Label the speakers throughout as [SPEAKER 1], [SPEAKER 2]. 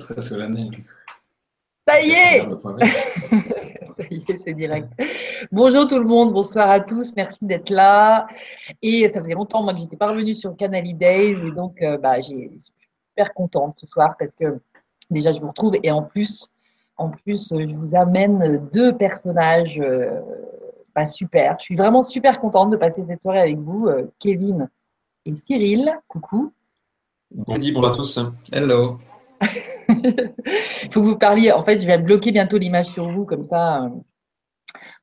[SPEAKER 1] très solennel.
[SPEAKER 2] Ça y est Ça y est, c'est direct. Bonjour tout le monde, bonsoir à tous, merci d'être là. Et ça faisait longtemps moi que j'étais pas revenue sur Canali Days et donc euh, bah, j'ai super contente ce soir parce que déjà je vous retrouve et en plus, en plus je vous amène deux personnages euh, bah, super. Je suis vraiment super contente de passer cette soirée avec vous, euh, Kevin et Cyril. Coucou.
[SPEAKER 1] Bonjour à tous. Hello.
[SPEAKER 2] Il faut que vous parliez. En fait, je vais bloquer bientôt l'image sur vous, comme ça, euh,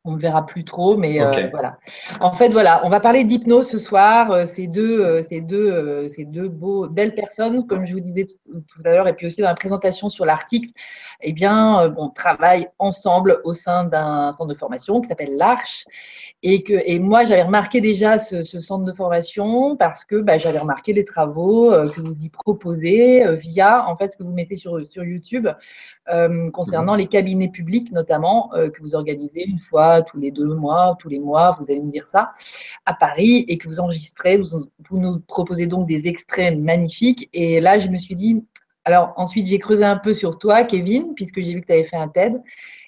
[SPEAKER 2] on ne verra plus trop, mais euh, voilà. En fait, voilà, on va parler d'hypnose ce soir. Euh, ces deux, ces deux, ces deux beaux, belles personnes, comme je vous disais tout à l'heure, et puis aussi dans la présentation sur l'article, eh bien, on travaille ensemble au sein d'un centre de formation qui s'appelle l'Arche. Et, que, et moi, j'avais remarqué déjà ce, centre de formation parce que bah, j'avais remarqué les travaux euh, que vous y proposez euh, via en fait ce que vous mettez sur, sur YouTube euh, concernant mhm. les cabinets publics notamment que vous organisez une fois tous les deux mois, tous les mois, vous allez me dire ça, à Paris et que vous enregistrez. Vous, vous nous proposez donc des extraits magnifiques. Et là, je me suis dit, alors ensuite, j'ai creusé un peu sur toi, Kevin, puisque j'ai vu que tu avais fait un TED.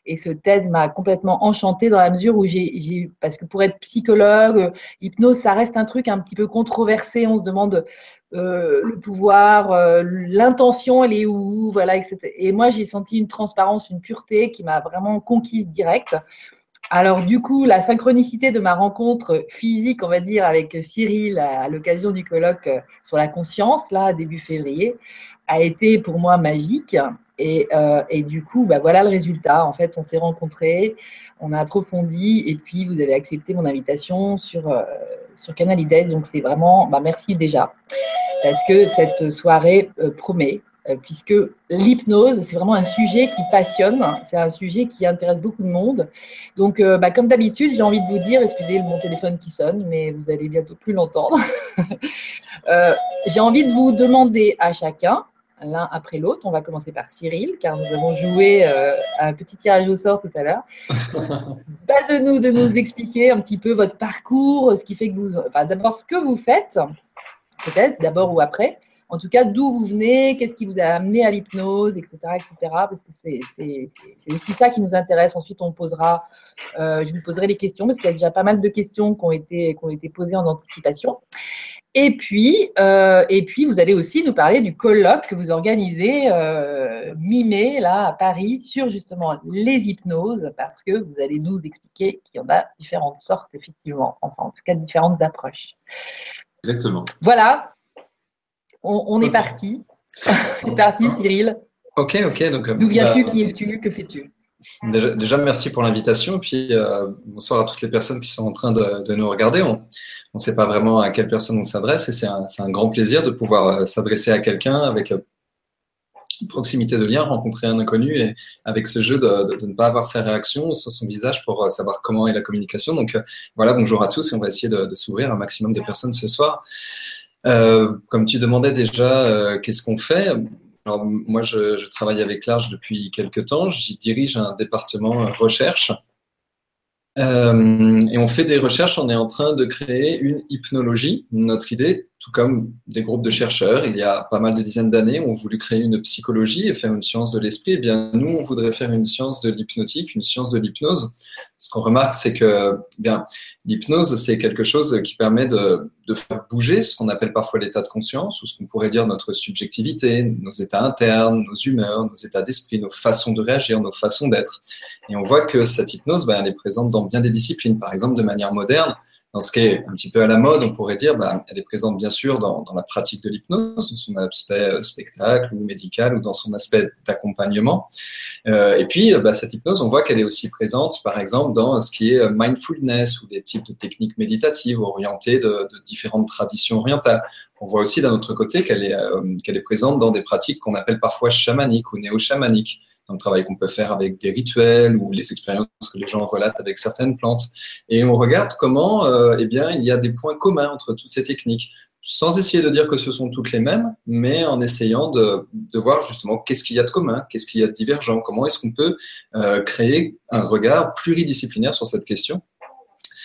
[SPEAKER 2] Et ce TED m'a complètement enchantée dans la mesure où j'ai, parce que pour être psychologue, euh, hypnose, ça reste un truc un petit peu controversé. On se demande euh, le pouvoir, euh, l'intention, elle est où, voilà, etc. Et moi, j'ai senti une transparence, une pureté qui m'a vraiment conquise direct. Alors du coup, la synchronicité de ma rencontre physique, on va dire, avec Cyril à, l'occasion du colloque sur la conscience, là, début février, a été pour moi magique. Euh, et, du coup, bah, voilà le résultat. En fait, on s'est rencontrés, on a approfondi, et puis vous avez accepté mon invitation sur, euh, Canal IDES. Donc, c'est vraiment, bah, merci déjà, parce que cette soirée euh, promet, puisque l'hypnose, c'est vraiment un sujet qui passionne, c'est un sujet qui intéresse beaucoup de monde. Donc, bah, comme d'habitude, j'ai envie de vous dire, excusez mon téléphone qui sonne, mais vous allez bientôt plus l'entendre. j'ai envie de vous demander à chacun, l'un après l'autre. On va commencer par Cyril, car nous avons joué euh, un petit tirage au sort tout à l'heure. Pas de nous, de nous expliquer un petit peu votre parcours, ce qui fait que vous. Enfin, d'abord, ce que vous faites, peut-être, d'abord ou après. En tout cas, d'où vous venez, qu'est-ce qui vous a amené à l'hypnose, etc., etc. Parce que c'est aussi ça qui nous intéresse. Ensuite, on posera, euh, je vous poserai les questions parce qu'il y a déjà pas mal de questions qui ont été, qui ont été posées en anticipation. Et puis, euh, et puis, vous allez aussi nous parler du colloque que vous organisez euh, mi-mai, là, à Paris, sur justement les hypnoses, parce que vous allez nous expliquer qu'il y en a différentes sortes, effectivement, enfin, en tout cas, différentes approches.
[SPEAKER 1] Exactement.
[SPEAKER 2] Voilà, on, est parti. C'est parti, Cyril.
[SPEAKER 1] Ok, ok.
[SPEAKER 2] Donc, D'où viens-tu bah, Qui es-tu Que fais-tu?
[SPEAKER 1] Déjà, merci pour l'invitation. Puis, euh, bonsoir à toutes les personnes qui sont en train de, nous regarder. On ne sait pas vraiment à quelle personne on s'adresse et c'est un, grand plaisir de pouvoir euh, s'adresser à quelqu'un avec euh, une proximité de lien, rencontrer un inconnu et avec ce jeu de, ne pas avoir sa réaction sur son visage pour savoir comment est la communication. Donc, voilà, bonjour à tous et on va essayer de, de s'ouvrir un maximum de personnes ce soir. Comme tu demandais déjà, qu'est-ce qu'on fait? Alors, moi, je, travaille avec l'Arche depuis quelques temps. J'y dirige un département recherche. Euh, et on fait des recherches, on est en train de créer une hypnologie. Notre idée, tout comme des groupes de chercheurs, il y a pas mal de dizaines d'années, ont voulu créer une psychologie et faire une science de l'esprit. Eh bien, nous, on voudrait faire une science de l'hypnotique, une science de l'hypnose. Ce qu'on remarque, c'est que eh bien l'hypnose, c'est quelque chose qui permet de, de faire bouger ce qu'on appelle parfois l'état de conscience, ou ce qu'on pourrait dire notre subjectivité, nos états internes, nos humeurs, nos états d'esprit, nos façons de réagir, nos façons d'être. Et on voit que cette hypnose, ben, elle est présente dans bien des disciplines. Par exemple, de manière moderne, dans ce qui est un petit peu à la mode, on pourrait dire, bah, elle est présente bien sûr dans, la pratique de l'hypnose, dans son aspect euh, spectacle ou médical ou dans son aspect d'accompagnement. Euh, et puis, bah, cette hypnose, on voit qu'elle est aussi présente, par exemple, dans ce qui est euh, mindfulness ou des types de techniques méditatives orientées de, différentes traditions orientales. On voit aussi d'un autre côté qu'elle est, euh, qu'elle est présente dans des pratiques qu'on appelle parfois chamaniques ou néo-chamaniques le travail qu'on peut faire avec des rituels ou les expériences que les gens relatent avec certaines plantes. Et on regarde comment euh, eh bien, il y a des points communs entre toutes ces techniques, sans essayer de dire que ce sont toutes les mêmes, mais en essayant de, de voir justement qu'est-ce qu'il y a de commun, qu'est-ce qu'il y a de divergent, comment est-ce qu'on peut euh, créer un regard pluridisciplinaire sur cette question.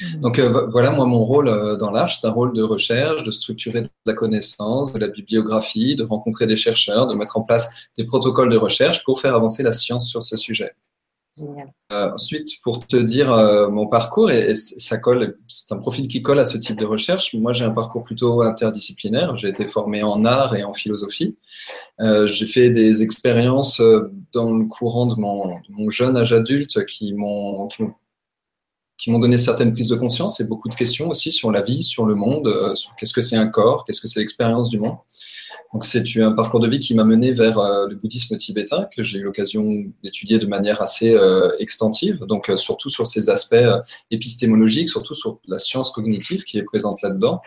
[SPEAKER 1] Mmh. Donc voilà, moi, mon rôle dans l'Arche, c'est un rôle de recherche, de structurer de la connaissance, de la bibliographie, de rencontrer des chercheurs, de mettre en place des protocoles de recherche pour faire avancer la science sur ce sujet. Euh, ensuite, pour te dire euh, mon parcours, et, ça colle, c'est un profil qui colle à ce type de recherche. Moi, j'ai un parcours plutôt interdisciplinaire. J'ai été formé en art et en philosophie. Euh, j'ai fait des expériences euh, dans le courant de mon, de mon jeune âge adulte qui m'ont qui m'ont donné certaines prises de conscience et beaucoup de questions aussi sur la vie, sur le monde, euh, qu'est-ce que c'est un corps, qu'est-ce que c'est l'expérience du monde. Donc c'est un parcours de vie qui m'a mené vers euh, le bouddhisme tibétain que j'ai eu l'occasion d'étudier de manière assez euh, extensive, donc surtout sur ces aspects épistémologiques, surtout sur la science cognitive qui est présente là-dedans.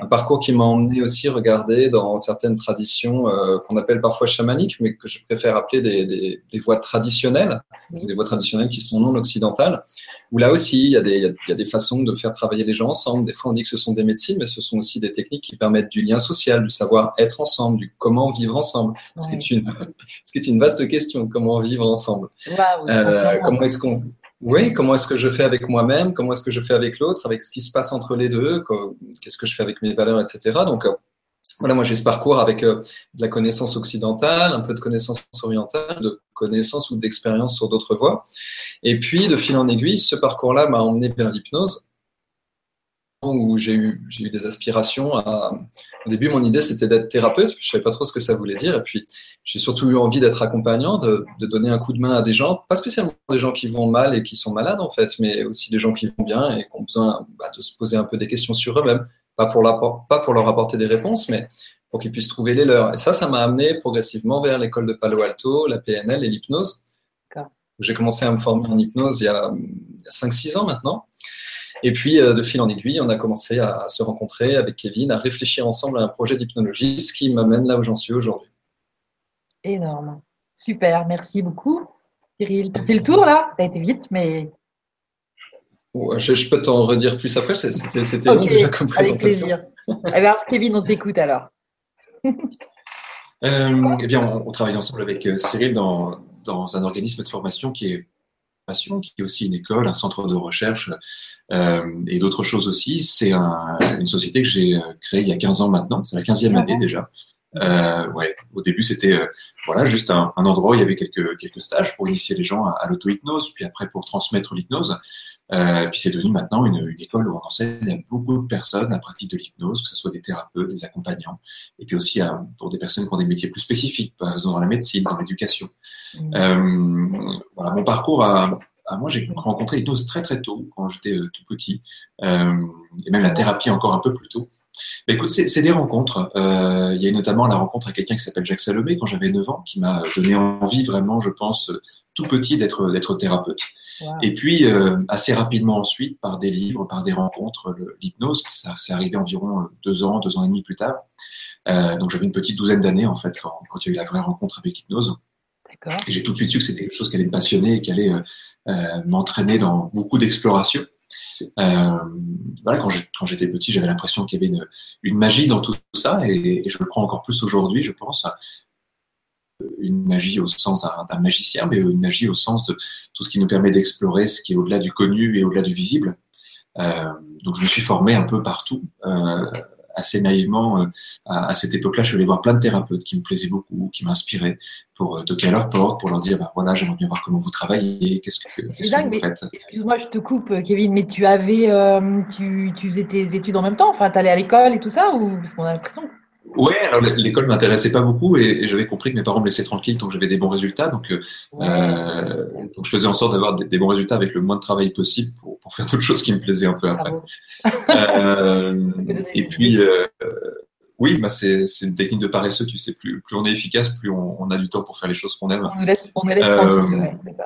[SPEAKER 1] Un parcours qui m'a emmené aussi regarder dans certaines traditions qu'on appelle parfois chamaniques, mais que je préfère appeler des, des, des voies traditionnelles, des voies traditionnelles qui sont non occidentales, où là aussi il y, a des, il y a des façons de faire travailler les gens ensemble. Des fois on dit que ce sont des médecines, mais ce sont aussi des techniques qui permettent du lien social, du savoir être ensemble du comment vivre ensemble, ce, qui est une, ce qui est une vaste question, comment vivre ensemble. Euh, comment est-ce qu'on oui, comment est-ce que je fais avec moi-même, comment est-ce que je fais avec l'autre, avec ce qui se passe entre les deux, qu'est-ce que je fais avec mes valeurs, etc. Donc, euh, voilà, moi j'ai ce parcours avec euh, de la connaissance occidentale, un peu de connaissance orientale, de connaissance ou d'expérience sur d'autres voies. Et puis, de fil en aiguille, ce parcours-là m'a emmené vers l'hypnose où j'ai eu, eu des aspirations. Au début, mon idée, c'était d'être thérapeute. Je savais pas trop ce que ça voulait dire. Et puis, j'ai surtout eu envie d'être accompagnant, de, donner un coup de main à des gens, pas spécialement des gens qui vont mal et qui sont malades, en fait, mais aussi des gens qui vont bien et qui ont besoin bah, de se poser un peu des questions sur eux-mêmes. Pas pour, pas pour leur apporter des réponses, mais pour qu'ils puissent trouver les leurs. Et ça, ça m'a amené progressivement vers l'école de Palo Alto, la PNL et l'hypnose. J'ai commencé à me former en hypnose il y a 5-6 ans maintenant. Et puis, euh, de fil en aiguille, on a commencé à se rencontrer avec Kevin, à réfléchir ensemble à un projet d'hypnologie, ce qui m'amène là où j'en suis aujourd'hui.
[SPEAKER 2] Énorme. Super, merci beaucoup. Cyril, tu as fait le tour là Tu as été vite, mais.
[SPEAKER 1] je, peux t'en redire plus après, c'était long déjà comme présentation.
[SPEAKER 2] Avec plaisir. Eh alors, Kevin, on t'écoute alors.
[SPEAKER 3] Euh, eh bien, on, travaille ensemble avec euh, Cyril dans, dans un organisme de formation qui est qui est aussi une école, un centre de recherche euh, et d'autres choses aussi. C'est un, une société que j'ai euh, créée il y a 15 ans maintenant. C'est la 15e année déjà. Euh, ouais, au début, c'était euh, voilà juste un, un, endroit où il y avait quelques, quelques stages pour initier les gens à, à l'auto-hypnose, puis après pour transmettre l'hypnose. Euh, puis c'est devenu maintenant une, une, école où on enseigne à beaucoup de personnes la pratique de l'hypnose, que ce soit des thérapeutes, des accompagnants, et puis aussi à, pour des personnes qui ont des métiers plus spécifiques, par exemple dans la médecine, dans l'éducation. Mmh. Euh, voilà, mon parcours a, ah, moi, j'ai rencontré l'hypnose très très tôt, quand j'étais euh, tout petit, euh, et même la thérapie encore un peu plus tôt. Mais écoute, c'est des rencontres. Euh, il y a eu notamment la rencontre avec quelqu'un qui s'appelle Jacques Salomé quand j'avais 9 ans, qui m'a donné envie vraiment, je pense, tout petit d'être d'être thérapeute. Et puis euh, assez rapidement ensuite, par des livres, par des rencontres, l'hypnose, ça s'est arrivé environ deux ans, deux ans et demi plus tard. Euh, donc j'avais une petite douzaine d'années en fait quand, quand il y a eu la vraie rencontre avec l'hypnose. Et j'ai tout de suite su que c'était quelque chose qui allait me passionner et qui allait euh, m'entraîner dans beaucoup d'exploration. Euh, voilà, quand j'étais petit, j'avais l'impression qu'il y avait une, une, magie dans tout ça, et, et je le prends encore plus aujourd'hui, je pense. Une magie au sens d'un magicien, mais une magie au sens de tout ce qui nous permet d'explorer ce qui est au-delà du connu et au-delà du visible. Euh, donc je me suis formé un peu partout. Euh, assez naïvement, euh, à, cette époque-là, je suis allé voir plein de thérapeutes qui me plaisaient beaucoup, qui m'inspiraient, pour euh, toquer à leur porte, pour leur dire, bah, voilà, j'aimerais bien voir comment vous travaillez, qu'est-ce que, qu'est-ce que vous faites.
[SPEAKER 2] Excuse-moi, je te coupe, Kevin, mais tu avais, euh, tu, tu faisais tes études en même temps, enfin, tu allais à l'école et tout ça, ou parce qu'on a l'impression
[SPEAKER 3] Ouais, alors l'école m'intéressait pas beaucoup et, j'avais compris que mes parents me laissaient tranquille tant que j'avais des bons résultats. Donc, euh, donc je faisais en sorte d'avoir des, bons résultats avec le moins de travail possible pour, pour faire d'autres choses qui me plaisaient un peu après. euh, et puis, euh, oui, bah c'est une technique de paresseux. Tu sais, plus, plus on est efficace, plus on, on a du temps pour faire les choses qu'on aime.
[SPEAKER 2] On nous laisse, on laisse tranquille, ouais,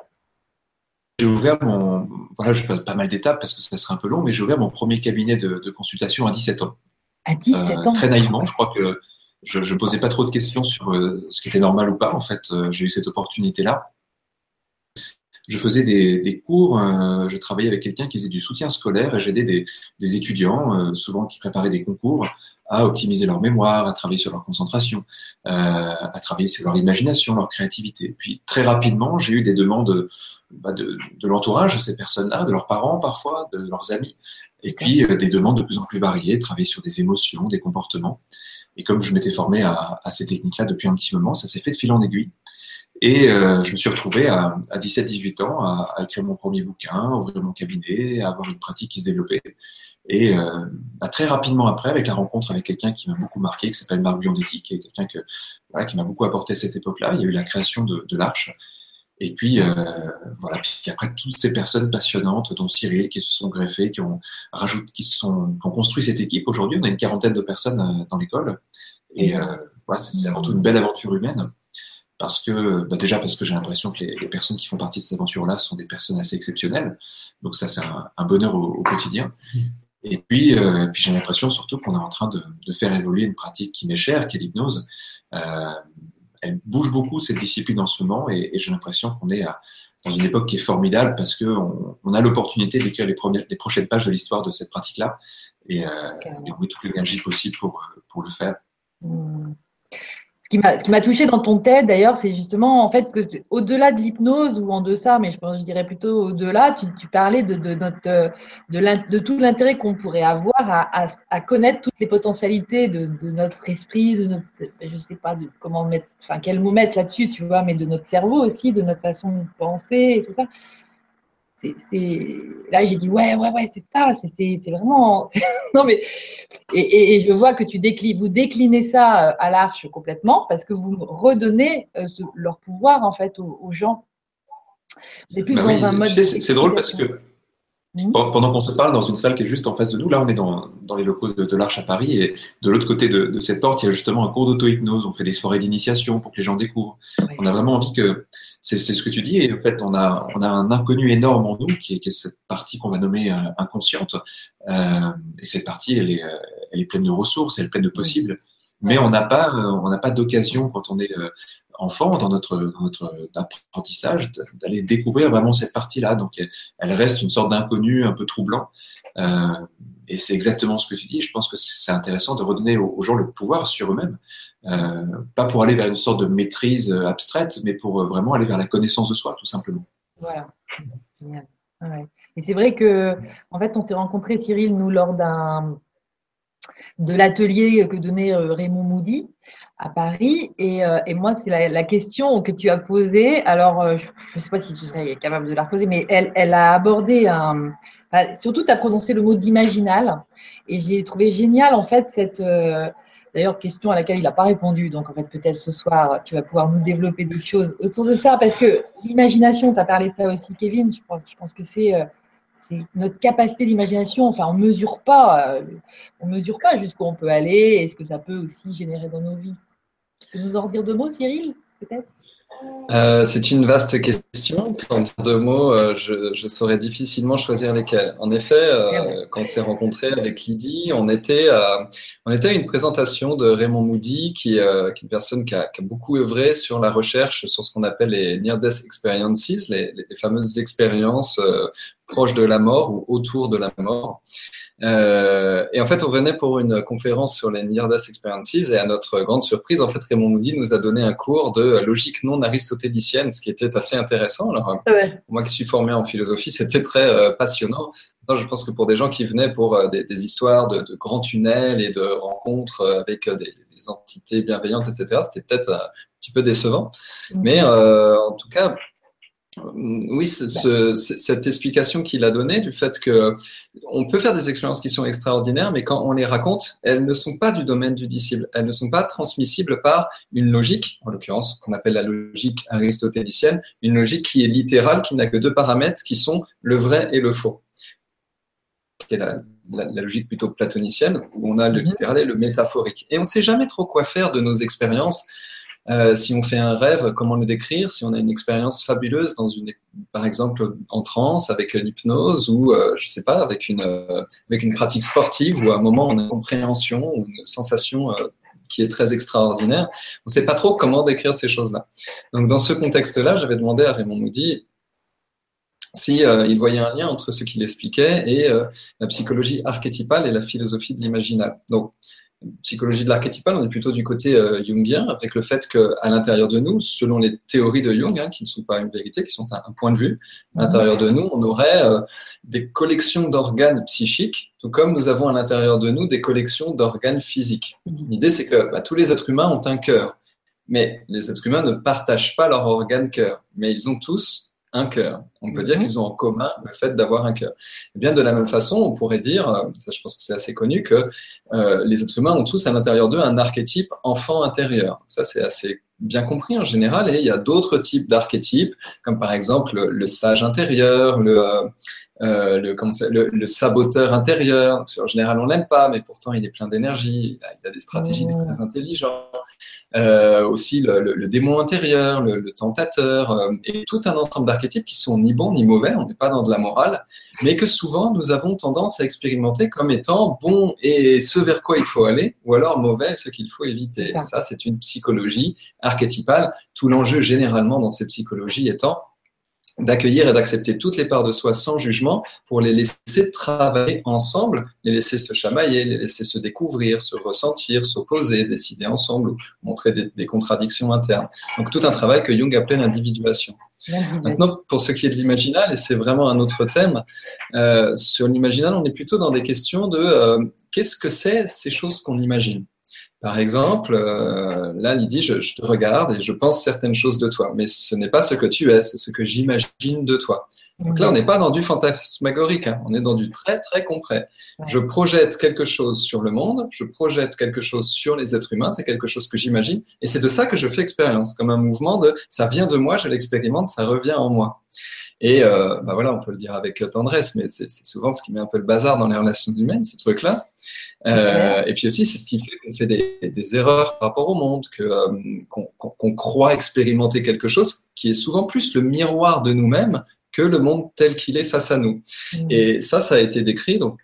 [SPEAKER 3] j'ai ouvert mon, voilà, je passe pas mal d'étapes parce que ça serait un peu long, mais j'ai ouvert mon premier cabinet de, de consultation à 17 ans.
[SPEAKER 2] À 17 euh, ans
[SPEAKER 3] Très naïvement, je crois que je ne posais pas trop de questions sur euh, ce qui était normal ou pas. En fait, euh, j'ai eu cette opportunité-là. Je faisais des, des cours, je travaillais avec quelqu'un qui faisait du soutien scolaire et j'aidais des, des, étudiants, souvent qui préparaient des concours, à optimiser leur mémoire, à travailler sur leur concentration, à travailler sur leur imagination, leur créativité. Puis très rapidement, j'ai eu des demandes bah, de, de l'entourage de ces personnes-là, de leurs parents parfois, de leurs amis, et puis des demandes de plus en plus variées, travailler sur des émotions, des comportements. Et comme je m'étais formé à, à ces techniques-là depuis un petit moment, ça s'est fait de fil en aiguille. Et euh, je me suis retrouvé à, à 17-18 ans à, à, écrire mon premier bouquin, à ouvrir mon cabinet, à avoir une pratique qui se développait. Et euh, bah, très rapidement après, avec la rencontre avec quelqu'un qui m'a beaucoup marqué, qui s'appelle Marc Biondetti, quelqu'un que, voilà, qui m'a beaucoup apporté à cette époque-là, il y a eu la création de, de l'Arche. Et puis, euh, voilà, puis après, toutes ces personnes passionnantes, dont Cyril, qui se sont greffées, qui ont rajouté, qui, sont, qui ont construit cette équipe. Aujourd'hui, on a une quarantaine de personnes euh, dans l'école. Et euh, voilà, c'est avant tout une belle aventure humaine. Parce que, bah déjà parce que j'ai l'impression que les, les, personnes qui font partie de cette aventure-là sont des personnes assez exceptionnelles. Donc ça, c'est un, un, bonheur au, au, quotidien. Et puis, euh, puis j'ai l'impression surtout qu'on est en train de, de, faire évoluer une pratique qui m'est chère, qui est l'hypnose. Euh, elle bouge beaucoup cette discipline en ce moment et, et j'ai l'impression qu'on est à, dans une époque qui est formidable parce que on, on a l'opportunité d'écrire les, premières, les prochaines pages de l'histoire de cette pratique-là et, euh, et on met toute l'énergie possible pour, pour le faire.
[SPEAKER 2] Mmh. Ce qui m'a touché dans ton TED d'ailleurs, c'est justement en fait que au-delà de l'hypnose ou en deçà, mais je je dirais plutôt au-delà, tu, tu, parlais de, de, notre, de, tout l'intérêt qu'on pourrait avoir à, connaître toutes les potentialités de, notre esprit, de notre, je sais pas comment mettre, enfin quel mot mettre là-dessus, tu vois, mais de notre cerveau aussi, de notre façon de penser et tout ça là j'ai dit ouais ouais ouais c'est ça c'est vraiment non mais et, et, je vois que tu déclines vous déclinez ça euh, à l'arche complètement parce que vous redonnez euh, ce, leur pouvoir en fait aux, aux gens
[SPEAKER 3] plus bah dans oui, un mode c'est drôle parce que Mmh. Pendant qu'on se parle dans une salle qui est juste en face de nous, là on est dans, dans les locaux de, de l'Arche à Paris et de l'autre côté de, de, cette porte, il y a justement un cours d'auto-hypnose. On fait des soirées d'initiation pour que les gens découvrent. Oui. On a vraiment envie que c'est ce que tu dis et en fait on a, on a un inconnu énorme en nous qui est, qui est cette partie qu'on va nommer euh, inconsciente. Euh, et cette partie elle est, euh, elle est pleine de ressources, elle est pleine de possibles. Mais on n'a pas, euh, on n'a pas d'occasion quand on est enfant, dans notre, dans notre apprentissage, d'aller découvrir vraiment cette partie-là. Donc, elle reste une sorte d'inconnu un peu troublant. Euh, et c'est exactement ce que tu dis. Je pense que c'est intéressant de redonner aux, gens le pouvoir sur eux-mêmes. Euh, pas pour aller vers une sorte de maîtrise abstraite, mais pour vraiment aller vers la connaissance de soi, tout simplement.
[SPEAKER 2] Voilà. Génial. Et c'est vrai que, en fait, on s'est rencontrés, Cyril, nous, lors d'un de l'atelier que donnait euh, Raymond Moody à Paris. Et, euh, moi, c'est la, question que tu as posée. Alors, euh, je ne sais pas si tu serais capable de la reposer, mais elle, a abordé un. Surtout, tu as prononcé le mot d'imaginal. Et j'ai trouvé génial, en fait, cette. Euh, D'ailleurs, question à laquelle il n'a pas répondu. Donc, en fait, peut-être ce soir, tu vas pouvoir nous développer des choses autour de ça. Parce que l'imagination, tu as parlé de ça aussi, Kevin. Je pense, que c'est c'est notre capacité d'imagination. Enfin, on mesure pas, on mesure pas jusqu'où on peut aller et ce que ça peut aussi générer dans nos vies. Peux nous en dire deux mots, Cyril, peut-être?
[SPEAKER 1] Euh, c'est une vaste question. En deux mots, euh, je, je, saurais difficilement choisir lesquels. En effet, euh, quand on s'est rencontré avec Lydie, on était, à, on était à une présentation de Raymond Moody, qui, qui est une personne qui a, qui a, beaucoup œuvré sur la recherche sur ce qu'on appelle les near-death experiences, les, les, fameuses expériences proches de la mort ou autour de la mort. Euh, et en fait, on venait pour une conférence sur les Near-Death Experiences et à notre grande surprise, en fait, Raymond Moody nous a donné un cours de logique non aristotélicienne, ce qui était assez intéressant. Alors, ouais. moi qui suis formé en philosophie, c'était très euh, passionnant. je pense que pour des gens qui venaient pour euh, des, des, histoires de, de, grands tunnels et de rencontres avec des, des entités bienveillantes, etc., c'était peut-être un petit peu décevant. Mmh. Mais en tout cas, oui, ce, cette explication qu'il a donnée du fait que on peut faire des expériences qui sont extraordinaires, mais quand on les raconte, elles ne sont pas du domaine du disciple. Elles ne sont pas transmissibles par une logique, en l'occurrence qu'on appelle la logique aristotélicienne, une logique qui est littérale, qui n'a que deux paramètres, qui sont le vrai et le faux. Qui est la, la, la, logique plutôt platonicienne, où on a le mhm. littéral et le métaphorique. Et on ne sait jamais trop quoi faire de nos expériences euh, si on fait un rêve, comment le décrire? Si on a une expérience fabuleuse dans une, par exemple, en transe avec l'hypnose ou, euh, je sais pas, avec une euh, avec une pratique sportive ou à un moment on a une compréhension ou une sensation euh, qui est très extraordinaire. On ne sait pas trop comment décrire ces choses-là. Donc dans ce contexte-là, j'avais demandé à Raymond Moody si il voyait un lien entre ce qu'il expliquait et la psychologie archétypale et la philosophie de l'imaginal. Donc, psychologie de l'archétypal, on est plutôt du côté euh, jungien, avec le fait qu'à l'intérieur de nous, selon les théories de Jung, hein, qui ne sont pas une vérité, qui sont un, point de vue, à l'intérieur de nous, on aurait euh, des collections d'organes psychiques, tout comme nous avons à l'intérieur de nous des collections d'organes physiques. L'idée, c'est que bah, tous les êtres humains ont un cœur, mais les êtres humains ne partagent pas leur organe cœur, mais ils ont tous un cœur. On peut dire mhm. qu'ils ont en commun le fait d'avoir un cœur. Et eh bien de la même façon, on pourrait dire, euh, ça je pense que c'est assez connu, que euh, les êtres humains ont tous à l'intérieur d'eux un archétype enfant intérieur. Ça c'est assez bien compris en général. Et il y a d'autres types d'archétypes, comme par exemple le, sage intérieur, le, euh, euh, le, le, le, saboteur intérieur. En général, on l'aime pas, mais pourtant, il est plein d'énergie. Il, a des stratégies est très intelligent. Euh, aussi, le, démon intérieur, le, tentateur, euh, et tout un ensemble d'archétypes qui sont ni bons ni mauvais. On n'est pas dans de la morale, mais que souvent, nous avons tendance à expérimenter comme étant bon et ce vers quoi il faut aller, ou alors mauvais, ce qu'il faut éviter. Ça, c'est une psychologie archétypale. Tout l'enjeu, généralement, dans ces psychologies étant d'accueillir et d'accepter toutes les parts de soi sans jugement pour les laisser travailler ensemble, les laisser se chamailler, les laisser se découvrir, se ressentir, s'opposer, décider ensemble, montrer des, contradictions internes. Donc tout un travail que Jung appelait l'individuation. Maintenant, pour ce qui est de l'imaginal, et c'est vraiment un autre thème, euh, sur l'imaginal, on est plutôt dans des questions de euh, qu'est-ce que c'est ces choses qu'on imagine? Par exemple, euh, là, Lydie, je, je, te regarde et je pense certaines choses de toi, mais ce n'est pas ce que tu es, c'est ce que j'imagine de toi. Donc là, on n'est pas dans du fantasmagorique, hein, on est dans du très, très concret. Je projette quelque chose sur le monde, je projette quelque chose sur les êtres humains, c'est quelque chose que j'imagine, et c'est de ça que je fais expérience, comme un mouvement de ça vient de moi, je l'expérimente, ça revient en moi. Et euh, bah voilà, on peut le dire avec tendresse, mais c'est souvent ce qui met un peu le bazar dans les relations humaines, ces trucs-là. Euh, et puis aussi, c'est ce qui fait qu'on fait des, des, erreurs par rapport au monde, euh, qu'on croit expérimenter quelque chose qui est souvent plus le miroir de nous-mêmes que le monde tel qu'il est face à nous. Mmh. Et ça, ça a été décrit donc,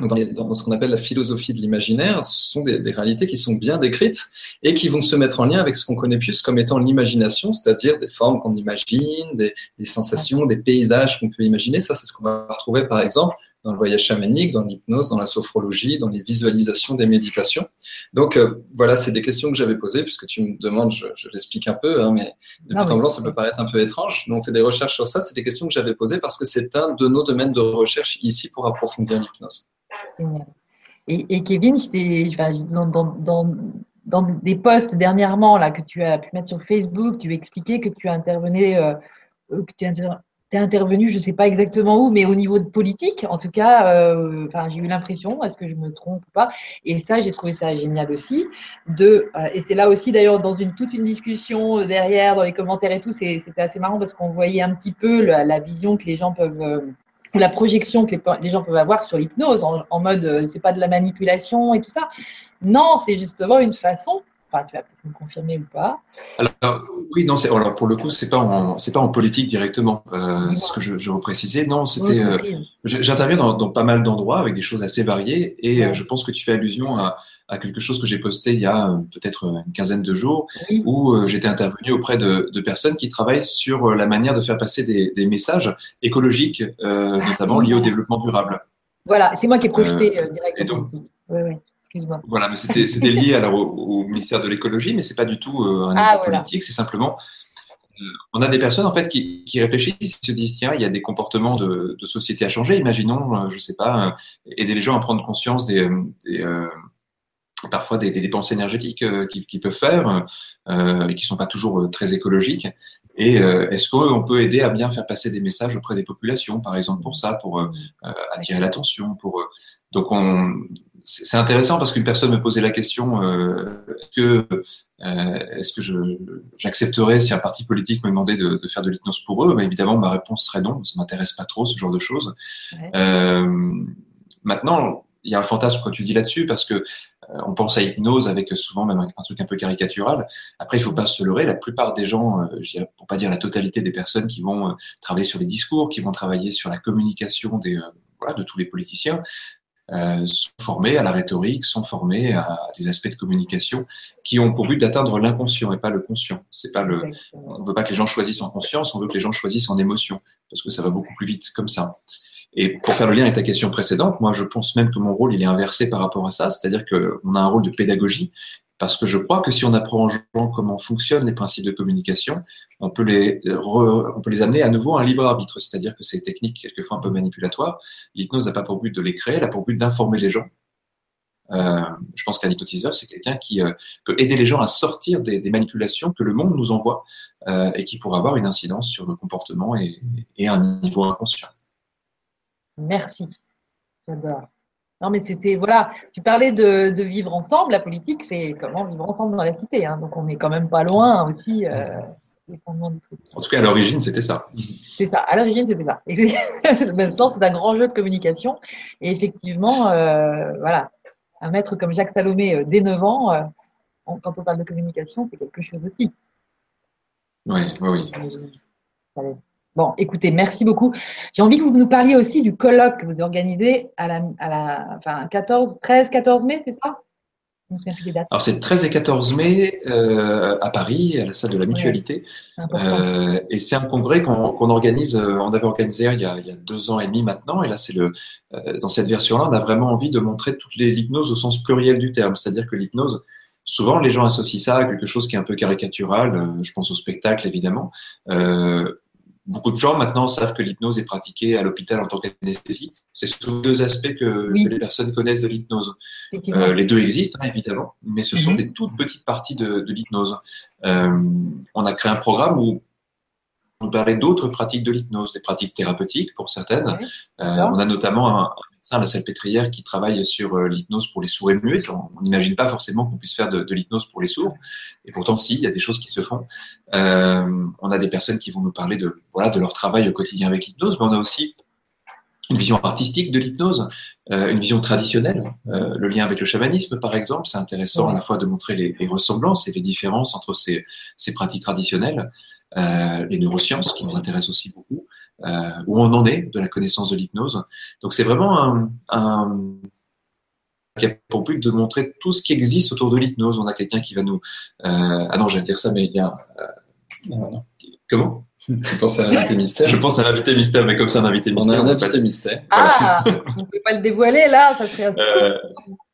[SPEAKER 1] dans, dans ce qu'on appelle la philosophie de l'imaginaire. Ce sont des, des, réalités qui sont bien décrites et qui vont se mettre en lien avec ce qu'on connaît plus comme étant l'imagination, c'est-à-dire des formes qu'on imagine, des, des sensations, des paysages qu'on peut imaginer. Ça, c'est ce qu'on va retrouver par exemple dans le voyage chamanique, dans l'hypnose, dans la sophrologie, dans les visualisations des méditations. Donc euh, voilà, c'est des questions que j'avais posées, puisque tu me demandes, je, l'explique un peu, hein, mais de but en blanc, ça peut paraître un peu étrange. Nous, on fait des recherches sur ça, c'est des questions que j'avais posées parce que c'est un de nos domaines de recherche ici pour approfondir l'hypnose.
[SPEAKER 2] Et, Kevin, dans, des posts dernièrement là, que tu as pu mettre sur Facebook, tu expliquais que tu intervenais, euh, que tu intervenu, je ne sais pas exactement où, mais au niveau de politique, en tout cas, euh, j'ai eu l'impression, est-ce que je me trompe ou pas? Et ça, j'ai trouvé ça génial aussi. De, euh, et c'est là aussi, d'ailleurs, dans toute une discussion derrière, dans les commentaires et tout, c'était assez marrant parce qu'on voyait un petit peu la, vision que les gens peuvent. Euh, la projection que les, gens peuvent avoir sur l'hypnose en, en mode c'est pas de la manipulation et tout ça. Non, c'est justement une façon tu vas peut-être me confirmer ou pas.
[SPEAKER 3] Alors, oui, non, alors pour le coup, c'est pas en, c'est pas en politique directement. Euh, ce que je, je veux préciser. Non, c'était. Euh, j'interviens dans, dans, pas mal d'endroits avec des choses assez variées, et euh, je pense que tu fais allusion à, à quelque chose que j'ai posté il y a peut-être une quinzaine de jours, où j'étais intervenu auprès de, de, personnes qui travaillent sur la manière de faire passer des, des messages écologiques, notamment liés au développement durable.
[SPEAKER 2] Voilà, c'est moi qui ai projeté directement. Et donc,
[SPEAKER 3] oui, oui. Voilà, mais c'était lié alors, au, ministère de l'écologie, mais c'est pas du tout euh, un ah, politique, c'est simplement. Euh, on a des personnes en fait qui, réfléchissent, qui se disent tiens, il y a des comportements de, société à changer. Imaginons, euh, je sais pas, aider les gens à prendre conscience des, parfois des, dépenses énergétiques qu'ils peuvent faire et qui sont pas toujours très écologiques. Et est-ce qu'on peut aider à bien faire passer des messages auprès des populations, par exemple pour ça, pour attirer l'attention, pour donc on, c'est intéressant parce qu'une personne me posait la question euh, est-ce que, euh, est-ce que je, j'accepterais si un parti politique me demandait de, de faire de l'hypnose pour eux? Ben Évidemment, ma réponse serait non. Ça m'intéresse pas trop ce genre de choses. Euh, maintenant, il y a un fantasme quand tu dis là-dessus parce que euh, on pense à hypnose avec souvent même un, truc un peu caricatural. Après, il faut pas se leurrer. La plupart des gens, euh, pour pas dire la totalité des personnes qui vont travailler sur les discours, qui vont travailler sur la communication des voilà, de tous les politiciens, euh, sont formés à la rhétorique, sont formés à, des aspects de communication qui ont pour but d'atteindre l'inconscient et pas le conscient. C'est pas le, on veut pas que les gens choisissent en conscience, on veut que les gens choisissent en émotion parce que ça va beaucoup plus vite comme ça. Et pour faire le lien avec ta question précédente, moi je pense même que mon rôle il est inversé par rapport à ça, c'est-à-dire qu'on a un rôle de pédagogie parce que je crois que si on apprend aux gens comment fonctionnent les principes de communication, on peut les, on peut les amener à nouveau à un libre arbitre. C'est-à-dire que ces techniques, quelquefois un peu manipulatoires, l'hypnose n'a pas pour but de les créer, elle a pour but d'informer les gens. Euh, je pense qu'un hypnotiseur, c'est quelqu'un qui euh, peut aider les gens à sortir des, des, manipulations que le monde nous envoie euh, et qui pourrait avoir une incidence sur le comportement et, et un niveau inconscient.
[SPEAKER 2] Merci. Non, mais c'était, voilà, tu parlais de, vivre ensemble. La politique, c'est comment vivre ensemble dans la cité. Hein. donc, on n'est quand même pas loin aussi. Euh,
[SPEAKER 3] en tout cas, à l'origine, c'était ça.
[SPEAKER 2] C'est ça, à l'origine, c'était ça. Maintenant, c'est un grand jeu de communication. Et effectivement, euh, voilà, un maître comme Jacques Salomé, euh, dès 9 ans, quand on parle de communication, c'est quelque chose aussi.
[SPEAKER 3] Oui, oui,
[SPEAKER 2] oui. Bon, écoutez, merci beaucoup. J'ai envie que vous nous parliez aussi du colloque que vous organisez à la, à la enfin, 14, 13, 14 mai, c'est ça?
[SPEAKER 3] Alors c'est 13 et 14 mai euh, à Paris, à la salle de la Mutualité. Euh, et c'est un congrès qu'on organise, euh, on avait organisé il y, a, il y, a, deux ans et demi maintenant. Et là, c'est le dans cette version-là, on a vraiment envie de montrer toutes les l'hypnose au sens pluriel du terme, c'est-à-dire que l'hypnose, souvent les gens associent ça à quelque chose qui est un peu caricatural. je pense au spectacle évidemment. Beaucoup de gens maintenant savent que l'hypnose est pratiquée à l'hôpital en tant qu'anesthésie. C'est sous deux aspects que, les personnes connaissent de l'hypnose. Euh, les deux existent, hein, évidemment, mais ce sont mhm. des toutes petites parties de, de l'hypnose. Euh, on a créé un programme où on parlait d'autres pratiques de l'hypnose, des pratiques thérapeutiques pour certaines. Euh, on a notamment un, à la Salpêtrière qui travaille sur euh, l'hypnose pour les sourds et muets. On n'imagine pas forcément qu'on puisse faire de, l'hypnose pour les sourds. Et pourtant, si, il y a des choses qui se font. Euh, on a des personnes qui vont nous parler de, voilà, de leur travail au quotidien avec l'hypnose, mais on a aussi une vision artistique de l'hypnose, euh, une vision traditionnelle, euh, le lien avec le chamanisme par exemple, c'est intéressant à la fois de montrer les, les, ressemblances et les différences entre ces, ces pratiques traditionnelles, euh, les neurosciences qui nous intéressent aussi beaucoup, euh, où on en est de la connaissance de l'hypnose. Donc c'est vraiment un, un qui a pour but de montrer tout ce qui existe autour de l'hypnose. On a quelqu'un qui va nous... Euh, ah non, j'allais dire ça, mais il y a... Euh, non, non. Comment?
[SPEAKER 1] Je pense à l'invité mystère.
[SPEAKER 3] Je pense à l'invité mystère, mais comme c'est un invité mystère.
[SPEAKER 1] On a un invité mystère.
[SPEAKER 2] Ah, on ne peut pas le dévoiler là, ça serait. Euh,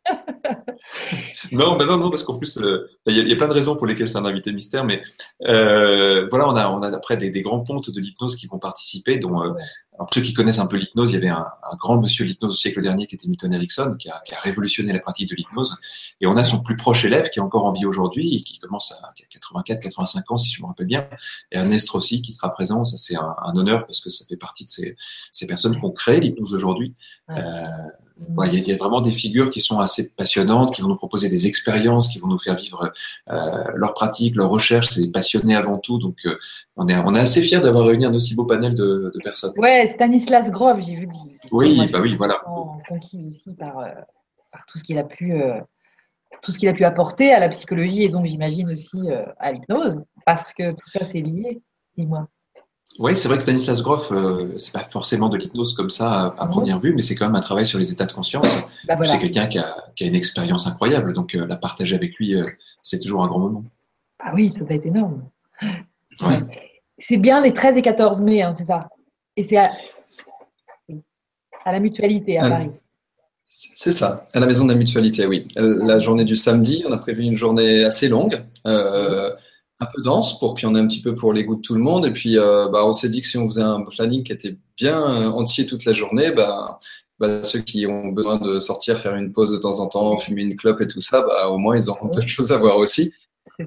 [SPEAKER 3] non, non, non, parce qu'en plus, euh, il y, a plein de raisons pour lesquelles c'est un invité mystère, mais euh, voilà, on a, on a après des, des grands pontes de l'hypnose qui vont participer, dont euh, alors, ceux qui connaissent un peu l'hypnose, il y avait un, un grand monsieur de l'hypnose au siècle dernier qui était Milton Erickson, qui a, qui a révolutionné la pratique de l'hypnose, et on a son plus proche élève qui est encore en vie aujourd'hui, et qui commence à 84, 85 ans, si je me rappelle bien, et Ernest Rossi qui sera présent, ça c'est un, un, honneur parce que ça fait partie de ces, ces personnes qui ont créé l'hypnose aujourd'hui. Euh, il y, y, a vraiment des figures qui sont assez passionnantes, qui vont nous proposer des expériences, qui vont nous faire vivre euh, leur pratique, leur recherche. C'est des passionnés avant tout, donc euh, on est on est assez fiers d'avoir réuni un aussi beau panel de, de personnes.
[SPEAKER 2] Ouais, Stanislas Grof, j'ai vu.
[SPEAKER 3] Oui, bah oui, voilà.
[SPEAKER 2] Conquis aussi par, euh, par tout ce qu'il a pu euh, tout ce qu'il a pu apporter à la psychologie et donc j'imagine aussi à l'hypnose, parce que tout ça c'est lié. Dis-moi.
[SPEAKER 3] Oui, c'est vrai que Stanislas Grof, euh, c'est pas forcément de l'hypnose comme ça à, première vue, mais c'est quand même un travail sur les états de conscience. Bah, c'est quelqu'un qui a, qui a, une expérience incroyable, donc euh, la partager avec lui, euh, c'est toujours un grand moment.
[SPEAKER 2] Ah oui, ça va être énorme. C'est bien les 13 et 14 mai, hein, c'est ça. Et c'est à, à, la mutualité à Paris.
[SPEAKER 1] C'est ça, à la maison de la mutualité, oui. La journée du samedi, on a prévu une journée assez longue. Euh, un peu dense pour qu'il y en ait un petit peu pour les goûts de tout le monde. Et puis, euh, bah, on s'est dit que si on faisait un planning qui était bien euh, entier toute la journée, bah, bah, ceux qui ont besoin de sortir, faire une pause de temps en temps, fumer une clope et tout ça, bah, au moins ils auront d'autres choses à voir aussi.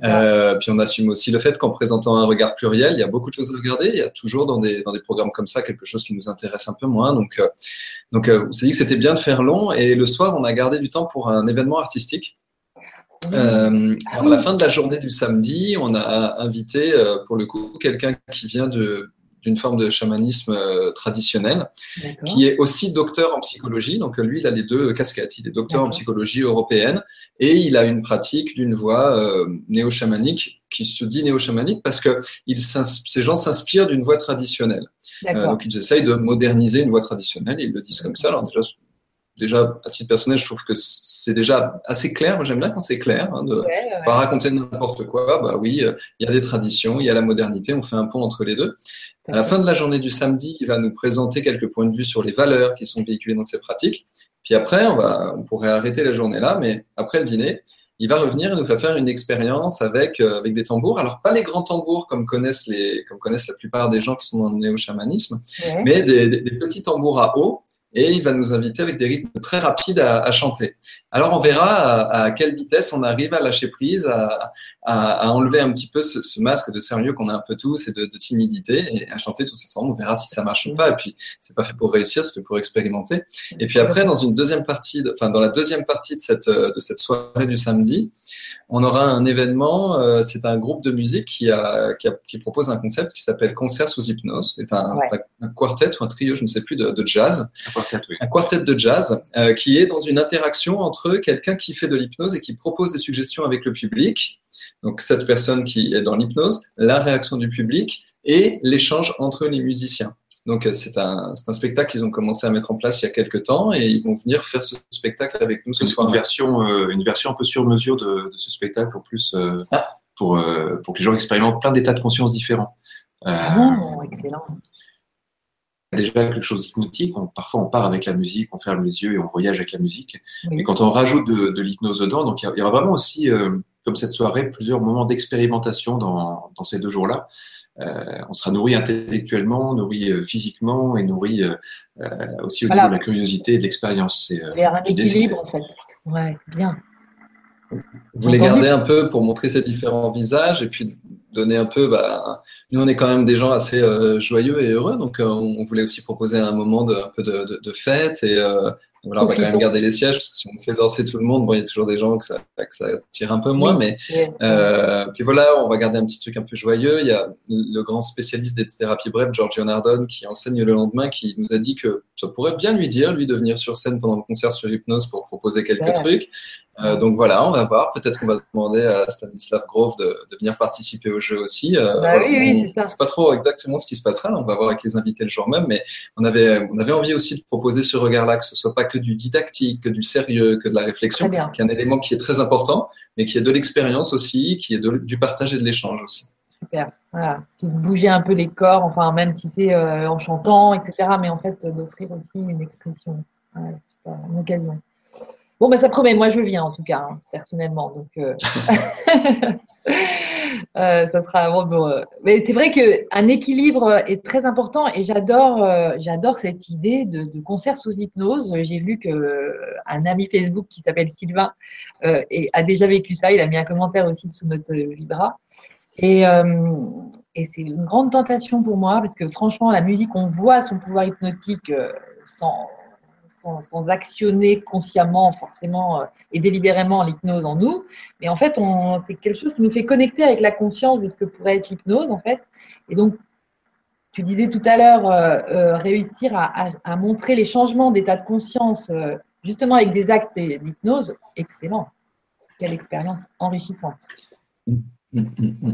[SPEAKER 1] Euh, puis on assume aussi le fait qu'en présentant un regard pluriel, il y a beaucoup de choses à regarder. Il y a toujours dans des, dans des programmes comme ça quelque chose qui nous intéresse un peu moins. Donc, euh, donc on s'est dit que c'était bien de faire long. Et le soir, on a gardé du temps pour un événement artistique. Euh, à la fin de la journée du samedi, on a invité euh, pour le coup quelqu'un qui vient d'une forme de chamanisme euh, traditionnel, qui est aussi docteur en psychologie. Donc lui, il a les deux casquettes. Il est docteur en psychologie européenne et il a une pratique d'une voix euh, néo-chamanique qui se dit néo-chamanique parce que il ces gens s'inspirent d'une voix traditionnelle. donc ils essayent de moderniser une voix traditionnelle. Ils le disent comme ça. Alors déjà, déjà, à titre personnel, je trouve que c'est déjà assez clair. Moi, j'aime bien quand c'est clair, hein, de pas raconter n'importe quoi. Bah oui, il y a des traditions, il y a la modernité, on fait un pont entre les deux. À la fin de la journée du samedi, il va nous présenter quelques points de vue sur les valeurs qui sont véhiculées dans ces pratiques. Puis après, on, va, on pourrait arrêter la journée là, mais après le dîner, il va revenir et nous faire faire une expérience avec, euh, avec des tambours. Alors, pas les grands tambours comme connaissent, les, comme connaissent la plupart des gens qui sont dans le néo-chamanisme, mais des, des, petits tambours à eau et il va nous inviter avec des rythmes très rapides à, chanter. Alors on verra à, à, quelle vitesse on arrive à lâcher prise, à, à enlever un petit peu ce, ce masque de sérieux qu'on a un peu tous et de, de, timidité et à chanter tous ensemble. On verra si ça marche ou pas. Et puis c'est pas fait pour réussir, c'est fait pour expérimenter. Et puis après, dans une deuxième partie, de, enfin dans la deuxième partie de cette de cette soirée du samedi, on aura un événement. Euh, c'est un groupe de musique qui, a, qui, a, qui propose un concept qui s'appelle concert sous hypnose. C'est un, un, quartet ou un trio, je ne sais plus, de, de jazz.
[SPEAKER 3] Un quartet, oui.
[SPEAKER 1] Un quartet de jazz euh, qui est dans une interaction entre quelqu'un qui fait de l'hypnose et qui propose des suggestions avec le public. Donc cette personne qui est dans l'hypnose, la réaction du public et l'échange entre les musiciens. Donc, euh, c'est un, un, spectacle qu'ils ont commencé à mettre en place il y a quelques temps et ils vont venir faire ce spectacle avec nous ce soir.
[SPEAKER 3] Une version, euh, une version un peu sur mesure de, de ce spectacle en plus euh, ah. pour, euh, pour que les gens expérimentent plein d'états de conscience différents.
[SPEAKER 2] Oh, excellent.
[SPEAKER 3] Déjà quelque chose d'hypnotique. On, parfois, on part avec la musique, on ferme les yeux et on voyage avec la musique. Oui. Et quand on rajoute de, de l'hypnose dedans, donc il y, aura vraiment aussi, comme cette soirée, plusieurs moments d'expérimentation dans, dans ces deux jours-là. Euh, on sera nourri intellectuellement, nourri euh, physiquement et nourri euh, aussi au voilà. niveau de la curiosité et de l'expérience.
[SPEAKER 2] C'est un équilibre en fait. Ouais, bien.
[SPEAKER 1] Vous voulez garder un peu pour montrer ces différents visages et puis donner un peu. Bah, nous, on est quand même des gens assez euh, joyeux et heureux, donc euh, on voulait aussi proposer un moment de, un peu de, de, fête et euh, voilà, on va quand même garder les sièges parce que si on fait danser tout le monde, bon, il y a toujours des gens que ça, que ça tire un peu moins, mais euh, puis voilà, on va garder un petit truc un peu joyeux. Il y a le grand spécialiste des thérapies brèves, Giorgio Nardone, qui enseigne le lendemain, qui nous a dit que ça pourrait bien lui dire, lui, de venir sur scène pendant le concert sur hypnose pour proposer quelques trucs. Euh, donc voilà, on va voir. Peut-être qu'on va demander à Stanislav Grove de, de, venir participer au jeu aussi.
[SPEAKER 2] Euh, bah oui, oui, c'est ça.
[SPEAKER 1] pas trop exactement ce qui se passera. On va voir avec les invités le jour même, mais on avait, on avait envie aussi de proposer ce regard-là, que ce soit pas que du didactique, que du sérieux, que de la réflexion, qui est un élément qui est très important, mais qui est de l'expérience aussi, qui est de, du partage et de l'échange aussi.
[SPEAKER 2] Super. Voilà. Puis de bouger un peu les corps, enfin même si c'est euh, en chantant, etc. Mais en fait d'offrir aussi une expression, ouais, super, une occasion. Bon, ben ça promet, moi je viens en tout cas, hein, personnellement. Donc, euh... euh, ça sera bon. bon euh. Mais c'est vrai qu'un équilibre est très important et j'adore, j'adore cette idée de, de, concert sous hypnose. J'ai vu qu'un ami Facebook qui s'appelle Sylvain et a déjà vécu ça. Il a mis un commentaire aussi sous notre Vibra. Et, et c'est une grande tentation pour moi parce que franchement, la musique, on voit son pouvoir hypnotique sans sans, actionner consciemment forcément euh, et délibérément l'hypnose en nous. Mais en fait, c'est quelque chose qui nous fait connecter avec la conscience de ce que pourrait être l'hypnose, en fait. Et donc, tu disais tout à l'heure, euh, euh, réussir à, montrer les changements d'état de conscience, justement avec des actes d'hypnose, excellent. Quelle expérience enrichissante. Mmh, mmh, mmh.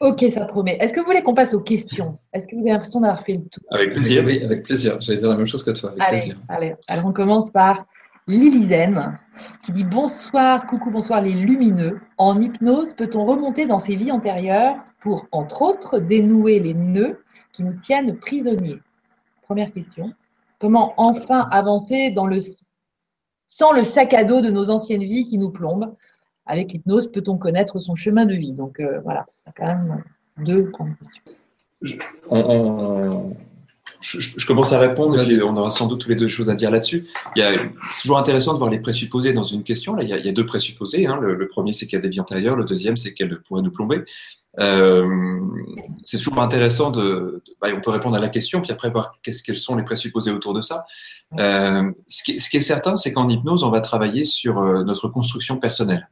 [SPEAKER 2] Ok, ça promet. Est-ce que vous voulez qu'on passe aux questions? Est-ce que vous avez l'impression d'avoir fait le tour?
[SPEAKER 1] Avec plaisir. Oui, avec plaisir. J'allais dire la même chose que toi. Avec
[SPEAKER 2] allez,
[SPEAKER 1] plaisir.
[SPEAKER 2] allez. Alors, on commence par Lilizen qui dit Bonsoir, coucou, bonsoir les lumineux. En hypnose, peut-on remonter dans ses vies antérieures pour, entre autres, dénouer les nœuds qui nous tiennent prisonniers? Première question. Comment enfin avancer dans le... sans le sac à dos de nos anciennes vies qui nous plombent? Avec l'hypnose, peut-on connaître son chemin de vie? Donc euh, voilà, il y a quand même deux grandes questions.
[SPEAKER 3] Je, on, on, je, je, commence à répondre, et puis on aura sans doute tous les deux choses à dire là-dessus. C'est toujours intéressant de voir les présupposés dans une question. Là, il y a, il y a deux présupposés. Hein. Le, le, premier, c'est qu'il y a des vies antérieures. Le deuxième, c'est qu'elle pourrait nous plomber. Euh, c'est toujours intéressant de, de bah, on peut répondre à la question, puis après voir qu'est-ce quels sont les présupposés autour de ça. Euh, ce, qui, ce, qui, est certain, c'est qu'en hypnose, on va travailler sur euh, notre construction personnelle.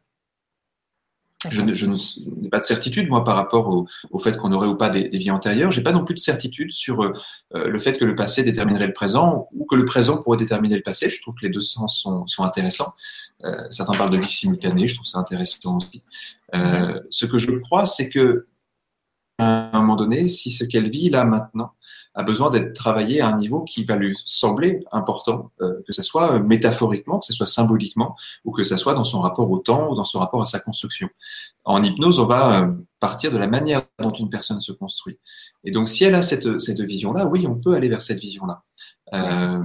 [SPEAKER 3] Je, je n'ai pas de certitude, moi, par rapport au, au fait qu'on aurait ou pas des, des vies antérieures. J'ai pas non plus de certitude sur euh, le fait que le passé déterminerait le présent ou que le présent pourrait déterminer le passé. Je trouve que les deux sens sont, sont intéressants. Euh, certains parlent de vie simultanée, je trouve ça intéressant aussi. Euh, ce que je crois, c'est que à un moment donné, si ce qu'elle vit là maintenant a besoin d'être travaillé à un niveau qui va lui sembler important, euh, que ce soit métaphoriquement, que ce soit symboliquement, ou que ce soit dans son rapport au temps ou dans son rapport à sa construction. En hypnose, on va euh, partir de la manière dont une personne se construit. Et donc, si elle a cette, cette vision-là, oui, on peut aller vers cette vision-là. Euh,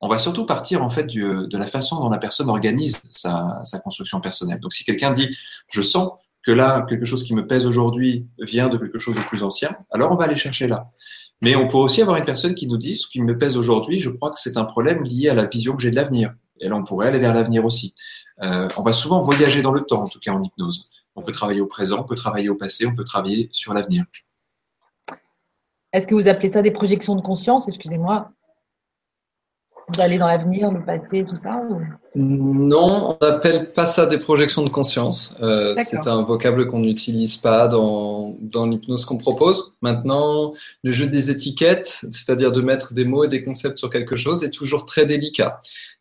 [SPEAKER 3] on va surtout partir en fait du, de la façon dont la personne organise sa, sa construction personnelle. Donc, si quelqu'un dit, je sens que là, quelque chose qui me pèse aujourd'hui vient de quelque chose de plus ancien, alors on va aller chercher là. Mais on peut aussi avoir une personne qui nous dit, ce qui me pèse aujourd'hui, je crois que c'est un problème lié à la vision que j'ai de l'avenir. Et là, on pourrait aller vers l'avenir aussi. Euh, on va souvent voyager dans le temps, en tout cas en hypnose. On peut travailler au présent, on peut travailler au passé, on peut travailler sur l'avenir.
[SPEAKER 2] Est-ce que vous appelez ça des projections de conscience? Excusez-moi. Vous allez dans l'avenir, le passé, tout ça
[SPEAKER 1] Non, on n'appelle pas ça des projections de conscience. Euh, c'est un vocable qu'on n'utilise pas dans, dans l'hypnose qu'on propose. Maintenant, le jeu des étiquettes, c'est-à-dire de mettre des mots et des concepts sur quelque chose, est toujours très délicat.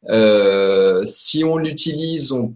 [SPEAKER 1] Euh, si on l'utilise, on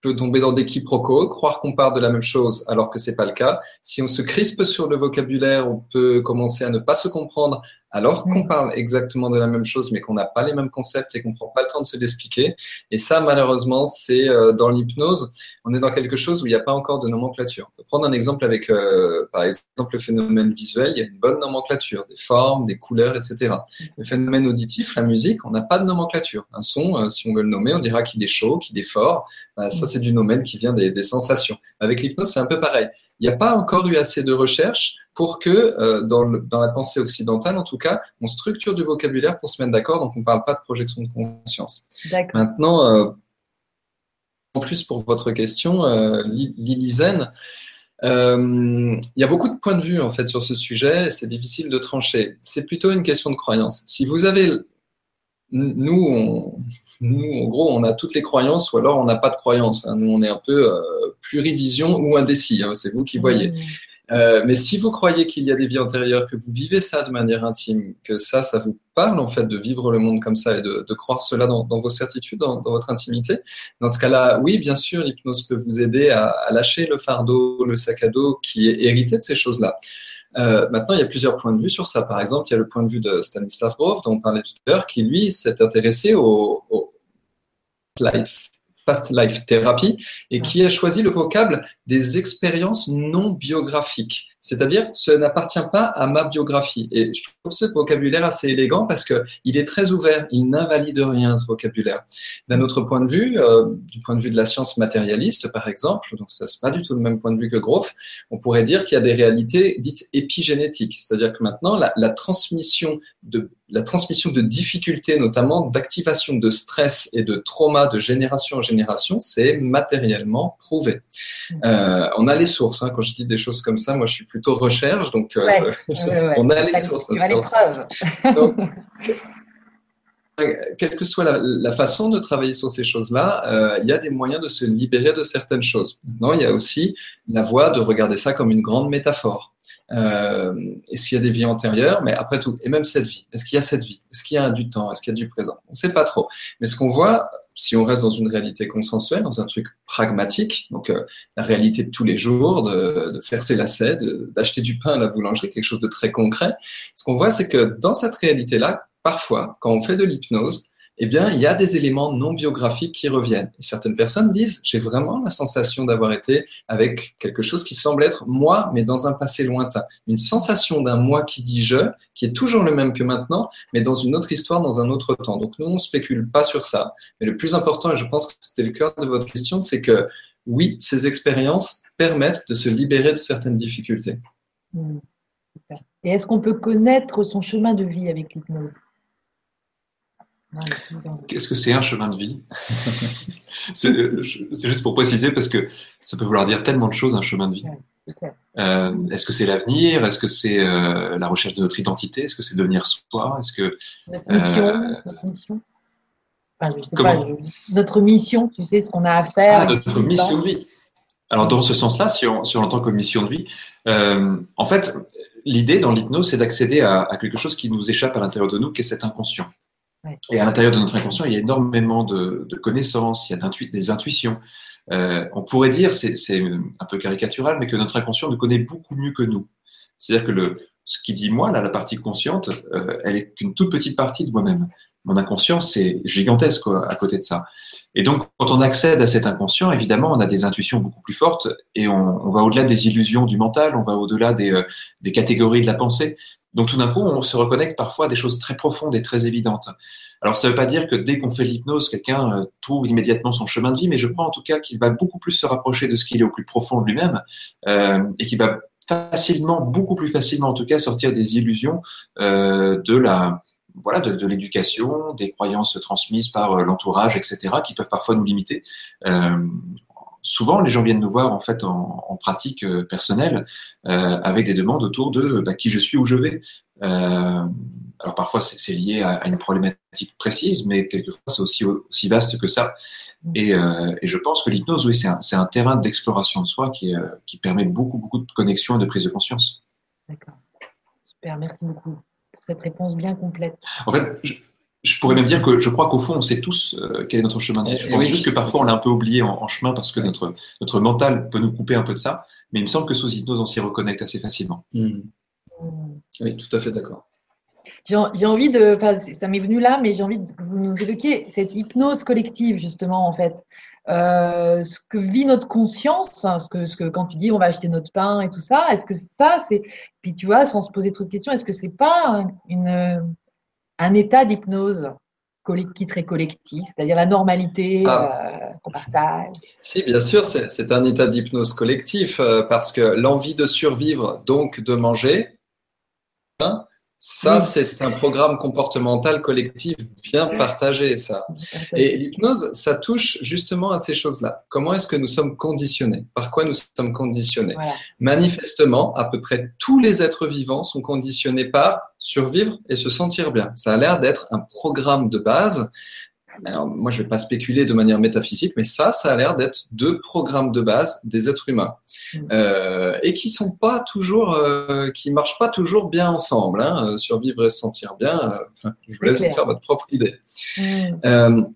[SPEAKER 1] peut tomber dans des quiproquos, croire qu'on parle de la même chose alors que c'est pas le cas. Si on se crispe sur le vocabulaire, on peut commencer à ne pas se comprendre alors qu'on parle exactement de la même chose, mais qu'on n'a pas les mêmes concepts et qu'on prend pas le temps de se l'expliquer. Et ça, malheureusement, c'est euh, dans l'hypnose, on est dans quelque chose où il n'y a pas encore de nomenclature. On peut prendre un exemple avec, euh, par exemple, le phénomène visuel. Il y a une bonne nomenclature, des formes, des couleurs, etc. Le phénomène auditif, la musique, on n'a pas de nomenclature. Un son, euh, si on veut le nommer, on dira qu'il est chaud, qu'il est fort. Bah, ça, c'est du nomen qui vient des, des sensations. Avec l'hypnose, c'est un peu pareil il n'y a pas encore eu assez de recherches pour que, euh, dans, dans, la pensée occidentale en tout cas, on structure du vocabulaire pour se mettre d'accord, donc on ne parle pas de projection de conscience. Maintenant, euh, en plus pour votre question, euh, Lilizen, euh, il y a beaucoup de points de vue en fait sur ce sujet, c'est difficile de trancher. C'est plutôt une question de croyance. Si vous avez nous, on, nous, en gros, on a toutes les croyances ou alors on n'a pas de croyances. Hein. Nous, on est un peu euh, plurivision ou indécis. Hein. C'est vous qui voyez. Mmh. Euh, mais si vous croyez qu'il y a des vies antérieures, que vous vivez ça de manière intime, que ça, ça vous parle en fait de vivre le monde comme ça et de, de croire cela dans, dans, vos certitudes, dans, dans, votre intimité, dans ce cas-là, oui, bien sûr, l'hypnose peut vous aider à, à, lâcher le fardeau, le sac à dos qui est hérité de ces choses-là. Euh, maintenant, il y a plusieurs points de vue sur ça. Par exemple, il y a le point de vue de Stanislav Grof, dont on parlait tout à l'heure, qui lui s'est intéressé au, au life Past Life Therapy et qui a choisi le vocable des expériences non biographiques. C'est-à-dire, ce n'appartient pas à ma biographie. Et je trouve ce vocabulaire assez élégant parce que il est très ouvert. Il n'invalide rien, ce vocabulaire. D'un autre point de vue, euh, du point de vue de la science matérialiste, par exemple, donc ça c'est pas du tout le même point de vue que Groff, on pourrait dire qu'il y a des réalités dites épigénétiques. C'est-à-dire que maintenant, la, la transmission de la transmission de difficultés, notamment d'activation de stress et de trauma de génération en génération, c'est matériellement prouvé. Mmh. Euh, on a les sources. Hein. Quand je dis des choses comme ça, moi je suis plutôt recherche, donc euh, on a les sources. donc, quelle que soit la, façon de travailler sur ces choses-là, euh, il y a des moyens de se libérer de certaines choses. Maintenant, il y a aussi la voie de regarder ça comme une grande métaphore. Euh, est-ce qu'il y a des vies antérieures? Mais après tout, et même cette vie, est-ce qu'il y a cette vie? Est-ce qu'il y a du temps? Est-ce qu'il y a du présent? On ne sait pas trop. Mais ce qu'on voit, si on reste dans une réalité consensuelle, dans un truc pragmatique, donc euh, la réalité de tous les jours, de, de faire ses lacets, d'acheter du pain à la boulangerie, quelque chose de très concret, ce qu'on voit, c'est que dans cette réalité-là, parfois, quand on fait de l'hypnose, eh bien, il y a des éléments non biographiques qui reviennent. Certaines personnes disent, j'ai vraiment la sensation d'avoir été avec quelque chose qui semble être moi, mais dans un passé lointain. Une sensation d'un moi qui dit je, qui est toujours le même que maintenant, mais dans une autre histoire, dans un autre temps. Donc, nous, on spécule pas sur ça. Mais le plus important, et je pense que c'était le cœur de votre question, c'est que oui, ces expériences permettent de se libérer de certaines difficultés.
[SPEAKER 2] Mmh. Et est-ce qu'on peut connaître son chemin de vie avec l'hypnose?
[SPEAKER 3] Qu'est-ce que c'est un chemin de vie? C'est juste pour préciser parce que ça peut vouloir dire tellement de choses un chemin de vie. Euh, Est-ce que c'est l'avenir? Est-ce que c'est euh, la recherche de notre identité? Est-ce que c'est devenir soi? Est-ce que
[SPEAKER 2] notre mission, euh, notre mission enfin, je sais pas, notre mission, tu sais ce qu'on a à faire.
[SPEAKER 3] Ah, notre mission de vie. Alors dans ce sens-là, si on, si on l'entend comme mission de vie, euh, en fait, l'idée dans l'hypnose, c'est d'accéder à, à, quelque chose qui nous échappe à l'intérieur de nous, qui est cet inconscient. Et à l'intérieur de notre inconscient, il y a énormément de, connaissances, il y a des intuitions. Euh, on pourrait dire, c'est un peu caricatural, mais que notre inconscient nous connaît beaucoup mieux que nous. C'est-à-dire que le, ce qui dit moi, là, la partie consciente, euh, elle est qu'une toute petite partie de moi-même. Mon inconscient, c'est gigantesque à côté de ça. Et donc, quand on accède à cet inconscient, évidemment, on a des intuitions beaucoup plus fortes et on, on va au-delà des illusions du mental, on va au-delà des, euh, des, catégories de la pensée. Donc, tout d'un coup, on se reconnecte parfois à des choses très profondes et très évidentes. Alors, ça ne veut pas dire que dès qu'on fait l'hypnose, quelqu'un euh, trouve immédiatement son chemin de vie, mais je crois en tout cas qu'il va beaucoup plus se rapprocher de ce qu'il est au plus profond de lui-même euh, et qu'il va facilement, beaucoup plus facilement en tout cas, sortir des illusions euh, de la voilà, de, de l'éducation, des croyances transmises par euh, l'entourage, etc., qui peuvent parfois nous limiter. Euh, souvent, les gens viennent nous voir en fait en, en pratique euh, personnelle euh, avec des demandes autour de bah, qui je suis, où je vais. Euh, alors parfois c'est lié à, à, une problématique précise, mais quelquefois c'est aussi aussi vaste que ça. Et, euh, et je pense que l'hypnose, oui, c'est un, un, terrain d'exploration de soi qui, qui permet beaucoup beaucoup de connexion et de prise de conscience.
[SPEAKER 2] D'accord, super, merci beaucoup cette réponse bien complète.
[SPEAKER 3] En fait, je, pourrais même dire que je crois qu'au fond, on sait tous euh, quel est notre chemin de vie. Je pense juste que parfois, on l'a un peu oublié en, chemin parce que notre, notre mental peut nous couper un peu de ça. Mais il me semble que sous hypnose, on s'y reconnecte assez facilement.
[SPEAKER 1] Mmh. Oui, tout à fait d'accord.
[SPEAKER 2] J'ai envie de, ça m'est venu là, mais j'ai envie que vous nous évoquiez cette hypnose collective, justement, en fait. Euh, ce que vit notre conscience, hein, ce que, ce que quand tu dis on va acheter notre pain et tout ça, est-ce que ça, c'est. Puis tu vois, sans se poser trop de questions, est-ce que c'est pas une, un état d'hypnose qui serait collectif, c'est-à-dire la normalité ah. euh, qu'on partage
[SPEAKER 1] Si, bien sûr, c'est un état d'hypnose collectif euh, parce que l'envie de survivre, donc de manger, hein, ça, c'est un programme comportemental collectif bien partagé, ça. Et l'hypnose, ça touche justement à ces choses-là. Comment est-ce que nous sommes conditionnés? Par quoi nous sommes conditionnés? Manifestement, à peu près tous les êtres vivants sont conditionnés par survivre et se sentir bien. Ça a l'air d'être un programme de base alors, moi, je ne vais pas spéculer de manière métaphysique, mais ça, ça a l'air d'être deux programmes de base des êtres humains mm. euh, et qui sont pas toujours, euh, qui marchent pas toujours bien ensemble. Hein, euh, survivre et se sentir bien, euh, je vous laisse faire votre propre idée. Mm.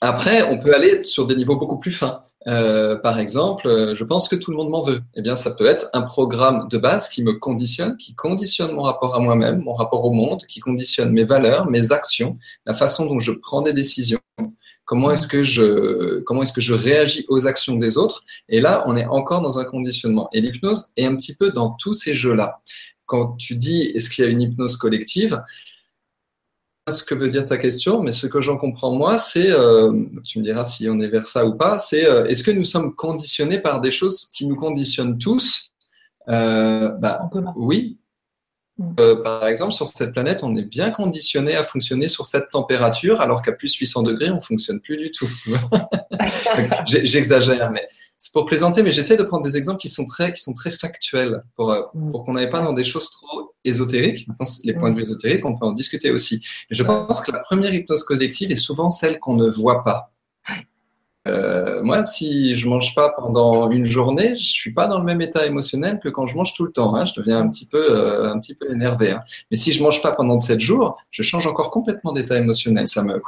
[SPEAKER 1] Après, on peut aller sur des niveaux beaucoup plus fins. Euh, par exemple, euh, je pense que tout le monde m'en veut. Eh bien, ça peut être un programme de base qui me conditionne, qui conditionne mon rapport à moi-même, mon rapport au monde, qui conditionne mes valeurs, mes actions, la façon dont je prends des décisions. Comment est-ce que je, comment est-ce que je réagis aux actions des autres? Et là, on est encore dans un conditionnement. Et l'hypnose est un petit peu dans tous ces jeux-là. Quand tu dis, est-ce qu'il y a une hypnose collective? Ce que veut dire ta question, mais ce que j'en comprends moi, c'est, euh, tu me diras si on est vers ça ou pas, c'est euh, est-ce que nous sommes conditionnés par des choses qui nous conditionnent tous euh, bah, Oui. Mm. par exemple, sur cette planète, on est bien conditionné à fonctionner sur cette température, alors qu'à plus 800 degrés, on fonctionne plus du tout. J'exagère, mais c'est pour plaisanter, mais j'essaie de prendre des exemples qui sont très, qui sont très factuels pour, mm. pour qu'on n'aille pas dans des choses trop ésotérique. Maintenant, les points de vue ésotériques, on peut en discuter aussi. Mais je pense que la première hypnose collective est souvent celle qu'on ne voit pas. Euh, moi, si je mange pas pendant une journée, je suis pas dans le même état émotionnel que quand je mange tout le temps. Hein. Je deviens un petit peu, euh, un petit peu énervé. Hein. Mais si je mange pas pendant sept jours, je change encore complètement d'état émotionnel. Ça me,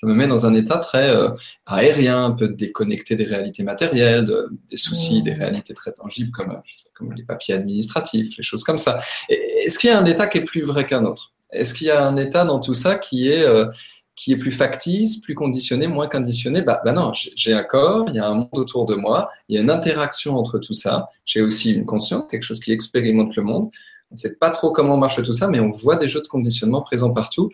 [SPEAKER 1] ça me met dans un état très euh, aérien, un peu déconnecté des réalités matérielles, des soucis, des réalités très tangibles comme, comme les papiers administratifs, les choses comme ça. Est-ce qu'il y a un état qui est plus vrai qu'un autre? Est-ce qu'il y a un état dans tout ça qui est euh, qui est plus factice, plus conditionné, moins conditionné? Bah, bah non, j'ai un corps, il y a un monde autour de moi, il y a une interaction entre tout ça. J'ai aussi une conscience, quelque chose qui expérimente le monde. On ne sait pas trop comment marche tout ça, mais on voit des jeux de conditionnement présents partout.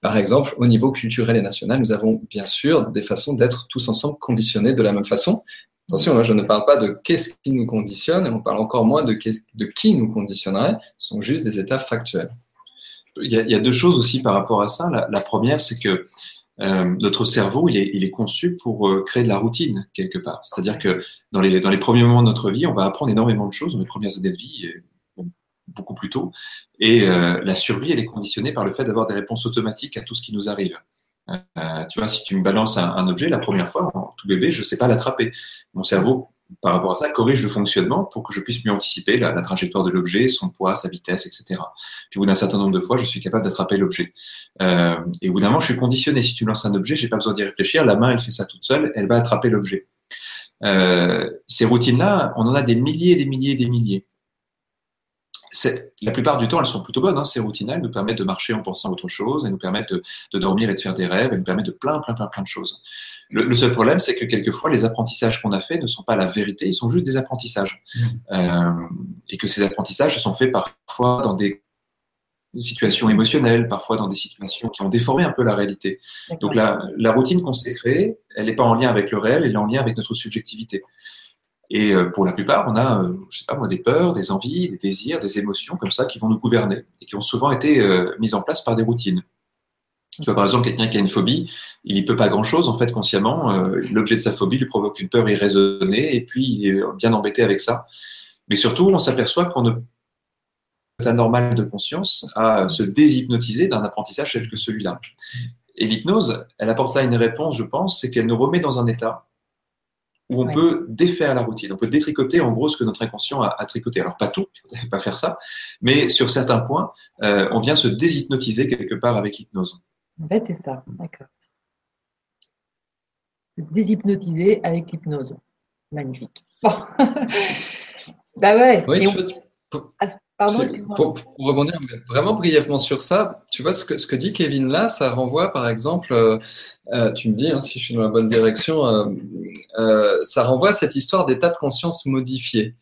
[SPEAKER 1] Par exemple, au niveau culturel et national, nous avons bien sûr des façons d'être tous ensemble conditionnés de la même façon. Attention, je ne parle pas de qu'est-ce qui nous conditionne, et on parle encore moins de, qui nous conditionnerait. Ce sont juste des états factuels.
[SPEAKER 3] Il y, a, deux choses aussi par rapport à ça. La, première, c'est que euh, notre cerveau, il est, conçu pour euh, créer de la routine quelque part. C'est-à-dire que dans les premiers moments de notre vie, on va apprendre énormément de choses dans les premières années de vie beaucoup plus tôt. Et euh, la survie, elle est conditionnée par le fait d'avoir des réponses automatiques à tout ce qui nous arrive. Euh, tu vois, si tu me balances un, objet, la première fois, en tout bébé, je ne sais pas l'attraper. Mon cerveau, par rapport à ça, corrige le fonctionnement pour que je puisse mieux anticiper la, trajectoire de l'objet, son poids, sa vitesse, etc. Puis au bout d'un certain nombre de fois, je suis capable d'attraper l'objet. Euh, et au bout d'un moment, je suis conditionné. Si tu lances un objet, j'ai pas besoin d'y réfléchir. La main, elle fait ça toute seule, elle va attraper l'objet. Ces routines-là, on en a des milliers, des milliers, des milliers. La plupart du temps, elles sont plutôt bonnes, hein, ces routines. Elles nous permettent de marcher en pensant à autre chose, elles nous permettent de, dormir et de faire des rêves, elles nous permettent de plein, plein, plein, plein de choses. Le, seul problème, c'est que quelquefois, les apprentissages qu'on a faits ne sont pas la vérité, ils sont juste des apprentissages. Mmh. Euh, et que ces apprentissages sont faits parfois dans des situations émotionnelles, parfois dans des situations qui ont déformé un peu la réalité. Donc la, la routine qu'on s'est créée, elle n'est pas en lien avec le réel, elle est en lien avec notre subjectivité. Et euh, pour la plupart, on a, euh, je sais pas moi, des peurs, des envies, des désirs, des émotions comme ça qui vont nous gouverner et qui ont souvent été euh, mises en place par des routines. Tu vois, par exemple, quelqu'un qui a une phobie, il n'y peut pas grand-chose, en fait, consciemment. L'objet de sa phobie lui provoque une peur irraisonnée et puis il est bien embêté avec ça. Mais surtout, on s'aperçoit qu'on ne la normale de conscience à se déshypnotiser d'un apprentissage tel que celui-là. Et l'hypnose, elle apporte là une réponse, je pense, c'est qu'elle nous remet dans un état où on peut défaire la routine, on peut détricoter en gros ce que notre inconscient a, tricoté. Alors pas tout, il ne pas faire ça, mais sur certains points, euh, on vient se déshypnotiser quelque part avec l'hypnose.
[SPEAKER 2] En fait, c'est ça, d'accord. Déshypnotiser avec l'hypnose. Magnifique. bah ouais.
[SPEAKER 1] Oui, pour, rebondir vraiment brièvement sur ça, tu vois ce que, ce que dit Kevin là, ça renvoie par exemple, euh, euh, tu me dis hein, si je suis dans la bonne direction, euh, ça renvoie à cette histoire d'état de conscience modifié.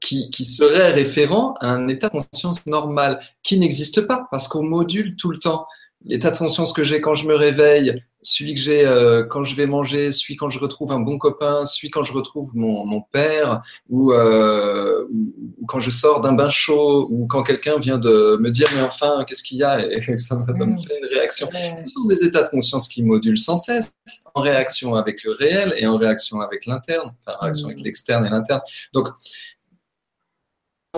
[SPEAKER 1] Qui, qui serait référent à un état de conscience normal qui n'existe pas parce qu'on module tout le temps l'état de conscience que j'ai quand je me réveille, celui que j'ai euh, quand je vais manger, celui quand je retrouve un bon copain, celui quand je retrouve mon, mon père, ou, euh, ou, quand je sors d'un bain chaud, ou quand quelqu'un vient de me dire mais enfin qu'est-ce qu'il y a? Et ça, ça me mm. fait une réaction. Ce sont des états de conscience qui modulent sans cesse en réaction avec le réel et en réaction avec l'interne, enfin en réaction avec mm. l'externe et l'interne. Donc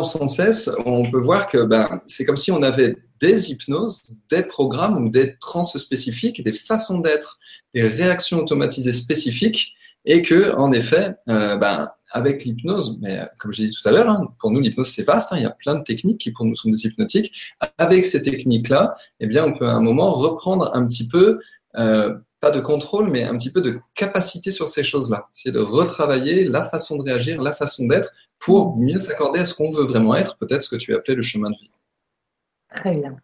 [SPEAKER 1] sans cesse, on peut voir que ben, c'est comme si on avait des hypnoses, des programmes ou des trans spécifiques, des façons d'être, des réactions automatisées spécifiques, et que, en effet, euh, ben, avec l'hypnose, mais comme j'ai dit tout à l'heure, hein, pour nous l'hypnose c'est vaste, hein, il y a plein de techniques qui pour nous sont des hypnotiques. Avec ces techniques-là, eh bien, on peut à un moment reprendre un petit peu, euh, pas de contrôle, mais un petit peu de capacité sur ces choses-là. C'est de retravailler la façon de réagir, la façon d'être, pour mieux s'accorder à ce qu'on veut vraiment être, peut-être ce que tu as appelé le chemin de vie.
[SPEAKER 2] Très bien.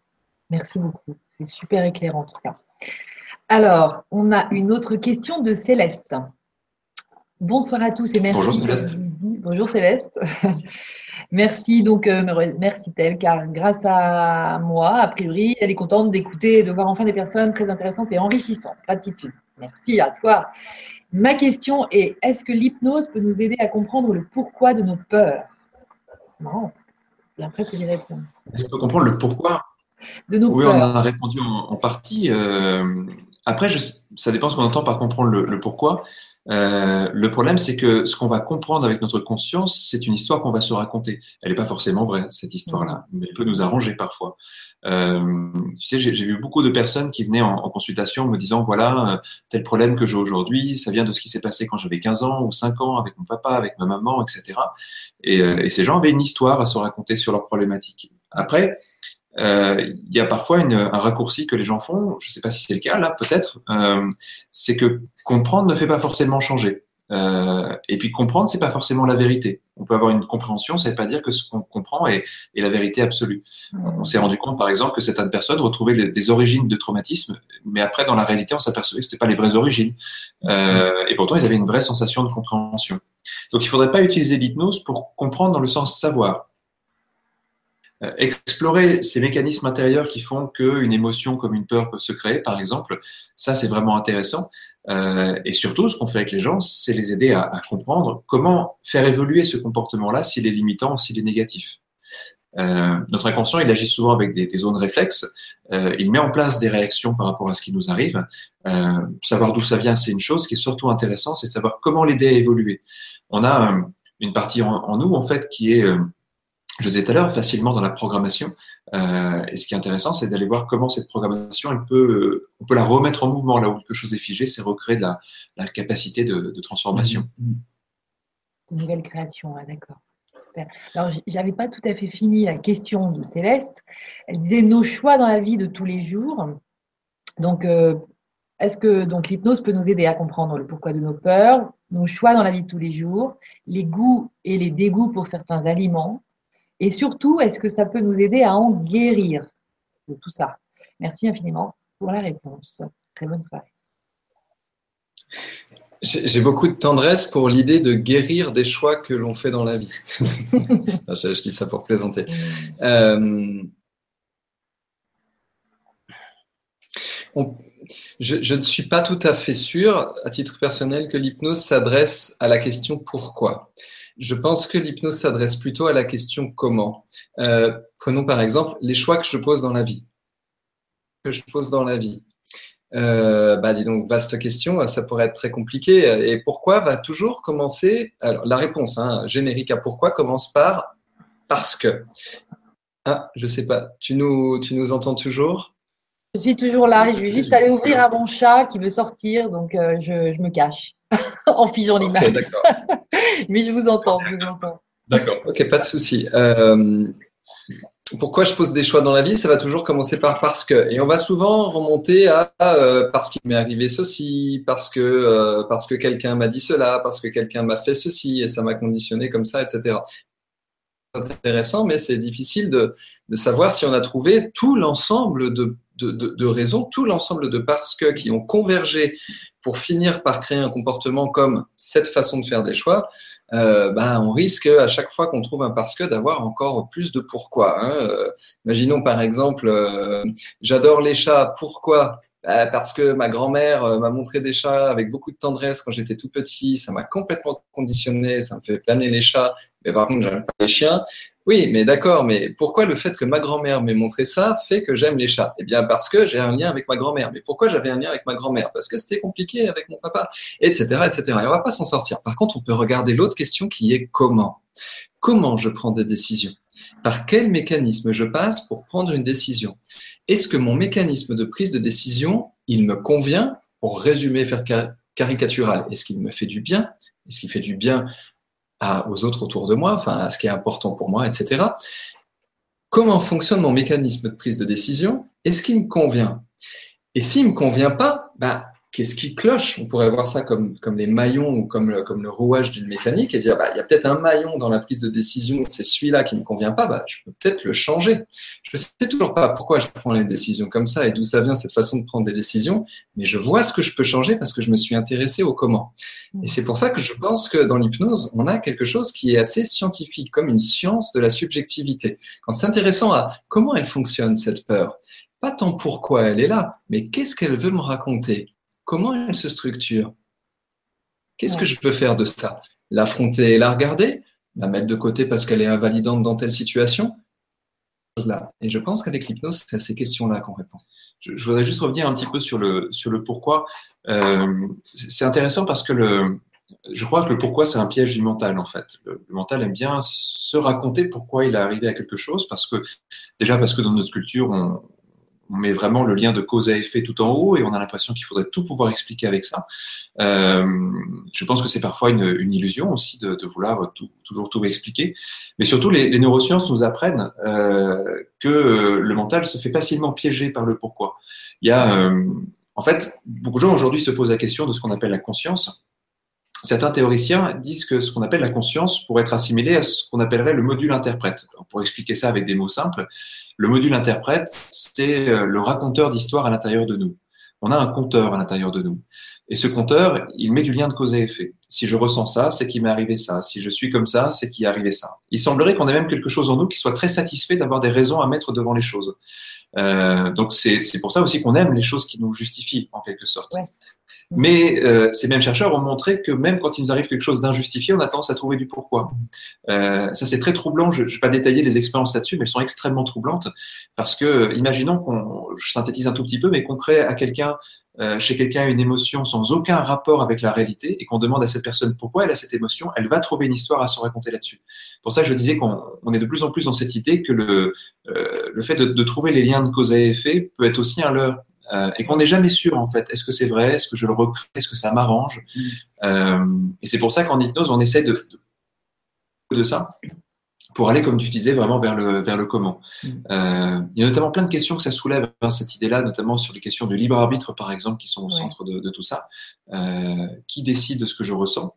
[SPEAKER 2] Merci beaucoup. C'est super éclairant tout ça. Alors, on a une autre question de Céleste. Bonsoir à tous et merci.
[SPEAKER 3] Bonjour Céleste.
[SPEAKER 2] Bonjour Céleste. merci donc, euh, merci tel, car grâce à moi, a priori, elle est contente d'écouter et de voir enfin des personnes très intéressantes et enrichissantes. Gratitude. Merci à toi. Ma question est est-ce que l'hypnose peut nous aider à comprendre le pourquoi de nos peurs? Non, bien presque d'y répondre.
[SPEAKER 3] Est-ce qu'on peut comprendre le pourquoi?
[SPEAKER 2] De nos
[SPEAKER 3] oui, on a répondu en, partie. Euh, après, ça dépend ce qu'on entend par comprendre le pourquoi. Euh, le problème, c'est que ce qu'on va comprendre avec notre conscience, c'est une histoire qu'on va se raconter. Elle n'est pas forcément vraie, cette histoire-là, mm. mais elle peut nous arranger parfois. Euh, tu sais, j'ai vu beaucoup de personnes qui venaient en, consultation me disant, voilà, euh, tel problème que j'ai aujourd'hui, ça vient de ce qui s'est passé quand j'avais 15 ans ou 5 ans avec mon papa, avec ma maman, etc. Et, euh, et ces gens avaient une histoire à se raconter sur leurs problématiques. Après, il y a parfois une, un raccourci que les gens font, je ne sais pas si c'est le cas là, peut-être, euh, c'est que comprendre ne fait pas forcément changer. Euh, et puis comprendre, c'est pas forcément la vérité. On peut avoir une compréhension, ça veut pas dire que ce qu'on comprend est, est, la vérité absolue. On s'est rendu compte, par exemple, que certaines personnes retrouvaient des origines de traumatisme, mais après, dans la réalité, on s'apercevait que ce n'était pas les vraies origines. Euh, et pourtant, ils avaient une vraie sensation de compréhension. Donc, il ne faudrait pas utiliser l'hypnose pour comprendre dans le sens savoir. Euh, explorer ces mécanismes intérieurs qui font qu'une émotion comme une peur peut se créer, par exemple, ça c'est vraiment intéressant. Euh, et surtout, ce qu'on fait avec les gens, c'est les aider à, à, comprendre comment faire évoluer ce comportement-là s'il est limitant ou s'il est négatif. Euh, notre inconscient, il agit souvent avec des, des zones réflexes. Euh, il met en place des réactions par rapport à ce qui nous arrive. Euh, savoir d'où ça vient, c'est une chose. Ce qui est surtout intéressant, c'est de savoir comment l'aider à évoluer. On a euh, une partie en, en, nous, en fait, qui est je disais tout à l'heure, facilement dans la programmation. Euh, et ce qui est intéressant, c'est d'aller voir comment cette programmation, peut, on peut la remettre en mouvement. Là où quelque chose est figé, c'est recréer de la, capacité de, transformation.
[SPEAKER 2] Mmh. Une nouvelle création, d'accord. Alors, j'avais pas tout à fait fini la question de Céleste. Elle disait nos choix dans la vie de tous les jours. Donc, euh, est-ce que donc l'hypnose peut nous aider à comprendre le pourquoi de nos peurs, nos choix dans la vie de tous les jours, les goûts et les dégoûts pour certains aliments, Et surtout, est-ce que ça peut nous aider à en guérir de tout ça? Merci infiniment pour la réponse. Très bonne soirée.
[SPEAKER 1] J'ai beaucoup de tendresse pour l'idée de guérir des choix que l'on fait dans la vie. je, dis ça pour plaisanter. Euh, je, ne suis pas tout à fait sûr, à titre personnel, que l'hypnose s'adresse à la question pourquoi. Je pense que l'hypnose s'adresse plutôt à la question comment. Euh, prenons par exemple les choix que je pose dans la vie. Que je pose dans la vie. Euh, bah dis donc, vaste question, ça pourrait être très compliqué. Et pourquoi va toujours commencer Alors, la réponse hein, générique à pourquoi commence par parce que. Ah, je sais pas. Tu nous, tu nous entends toujours?
[SPEAKER 2] Je suis toujours là. Je vais juste aller ouvrir à mon chat qui veut sortir, donc euh, je, je, me cache en figeant l'image. d'accord. Mais je vous entends, je vous entends.
[SPEAKER 1] D'accord. Ok, pas de souci. Euh, pourquoi je pose des choix dans la vie, ça va toujours commencer par parce que. Et on va souvent remonter à euh, parce qu'il m'est arrivé ceci, parce que euh, parce que quelqu'un m'a dit cela, parce que quelqu'un m'a fait ceci et ça m'a conditionné comme ça, etc. C'est intéressant, mais c'est difficile de, de savoir si on a trouvé tout l'ensemble de de, de, raisons, tout l'ensemble de parce que qui ont convergé pour finir par créer un comportement comme cette façon de faire des choix, euh, bah, on risque à chaque fois qu'on trouve un parce que d'avoir encore plus de pourquoi. Hein. Euh, imaginons par exemple, euh, j'adore les chats, pourquoi? Bah, Parce que ma grand-mère m'a montré des chats avec beaucoup de tendresse quand j'étais tout petit, ça m'a complètement conditionné, ça me fait planer les chats, mais par contre j'aime pas les chiens. Oui, mais d'accord, mais pourquoi le fait que ma grand-mère m'ait montré ça fait que j'aime les chats? Eh bien, parce que j'ai un lien avec ma grand-mère. Mais pourquoi j'avais un lien avec ma grand-mère? Parce que c'était compliqué avec mon papa, etc., etc. Et on va pas s'en sortir. Par contre, on peut regarder l'autre question qui est comment? Comment je prends des décisions? Par quel mécanisme je passe pour prendre une décision? Est-ce que mon mécanisme de prise de décision, il me convient? Pour résumer, faire caricatural, est-ce qu'il me fait du bien? Est-ce qu'il fait du bien aux autres autour de moi, enfin à ce qui est important pour moi, etc. Comment fonctionne mon mécanisme de prise de décision? Est-ce qu'il me convient? Et s'il ne me convient pas, bah, qu'est-ce qui cloche? On pourrait voir ça comme, comme les maillons ou comme le, comme le rouage d'une mécanique et dire, bah, il y a peut-être un maillon dans la prise de décision, c'est celui-là qui ne me convient pas, bah, je peux peut-être le changer. Je ne sais toujours pas pourquoi je prends les décisions comme ça et d'où ça vient cette façon de prendre des décisions, mais je vois ce que je peux changer parce que je me suis intéressé au comment. Et c'est pour ça que je pense que dans l'hypnose, on a quelque chose qui est assez scientifique, comme une science de la subjectivité. Quand c'est intéressant à comment elle fonctionne, cette peur, pas tant pourquoi elle est là, mais qu'est-ce qu'elle veut me raconter? Comment elle se structure? Qu'est-ce que je peux faire de ça? L'affronter et la regarder? La mettre de côté parce qu'elle est invalidante dans telle situation? Là. Et je pense qu'avec l'hypnose, c'est à ces questions-là qu'on répond.
[SPEAKER 3] Je, voudrais juste revenir un petit peu sur le, sur le pourquoi. Euh, c'est intéressant parce que le, je crois que le pourquoi, c'est un piège du mental, en fait. Le, le, mental aime bien se raconter pourquoi il est arrivé à quelque chose, parce que, déjà parce que dans notre culture, on, on met vraiment le lien de cause à effet tout en haut et on a l'impression qu'il faudrait tout pouvoir expliquer avec ça. Euh, je pense que c'est parfois une, illusion aussi de, vouloir tout, toujours tout expliquer. Mais surtout, les, les neurosciences nous apprennent euh, que le mental se fait facilement piéger par le pourquoi. Il y a, euh, en fait, beaucoup de gens aujourd'hui se posent la question de ce qu'on appelle la conscience. Certains théoriciens disent que ce qu'on appelle la conscience pourrait être assimilé à ce qu'on appellerait le module interprète. pour expliquer ça avec des mots simples, le module interprète, c'est euh, le raconteur d'histoire à l'intérieur de nous. On a un compteur à l'intérieur de nous. Et ce compteur, il met du lien de cause à effet. Si je ressens ça, c'est qu'il m'est arrivé ça. Si je suis comme ça, c'est qu'il est arrivé ça. Il semblerait qu'on ait même quelque chose en nous qui soit très satisfait d'avoir des raisons à mettre devant les choses. Euh, donc c'est pour ça aussi qu'on aime les choses qui nous justifient en quelque sorte. Mais euh, ces mêmes chercheurs ont montré que même quand il nous arrive quelque chose d'injustifié, on a tendance à trouver du pourquoi. Euh, ça, c'est très troublant. Je ne vais pas détailler les expériences là-dessus, mais elles sont extrêmement troublantes parce que, imaginons qu'on, je synthétise un tout petit peu, mais qu'on crée à quelqu'un, euh, chez quelqu'un, une émotion sans aucun rapport avec la réalité et qu'on demande à cette personne pourquoi elle a cette émotion, elle va trouver une histoire à se raconter là-dessus. Pour ça, je disais qu'on on est de plus en plus dans cette idée que le, euh, le fait de, de trouver les liens de cause à effet peut être aussi un leurre euh, et qu'on n'est jamais sûr en fait. Est-ce que c'est vrai? Est-ce que je le recrée? Est-ce que ça m'arrange? Mm. euh, Et c'est pour ça qu'en hypnose, on essaie de, de, de, ça pour aller, comme tu disais, vraiment vers le, vers le comment. Mm. Euh, il y a notamment plein de questions que ça soulève, hein, cette idée-là, notamment sur les questions de libre arbitre, par exemple, qui sont au centre de, de, tout ça. Qui décide de ce que je ressens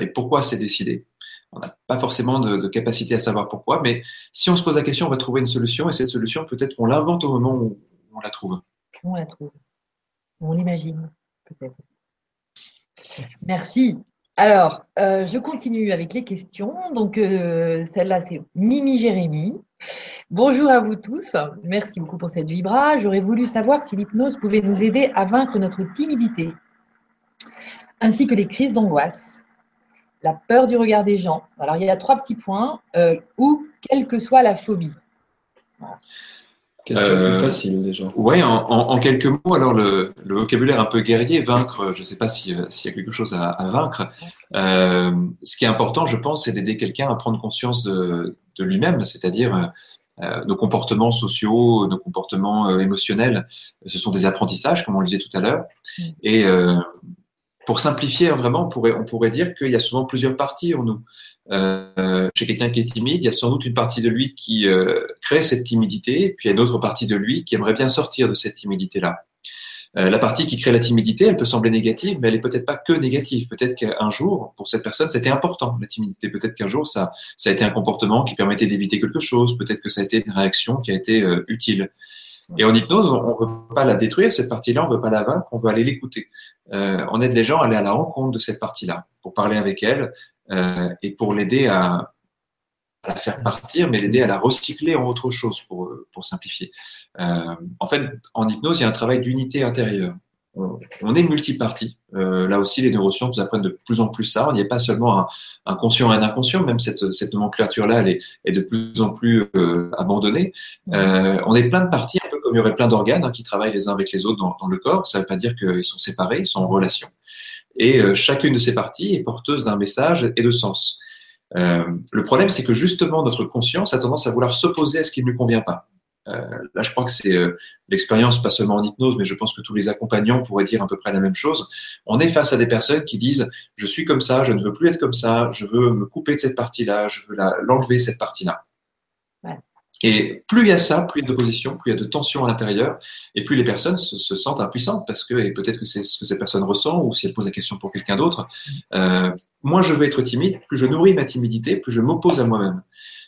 [SPEAKER 3] et pourquoi c'est décidé? On n'a pas forcément de, capacité à savoir pourquoi, mais si on se pose la question, on va trouver une solution et cette solution, peut-être qu'on l'invente au moment où on la trouve.
[SPEAKER 2] On la trouve. On l'imagine, peut-être. Merci. Alors, euh, je continue avec les questions. Donc, euh, celle-là, c'est Mimi Jérémy. Bonjour à vous tous. Merci beaucoup pour cette vibra. J'aurais voulu savoir si l'hypnose pouvait nous aider à vaincre notre timidité, ainsi que les crises d'angoisse, la peur du regard des gens. Alors, il y a trois petits points, euh, ou quelle que soit la phobie.
[SPEAKER 1] Question plus euh, facile déjà.
[SPEAKER 3] Oui, en, quelques mots, alors le, vocabulaire un peu guerrier, vaincre, je ne sais pas euh, s'il y a quelque chose à, vaincre. Euh, ce qui est important, je pense, c'est d'aider quelqu'un à prendre conscience de, lui-même, c'est-à-dire nos comportements sociaux, nos comportements émotionnels. Ce sont des apprentissages, comme on le disait tout à l'heure. Mm. Et pour simplifier vraiment, on pourrait, dire qu'il y a souvent plusieurs parties en nous. Euh, chez quelqu'un qui est timide, il y a sans doute une partie de lui qui euh, crée cette timidité, puis il y a une autre partie de lui qui aimerait bien sortir de cette timidité-là. Euh, la partie qui crée la timidité, elle peut sembler négative, mais elle est peut-être pas que négative. Peut-être qu'un jour, pour cette personne, c'était important la timidité. Peut-être qu'un jour, ça, a été un comportement qui permettait d'éviter quelque chose. Peut-être que ça a été une réaction qui a été utile. Et en hypnose, on veut pas la détruire, cette partie-là, on veut pas la vaincre, on veut aller l'écouter. Euh, on aide les gens à aller à la rencontre de cette partie-là, pour parler avec elle euh, et pour l'aider à, à, la faire partir, mais l'aider à la recycler en autre chose, pour, pour simplifier. Euh, en fait, en hypnose, il y a un travail d'unité intérieure on, est multipartie. Euh, là aussi, les neurosciences nous apprennent de plus en plus ça. On n'y est pas seulement un, conscient et un inconscient, même cette, cette nomenclature-là, elle est, de plus en plus euh, abandonnée. Euh, on est plein de parties, un comme il y aurait plein d'organes hein, qui travaillent les uns avec les autres dans, le corps. Ça ne veut pas dire qu'ils sont séparés, ils sont en relation. Et chacune de ces parties est porteuse d'un message et de sens. le problème, c'est que justement, notre conscience a tendance à vouloir s'opposer à ce qui ne lui convient pas. Euh, là, je crois que c'est euh, l'expérience, pas seulement en hypnose, mais je pense que tous les accompagnants pourraient dire à peu près la même chose. On est face à des personnes qui disent je suis comme ça, je ne veux plus être comme ça, je veux me couper de cette partie-là, je veux l'enlever cette partie-là. Et plus il y a ça, plus il y a d'opposition, plus il y a de tension à l'intérieur, et plus les personnes se, sentent impuissantes parce que, peut-être que c'est ce que ces personnes ressentent, ou si elles posent la question pour quelqu'un d'autre, euh, moins je veux être timide, plus je nourris ma timidité, plus je m'oppose à moi-même.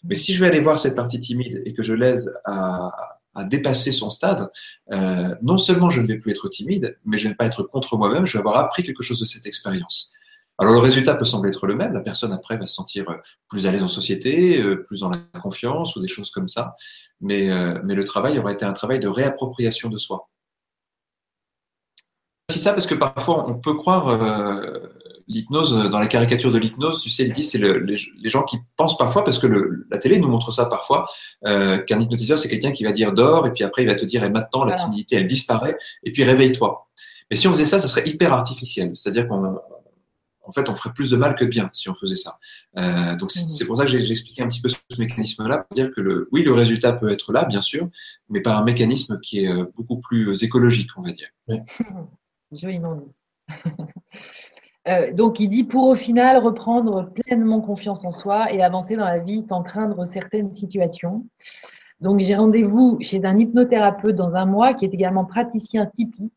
[SPEAKER 3] Mais si je vais aller voir cette partie timide et que je l'aise à, à, dépasser son stade, euh, non seulement je ne vais plus être timide, mais je ne vais pas être contre moi-même, je vais avoir appris quelque chose de cette expérience. Alors le résultat peut sembler être le même, la personne après va se sentir plus à l'aise en société, euh, plus dans la confiance ou des choses comme ça, mais, euh, mais le travail aura été un travail de réappropriation de soi. C'est ça parce que parfois on peut croire euh, l'hypnose, dans la caricature de l'hypnose, tu sais, ils disent c'est le, les, gens qui pensent parfois, parce que le, la télé nous montre ça parfois, euh, qu'un hypnotiseur c'est quelqu'un qui va dire dors et puis après il va te dire et maintenant la timidité elle disparaît et puis réveille-toi. Mais si on faisait ça, ça serait hyper artificiel, c'est-à-dire qu'on en fait, on ferait plus de mal que de bien si on faisait ça. Euh, donc mhm. c'est pour ça que j'ai expliqué un petit peu ce mécanisme-là, pour dire que le, oui, le résultat peut être là, bien sûr, mais par un mécanisme qui est euh, beaucoup plus euh, écologique, on va dire.
[SPEAKER 2] Joliment dit. donc il dit pour au final reprendre pleinement confiance en soi et avancer dans la vie sans craindre certaines situations. Donc j'ai rendez-vous chez un hypnothérapeute dans un mois qui est également praticien Tipeee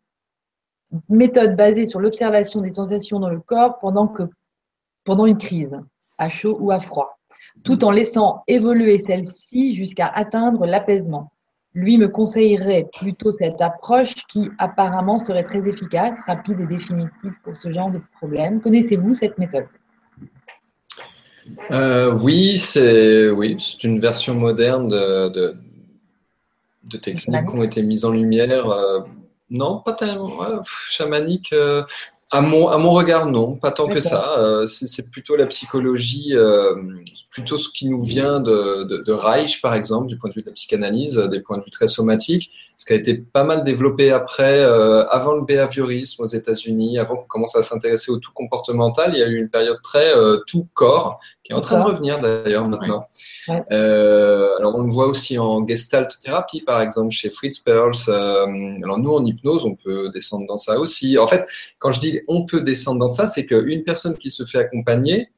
[SPEAKER 2] méthode basée sur l'observation des sensations dans le corps pendant, que, pendant une crise, à chaud ou à froid, tout en laissant évoluer celle-ci jusqu'à atteindre l'apaisement. Lui me conseillerait plutôt cette approche qui apparemment serait très efficace, rapide et définitive pour ce genre de problème. Connaissez-vous cette méthode?
[SPEAKER 1] Euh, Oui, c'est oui, une version moderne de, de, techniques qui ont été mises en lumière. Euh, non, pas tellement. chamanique, euh, à, mon, à mon regard, non, pas tant que ça. Euh, c'est plutôt la psychologie, euh, plutôt ce qui nous vient de, de, de, Reich, par exemple, du point de vue de la psychanalyse, des points de vue très somatiques, ce qui a été pas mal développé après, avant le behaviorisme aux États-Unis, avant qu'on commence à s'intéresser au tout comportemental. Il y a eu une période très tout corps, qui est en train de revenir d'ailleurs maintenant. Euh, alors on le voit aussi en gestalt thérapie, par exemple, chez Fritz Perls. Euh, alors nous, en hypnose, on peut descendre dans ça aussi. En fait, quand je dis on peut descendre dans ça, c'est qu'une personne qui se fait accompagner,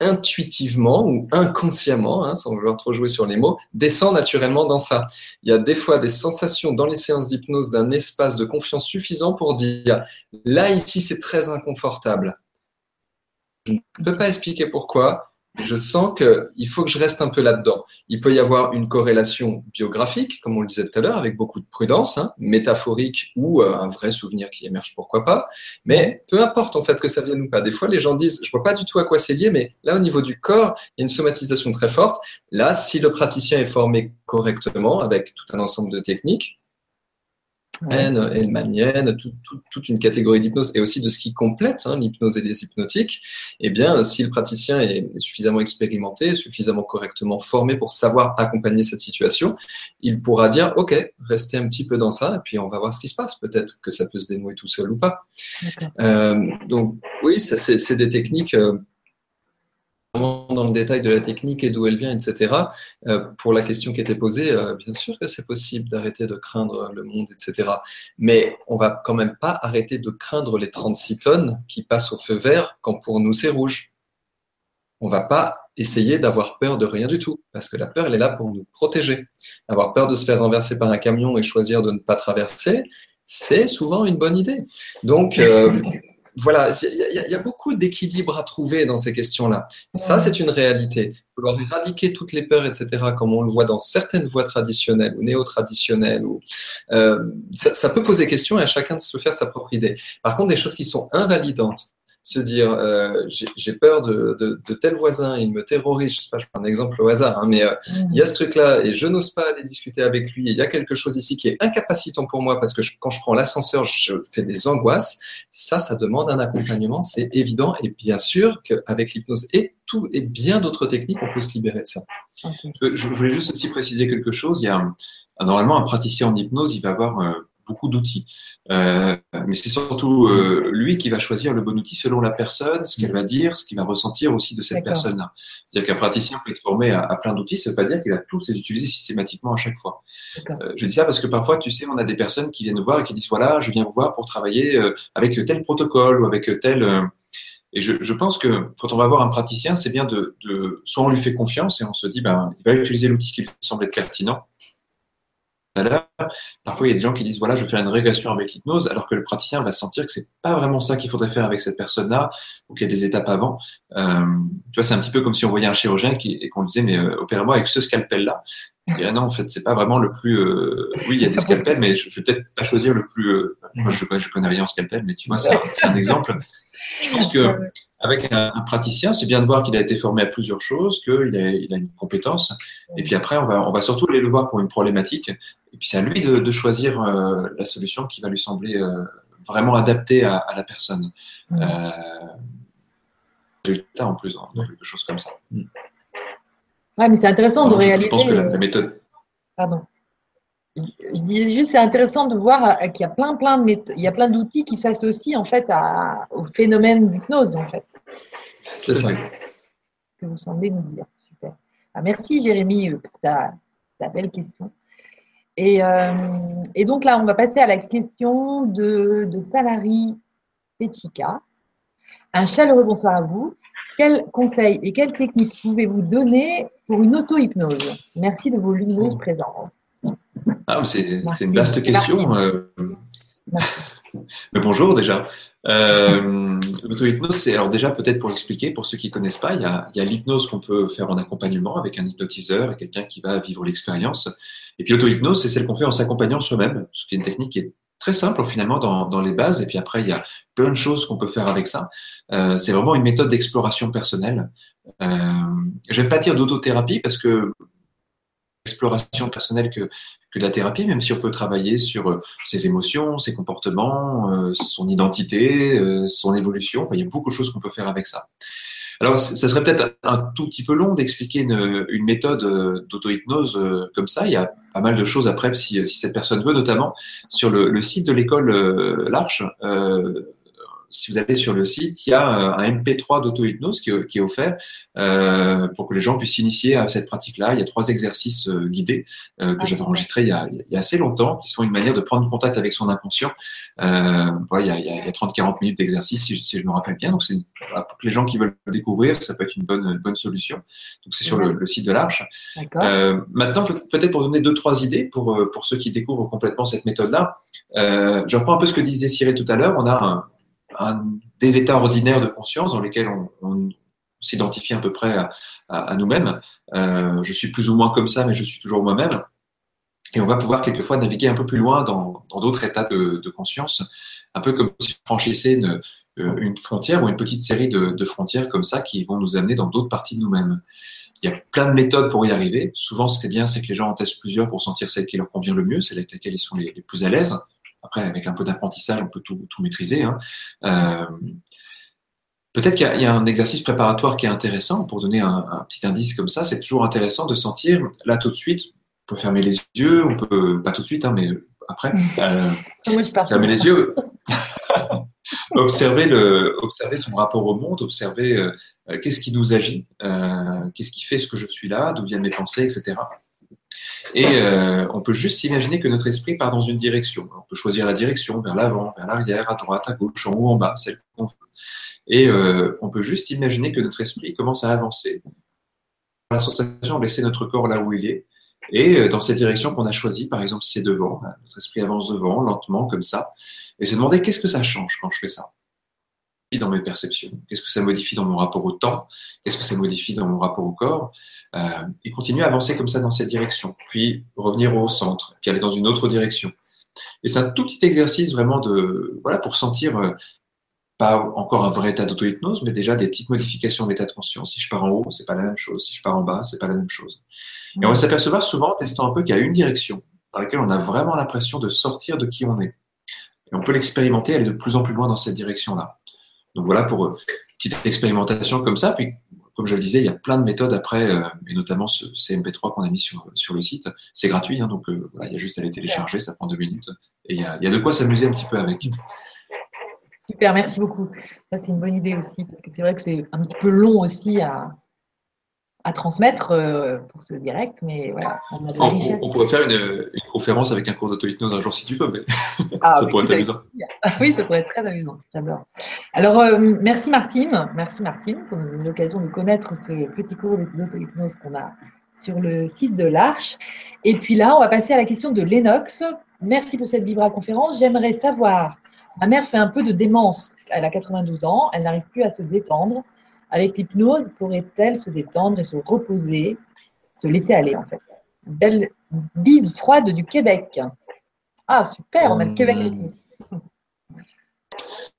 [SPEAKER 1] intuitivement ou inconsciemment, hein, sans vouloir trop jouer sur les mots, descend naturellement dans ça. Il y a des fois des sensations dans les séances d'hypnose d'un espace de confiance suffisant pour dire là, ici, c'est très inconfortable. Je ne peux pas expliquer pourquoi, je sens qu'il faut que je reste un peu là-dedans. Il peut y avoir une corrélation biographique, comme on le disait tout à l'heure, avec beaucoup de prudence, hein, métaphorique ou euh, un vrai souvenir qui émerge, pourquoi pas. Mais peu importe en fait que ça vienne ou pas. Des fois, les gens disent, je vois pas du tout à quoi c'est lié, mais là, au niveau du corps, il y a une somatisation très forte. Là, si le praticien est formé correctement avec tout un ensemble de techniques, ouais. toute une catégorie d'hypnose et aussi de ce qui complète hein, l'hypnose et les hypnotiques, eh bien, si le praticien est suffisamment expérimenté, suffisamment correctement formé pour savoir accompagner cette situation, il pourra dire, OK, restez un petit peu dans ça et puis on va voir ce qui se passe. Peut-être que ça peut se dénouer tout seul ou pas. Euh, donc, oui, ça, c'est des techniques. Euh, dans le détail de la technique et d'où elle vient, etc. Euh, pour la question qui était posée, euh, bien sûr que c'est possible d'arrêter de craindre le monde, etc. Mais on va quand même pas arrêter de craindre les 36 tonnes qui passent au feu vert quand pour nous c'est rouge. On va pas essayer d'avoir peur de rien du tout, parce que la peur, elle est là pour nous protéger. Avoir peur de se faire renverser par un camion et choisir de ne pas traverser, c'est souvent une bonne idée. Donc, euh, voilà, il y, a beaucoup d'équilibre à trouver dans ces questions-là. Ça, c'est une réalité. Vouloir éradiquer toutes les peurs, etc., comme on le voit dans certaines voies traditionnelles ou néo-traditionnelles, ou, euh, ça, peut poser question et à chacun de se faire sa propre idée. Par contre, des choses qui sont invalidantes, se dire euh, j'ai peur de, de, de, tel voisin, il me terrorise, je sais pas, je prends un exemple au hasard, hein, mais euh, il y a ce truc-là et je n'ose pas aller discuter avec lui. Il y a quelque chose ici qui est incapacitant pour moi parce que quand je prends l'ascenseur, je fais des angoisses. Ça, ça demande un accompagnement, c'est évident. Et bien sûr qu'avec l'hypnose et tout et bien d'autres techniques, on peut se libérer de ça.
[SPEAKER 3] Je voulais juste aussi préciser quelque chose. Il y a normalement un praticien en hypnose, il va avoir euh, beaucoup d'outils. Euh, mais c'est surtout euh, lui qui va choisir le bon outil selon la personne, ce qu'elle va dire, ce qu'il va ressentir aussi de cette personne-là. C'est-à-dire qu'un praticien peut être formé à, plein d'outils, ça ne veut pas dire qu'il a tous les utiliser systématiquement à chaque fois. Euh, je dis ça parce que parfois, tu sais, on a des personnes qui viennent nous voir et qui disent voilà, je viens vous voir pour travailler avec tel protocole ou avec tel. Et je, je, pense que quand on va voir un praticien, c'est bien de, de, soit on lui fait confiance et on se dit ben il va utiliser l'outil qui lui semble être pertinent, Parfois, il y a des gens qui disent voilà, je vais faire une régression avec l'hypnose, alors que le praticien va sentir que c'est pas vraiment ça qu'il faudrait faire avec cette personne-là, ou qu'il y a des étapes avant. Euh, tu vois, c'est un petit peu comme si on voyait un chirurgien qui, et qu'on lui disait mais euh, opère-moi avec ce scalpel-là. Et non, en fait, c'est pas vraiment le plus. Euh, oui, il y a des scalpels, mais je, je vais peut-être pas choisir le plus. Euh, moi, je, je connais rien en scalpel, mais tu vois, c'est un exemple. Je pense que avec un, praticien, c'est bien de voir qu'il a été formé à plusieurs choses, qu'il a, il a une compétence. Et puis après, on va, on va surtout aller le voir pour une problématique. Et puis c'est à lui de, de choisir euh, la solution qui va lui sembler euh, vraiment adaptée à, à la personne. Mmh. Euh, résultat en plus, dans, quelque chose comme ça.
[SPEAKER 2] Mmh. Ouais, mais c'est intéressant de réaliser. Je
[SPEAKER 3] pense que la, la méthode.
[SPEAKER 2] Pardon je disais juste, c'est intéressant de voir qu'il y a plein, plein de il y a plein d'outils qui s'associent en fait à, au phénomène d'hypnose en fait.
[SPEAKER 1] C'est ça.
[SPEAKER 2] Que vous semblez nous dire. Super. Ah, merci Jérémy pour ta, belle question. Et, euh, et, donc là, on va passer à la question de, de Salari Pechika. Un chaleureux bonsoir à vous. Quels conseils et quelles techniques pouvez-vous donner pour une auto-hypnose? Merci de vos lumineuses présences.
[SPEAKER 3] Ah, c'est une vaste question. Euh. Mais bonjour déjà. Euh, L'auto-hypnose, c'est alors déjà peut-être pour expliquer, pour ceux qui connaissent pas, il y a, a l'hypnose qu'on peut faire en accompagnement avec un hypnotiseur et quelqu'un qui va vivre l'expérience. Et puis l'auto-hypnose, c'est celle qu'on fait en s'accompagnant soi-même, ce qui est une technique qui est très simple finalement dans, dans, les bases. Et puis après, il y a plein de choses qu'on peut faire avec ça. Euh, c'est vraiment une méthode d'exploration personnelle. Euh, je vais pas dire d'autothérapie parce que exploration personnelle que, que de la thérapie, même si on peut travailler sur euh, ses émotions, ses comportements, euh, son identité, euh, son évolution. il y a beaucoup de choses qu'on peut faire avec ça. Alors, ça serait peut-être un tout petit peu long d'expliquer une, une, méthode d'auto-hypnose comme ça. Il y a pas mal de choses après, si, si cette personne veut, notamment sur le, le site de l'école L'Arche. Euh, si vous allez sur le site, il y a un MP3 d'auto-hypnose qui, est offert euh, pour que les gens puissent s'initier à cette pratique-là. Il y a trois exercices euh, guidés euh, que j'avais enregistrés il y, a, il y, a, assez longtemps, qui sont une manière de prendre contact avec son inconscient. Euh, voilà, il y a, a 30-40 minutes d'exercice, si, si, je me rappelle bien. Donc, c'est voilà, pour que les gens qui veulent le découvrir, ça peut être une bonne, une bonne solution. Donc, c'est sur le, le, site de l'Arche. Euh, maintenant, peut-être pour donner deux, trois idées pour, pour ceux qui découvrent complètement cette méthode-là. Euh, je reprends un peu ce que disait Cyril tout à l'heure. On a un, des états ordinaires de conscience dans lesquels on, s'identifier à peu près à, nous-mêmes. Euh, je suis plus ou moins comme ça, mais je suis toujours moi-même. Et on va pouvoir quelquefois naviguer un peu plus loin dans d'autres états de, conscience, un peu comme si on franchissait une, euh, frontière ou une petite série de, frontières comme ça qui vont nous amener dans d'autres parties de nous-mêmes. Il y a plein de méthodes pour y arriver. Souvent, ce qui est bien, c'est que les gens en testent plusieurs pour sentir celle qui leur convient le mieux, celle avec laquelle ils sont les plus à l'aise. Après, avec un peu d'apprentissage, on peut tout, tout maîtriser. Hein. Euh, Peut-être qu'il y, a un exercice préparatoire qui est intéressant pour donner un, un petit indice comme ça. C'est toujours intéressant de sentir là tout de suite peut fermer les yeux, on peut pas tout de suite, hein, mais après. Euh, je fermer les yeux. observer le, observer son rapport au monde, observer euh, euh, qu'est-ce qui nous agit, euh, qu'est-ce qui fait ce que je suis là, d'où viennent mes pensées, etc. Et euh, on peut juste s'imaginer que notre esprit part dans une direction. On peut choisir la direction vers l'avant, vers l'arrière, à droite, à gauche, en haut, en bas, celle qu'on veut. Et euh, on peut juste imaginer que notre esprit commence à avancer. La sensation de laisser notre corps là où il est, et euh, dans cette direction qu'on a choisie, par exemple, si c'est devant, bah, notre esprit avance devant, lentement, comme ça, et se demander qu'est-ce que ça change quand je fais ça? Dans mes perceptions Qu'est-ce que ça modifie dans mon rapport au temps? Qu'est-ce que ça modifie dans mon rapport au corps? Euh, Et continuer à avancer comme ça dans cette direction, puis revenir au centre, puis aller dans une autre direction. Et c'est un tout petit exercice vraiment de voilà pour sentir euh, pas encore un vrai état d'auto-hypnose, mais déjà des petites modifications de l'état de conscience. Si je pars en haut, c'est pas la même chose. Si je pars en bas, c'est pas la même chose. Et on va s'apercevoir souvent, en testant un peu, qu'il y a une direction dans laquelle on a vraiment l'impression de sortir de qui on est. Et on peut l'expérimenter, aller de plus en plus loin dans cette direction-là. Donc voilà pour une euh, petite expérimentation comme ça. Puis, comme je le disais, il y a plein de méthodes après, euh, et notamment ce CMP3 qu'on a mis sur, le site. C'est gratuit, hein, donc euh, il y a juste à les télécharger, ça prend deux minutes. Et il y a de quoi s'amuser un petit peu avec.
[SPEAKER 2] Super, merci beaucoup. Ça, c'est une bonne idée aussi, parce que c'est vrai que c'est un petit peu long aussi à, à transmettre euh, pour ce direct, mais voilà,
[SPEAKER 3] on a de on, richesse. On, pourrait faire une, une conférence avec un cours d'auto-hypnose un jour si tu veux, mais
[SPEAKER 2] ah, ça pourrait être amusant. oui, ça pourrait être très amusant, j'adore. Alors, euh, merci Martine, merci Martine pour nous donner l'occasion de connaître ce petit cours d'auto-hypnose qu'on a sur le site de l'Arche. Et puis là, on va passer à la question de Lennox. Merci pour cette Vibra conférence. J'aimerais savoir, ma mère fait un peu de démence, elle a 92 ans, elle n'arrive plus à se détendre. Avec l'hypnose, pourrait-elle se détendre et se reposer, se laisser aller en fait? Belle bise froide du Québec. Ah, super, on a le Québec nous.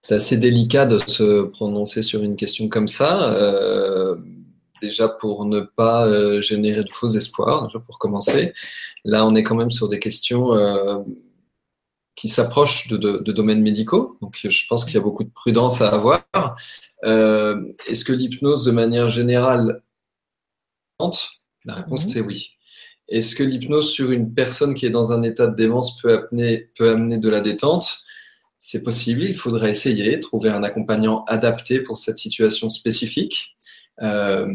[SPEAKER 1] C'est assez délicat de se prononcer sur une question comme ça. Euh, déjà pour ne pas euh, générer de faux espoirs, déjà pour commencer. Là, on est quand même sur des questions euh, qui s'approchent de, de, domaines médicaux. Donc, je pense qu'il y a beaucoup de prudence à avoir. Euh, est-ce que l'hypnose, de manière générale, La réponse, c'est oui. Est-ce que l'hypnose sur une personne qui est dans un état de démence peut amener, peut amener de la détente? C'est possible, il faudrait essayer, trouver un accompagnant adapté pour cette situation spécifique. Euh,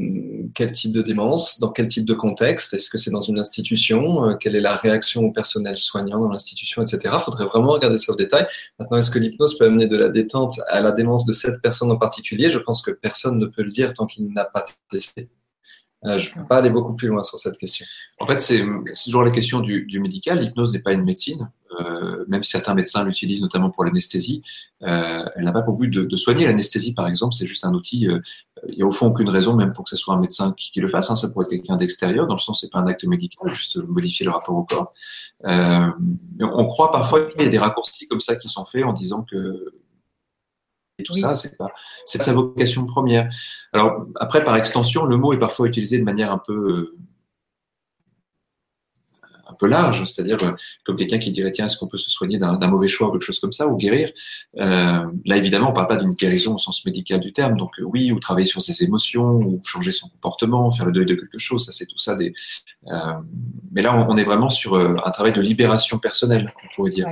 [SPEAKER 1] quel type de démence, dans quel type de contexte, est-ce que c'est dans une institution, euh, quelle est la réaction au personnel soignant dans l'institution, etc. Il faudrait vraiment regarder ça au détail. Maintenant, est-ce que l'hypnose peut amener de la détente à la démence de cette personne en particulier? Je pense que personne ne peut le dire tant qu'il n'a pas testé. Euh, je ne peux pas aller beaucoup plus loin sur cette question.
[SPEAKER 3] En fait, c'est toujours la question du, du médical. L'hypnose n'est pas une médecine. Euh, même si certains médecins l'utilisent notamment pour l'anesthésie, euh, elle n'a pas pour but de, de soigner. L'anesthésie, par exemple, c'est juste un outil. Euh, il n'y a au fond aucune raison, même pour que ce soit un médecin qui, qui le fasse. Hein, ça pourrait être quelqu'un d'extérieur, dans le sens c'est pas un acte médical, juste modifier le rapport au corps. Euh, on croit parfois qu'il y a des raccourcis comme ça qui sont faits en disant que et tout ça, c'est pas, c'est sa vocation première. Alors après, par extension, le mot est parfois utilisé de manière un peu un peu large, c'est-à-dire euh, comme quelqu'un qui dirait tiens est-ce qu'on peut se soigner d'un mauvais choix ou quelque chose comme ça ou guérir. Euh, là évidemment on parle pas d'une guérison au sens médical du terme, donc euh, oui ou travailler sur ses émotions ou changer son comportement, faire le deuil de quelque chose, ça c'est tout ça des. Euh, mais là on, est vraiment sur euh, un travail de libération personnelle, on pourrait dire.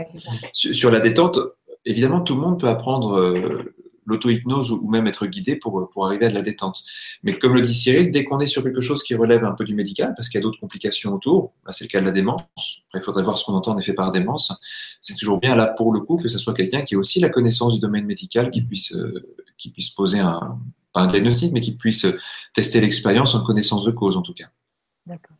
[SPEAKER 3] sur, sur, la détente, évidemment tout le monde peut apprendre l'auto-hypnose ou même être guidé pour, pour arriver à de la détente. Mais comme le dit Cyril, dès qu'on est sur quelque chose qui relève un peu du médical, parce qu'il y a d'autres complications autour, bah, c'est le cas de la démence, après il faudrait voir ce qu'on entend en effet par démence, c'est toujours bien là pour le coup que ce soit quelqu'un qui ait aussi la connaissance du domaine médical, qui puisse, euh, qui puisse poser un, pas un diagnostic, mais qui puisse tester l'expérience en connaissance de cause en tout cas.
[SPEAKER 2] D'accord.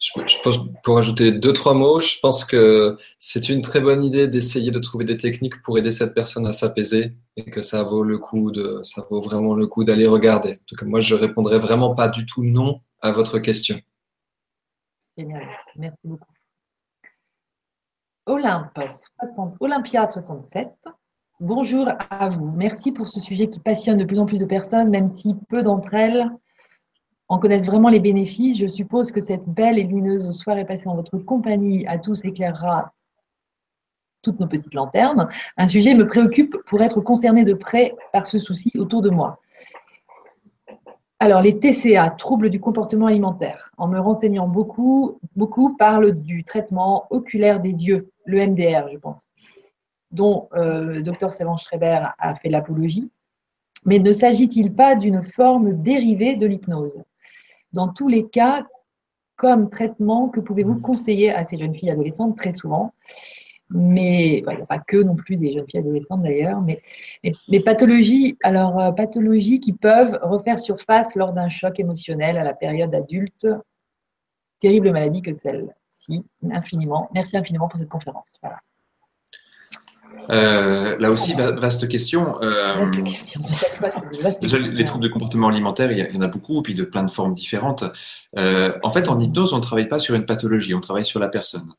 [SPEAKER 1] Je, pense, pour ajouter deux, trois mots, je pense que c'est une très bonne idée d'essayer de trouver des techniques pour aider cette personne à s'apaiser et que ça vaut le coup de, ça vaut vraiment le coup d'aller regarder. Cas, moi, je répondrai vraiment pas du tout non à votre question.
[SPEAKER 2] Génial. Merci beaucoup. Olympe, 60, Olympia 67. Bonjour à vous. Merci pour ce sujet qui passionne de plus en plus de personnes, même si peu d'entre elles en connaissent vraiment les bénéfices. Je suppose que cette belle et lumineuse soirée passée en votre compagnie à tous éclairera toutes nos petites lanternes. Un sujet me préoccupe pour être concerné de près par ce souci autour de moi. Alors, les TCA, troubles du comportement alimentaire. En me renseignant beaucoup, beaucoup parlent du traitement oculaire des yeux, le MDR, je pense, dont euh, le docteur Savant Schreiber a fait l'apologie. Mais ne s'agit-il pas d'une forme dérivée de l'hypnose? Dans tous les cas, comme traitement, que pouvez-vous conseiller à ces jeunes filles adolescentes très souvent mais il n'y a pas que non plus des jeunes filles adolescentes d'ailleurs, mais, mais, pathologies, alors euh, pathologies qui peuvent refaire surface lors d'un choc émotionnel à la période adulte. Terrible maladie que celle-ci, infiniment. Merci infiniment pour cette conférence.
[SPEAKER 3] Euh, là aussi, vaste question. Euh, les troubles de comportement alimentaire, il y, en a beaucoup, puis de plein de formes différentes. en fait, en hypnose, on ne travaille pas sur une pathologie, on travaille sur la personne.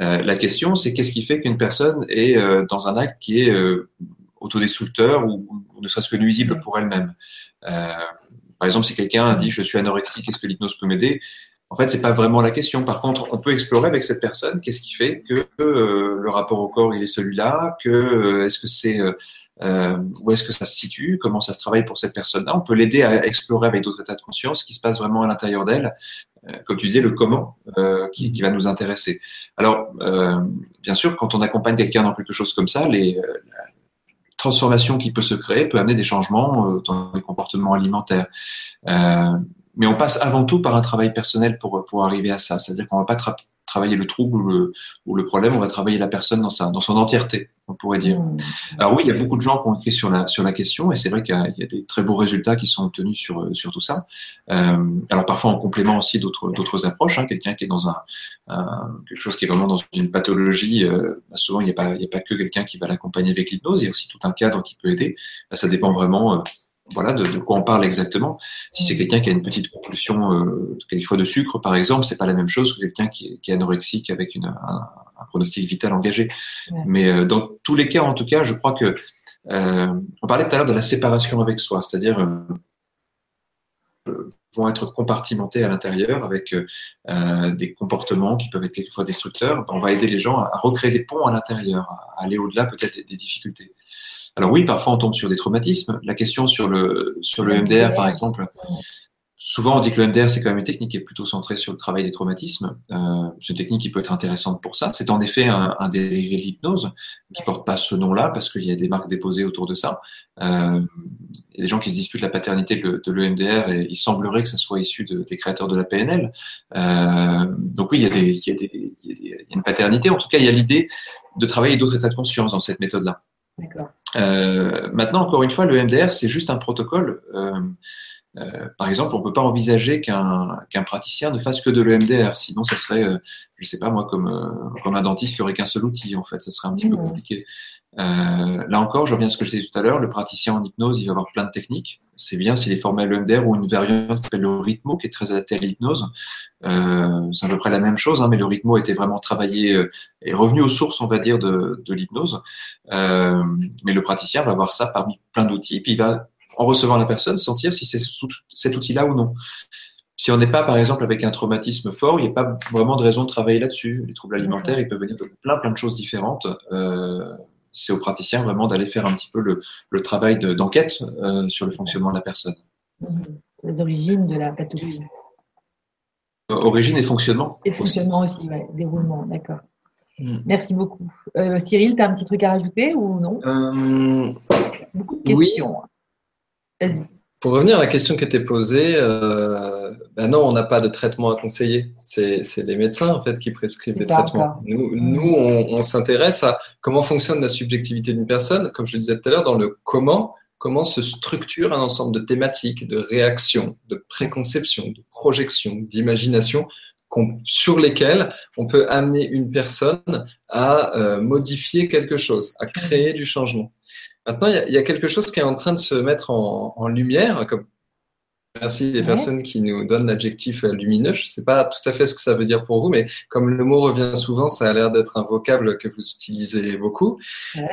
[SPEAKER 3] Euh, la question, c'est qu'est-ce qui fait qu'une personne est euh, dans un acte qui est euh, autodestructeur ou, ne serait-ce que nuisible pour elle-même? par exemple, si quelqu'un dit je suis anorexique, est-ce que l'hypnose peut m'aider? En fait, c'est pas vraiment la question. Par contre, on peut explorer avec cette personne qu'est-ce qui fait que le rapport au corps il est celui-là, que est-ce que c'est où est-ce que ça se situe, comment ça se travaille pour cette personne-là? On peut l'aider à explorer avec d'autres états de conscience ce qui se passe vraiment à l'intérieur d'elle euh, comme tu disais, le comment euh, qui, va nous intéresser. Alors, euh, bien sûr, quand on accompagne quelqu'un dans quelque chose comme ça, les, euh, transformation qui peut se créer peut amener des changements euh, dans les comportements alimentaires. Mais on passe avant tout par un travail personnel pour, pour arriver à ça. C'est-à-dire qu'on va pas travailler le trouble ou le, ou le problème, on va travailler la personne dans, sa, dans son entièreté, on pourrait dire. Mmh. Alors oui, il y a beaucoup de gens qui ont écrit sur la, sur la question, et c'est vrai qu'il y, a des très beaux résultats qui sont obtenus sur, sur tout ça. Euh, alors parfois en complément aussi d'autres, d'autres approches. Hein, quelqu'un qui est dans un, quelque chose qui est vraiment dans une pathologie, euh, bah, souvent il n'y a, pas, il y a pas que quelqu'un qui va l'accompagner avec l'hypnose, il y a aussi tout un cadre qui peut aider. Bah, ça dépend vraiment... Euh, voilà de, de, quoi on parle exactement. Si c'est quelqu'un qui a une petite compulsion euh, quelquefois de sucre, par exemple, c'est pas la même chose que quelqu'un qui, qui, est anorexique avec une, un, un, pronostic vital engagé. Mais euh, dans tous les cas, en tout cas, je crois que euh, on parlait tout à l'heure de la séparation avec soi, c'est-à-dire euh, vont être compartimentés à l'intérieur avec euh, des comportements qui peuvent être quelquefois destructeurs. On va aider les gens à, recréer des ponts à l'intérieur, à aller au-delà peut-être des difficultés. Alors oui, parfois on tombe sur des traumatismes. La question sur le sur le MDR, par exemple, souvent on dit que le MDR c'est quand même une technique qui est plutôt centrée sur le travail des traumatismes. Euh, c'est une technique qui peut être intéressante pour ça. C'est en effet un, un dérivé de l'hypnose qui porte pas ce nom-là parce qu'il y a des marques déposées autour de ça. Euh, il y a des gens qui se disputent la paternité de, l'EMDR et il semblerait que ça soit issu de, des créateurs de la PNL. Euh, donc oui, il y, a des, il, y a des, il y a une paternité. En tout cas, il y a l'idée de travailler d'autres états de conscience dans cette méthode-là. Euh, maintenant, encore une fois, le MDR, c'est juste un protocole. Euh, euh, par exemple, on ne peut pas envisager qu'un qu'un praticien ne fasse que de l'EMDR, sinon ça serait, euh, je sais pas moi, comme, euh, comme un dentiste qui aurait qu'un seul outil, en fait, ça serait un petit peu mmh. compliqué. Euh, là encore, je reviens à ce que je disais tout à l'heure, le praticien en hypnose, il va avoir plein de techniques. C'est bien s'il est formé à l'EMDR ou une variante qui s'appelle le rythmo, qui est très adapté à l'hypnose. Euh, c'est à peu près la même chose, hein, mais le rythmo était vraiment travaillé euh, et revenu aux sources, on va dire, de, de l'hypnose. Euh, mais le praticien va avoir ça parmi plein d'outils, puis il va, en recevant la personne, sentir si c'est cet outil-là ou non. Si on n'est pas, par exemple, avec un traumatisme fort, il n'y a pas vraiment de raison de travailler là-dessus. Les troubles alimentaires, ils peuvent venir de plein, plein de choses différentes. Euh, c'est au praticien vraiment d'aller faire un petit peu le, le travail d'enquête euh, sur le fonctionnement de la personne.
[SPEAKER 2] Les origines de la pathologie.
[SPEAKER 3] Euh, origine et fonctionnement.
[SPEAKER 2] Et fonctionnement aussi, ouais, déroulement, d'accord. Mm. Merci beaucoup. Euh, Cyril, tu as un petit truc à rajouter ou non?
[SPEAKER 1] Euh, Beaucoup de questions. Oui. Vas-y. Pour revenir à la question qui était posée, euh, ben non, on n'a pas de traitement à conseiller. C'est les médecins en fait qui prescrivent des traitements. Nous, nous on, on s'intéresse à comment fonctionne la subjectivité d'une personne, comme je le disais tout à l'heure, dans le comment, comment se structure un ensemble de thématiques, de réactions, de préconceptions, de projections, d'imagination sur lesquels on peut amener une personne à euh, modifier quelque chose, à créer du changement. Maintenant, il y, a quelque chose qui est en train de se mettre en, en lumière, comme Merci des personnes qui nous donnent l'adjectif euh, lumineux. Je ne sais pas tout à fait ce que ça veut dire pour vous, mais comme le mot revient souvent, ça a l'air d'être un vocable que vous utilisez beaucoup.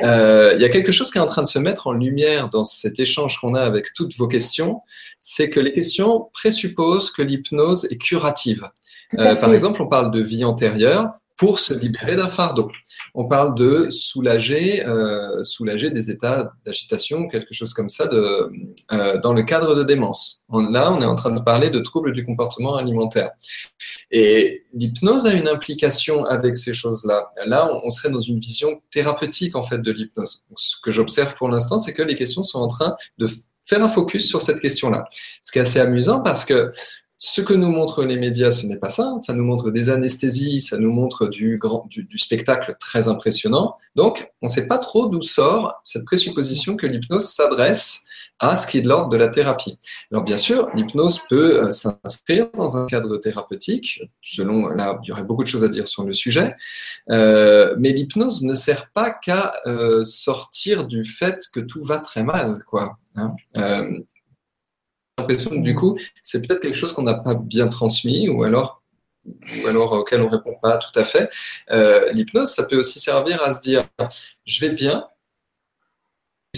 [SPEAKER 1] Euh, il y a quelque chose qui est en train de se mettre en lumière dans cet échange qu'on a avec toutes vos questions, c'est que les questions présupposent que l'hypnose est curative. Euh, par exemple, on parle de vie antérieure pour se libérer d'un fardeau on parle de soulager, euh, soulager des états d'agitation, quelque chose comme ça, de, euh, dans le cadre de démence. là, on est en train de parler de troubles du comportement alimentaire. Et l'hypnose a une implication avec ces choses-là. Là, on, serait dans une vision thérapeutique en fait de l'hypnose. Ce que j'observe pour l'instant, c'est que les questions sont en train de faire un focus sur cette question-là. Ce qui est assez amusant parce que ce que nous montrent les médias, ce n'est pas ça. Ça nous montre des anesthésies, ça nous montre du, grand, du, spectacle très impressionnant. Donc, on ne sait pas trop d'où sort cette présupposition que l'hypnose s'adresse à ce qui est de l'ordre de la thérapie. Alors bien sûr, l'hypnose peut euh, s'inscrire dans un cadre thérapeutique, selon, là, il y aurait beaucoup de choses à dire sur le sujet, euh, mais l'hypnose ne sert pas qu'à euh, sortir du fait que tout va très mal, quoi. Hein l'impression que du coup, c'est peut-être quelque chose qu'on n'a pas bien transmis ou alors, ou alors auquel on répond pas tout à fait. Euh, l'hypnose, ça peut aussi servir à se dire, je vais bien,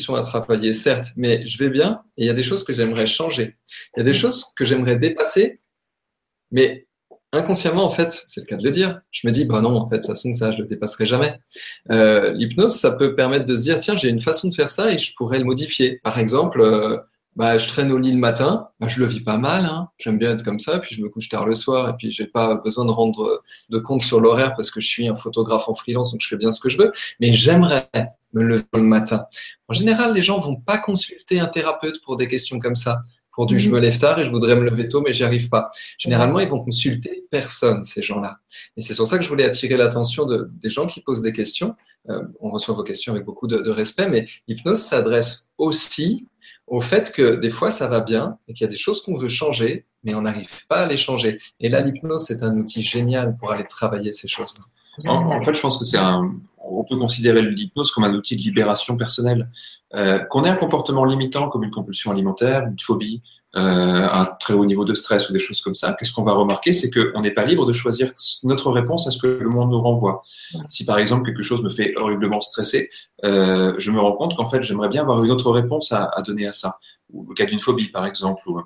[SPEAKER 1] sont à travailler, certes, mais je vais bien et il y a des choses que j'aimerais changer. Il y a des choses que j'aimerais dépasser, mais inconsciemment, en fait, c'est le cas de le dire, je me dis, bah non, en fait, de toute façon, ça, je le dépasserai jamais. Euh, l'hypnose, ça peut permettre de se dire, tiens, j'ai une façon de faire ça et je pourrais le modifier. Par exemple, euh, bah, je traîne au lit le matin, bah, je le vis pas mal, hein. j'aime bien être comme ça, puis je me couche tard le soir, et puis j'ai pas besoin de rendre de compte sur l'horaire parce que je suis un photographe en freelance, donc je fais bien ce que je veux, mais j'aimerais me lever le matin. En général, les gens vont pas consulter un thérapeute pour des questions comme ça, pour du je mhm. me lève tard et je voudrais me lever tôt, mais j'y arrive pas. Généralement, ils vont consulter personne, ces gens-là. Et c'est sur ça que je voulais attirer l'attention de, des gens qui posent des questions. Euh, on reçoit vos questions avec beaucoup de, de respect, mais l'hypnose s'adresse aussi au fait que des fois ça va bien et qu'il y a des choses qu'on veut changer, mais on n'arrive pas à les changer. Et là, l'hypnose, c'est un outil génial pour aller travailler ces choses-là.
[SPEAKER 3] En, fait, je pense que c'est un. On peut considérer l'hypnose comme un outil de libération personnelle. Euh, qu'on ait un comportement limitant comme une compulsion alimentaire, une phobie, euh, un très haut niveau de stress ou des choses comme ça, qu'est-ce qu'on va remarquer C'est qu'on n'est pas libre de choisir notre réponse à ce que le monde nous renvoie. Si par exemple quelque chose me fait horriblement stresser, euh, je me rends compte qu'en fait j'aimerais bien avoir une autre réponse à, à donner à ça. Ou le cas d'une phobie par exemple, ou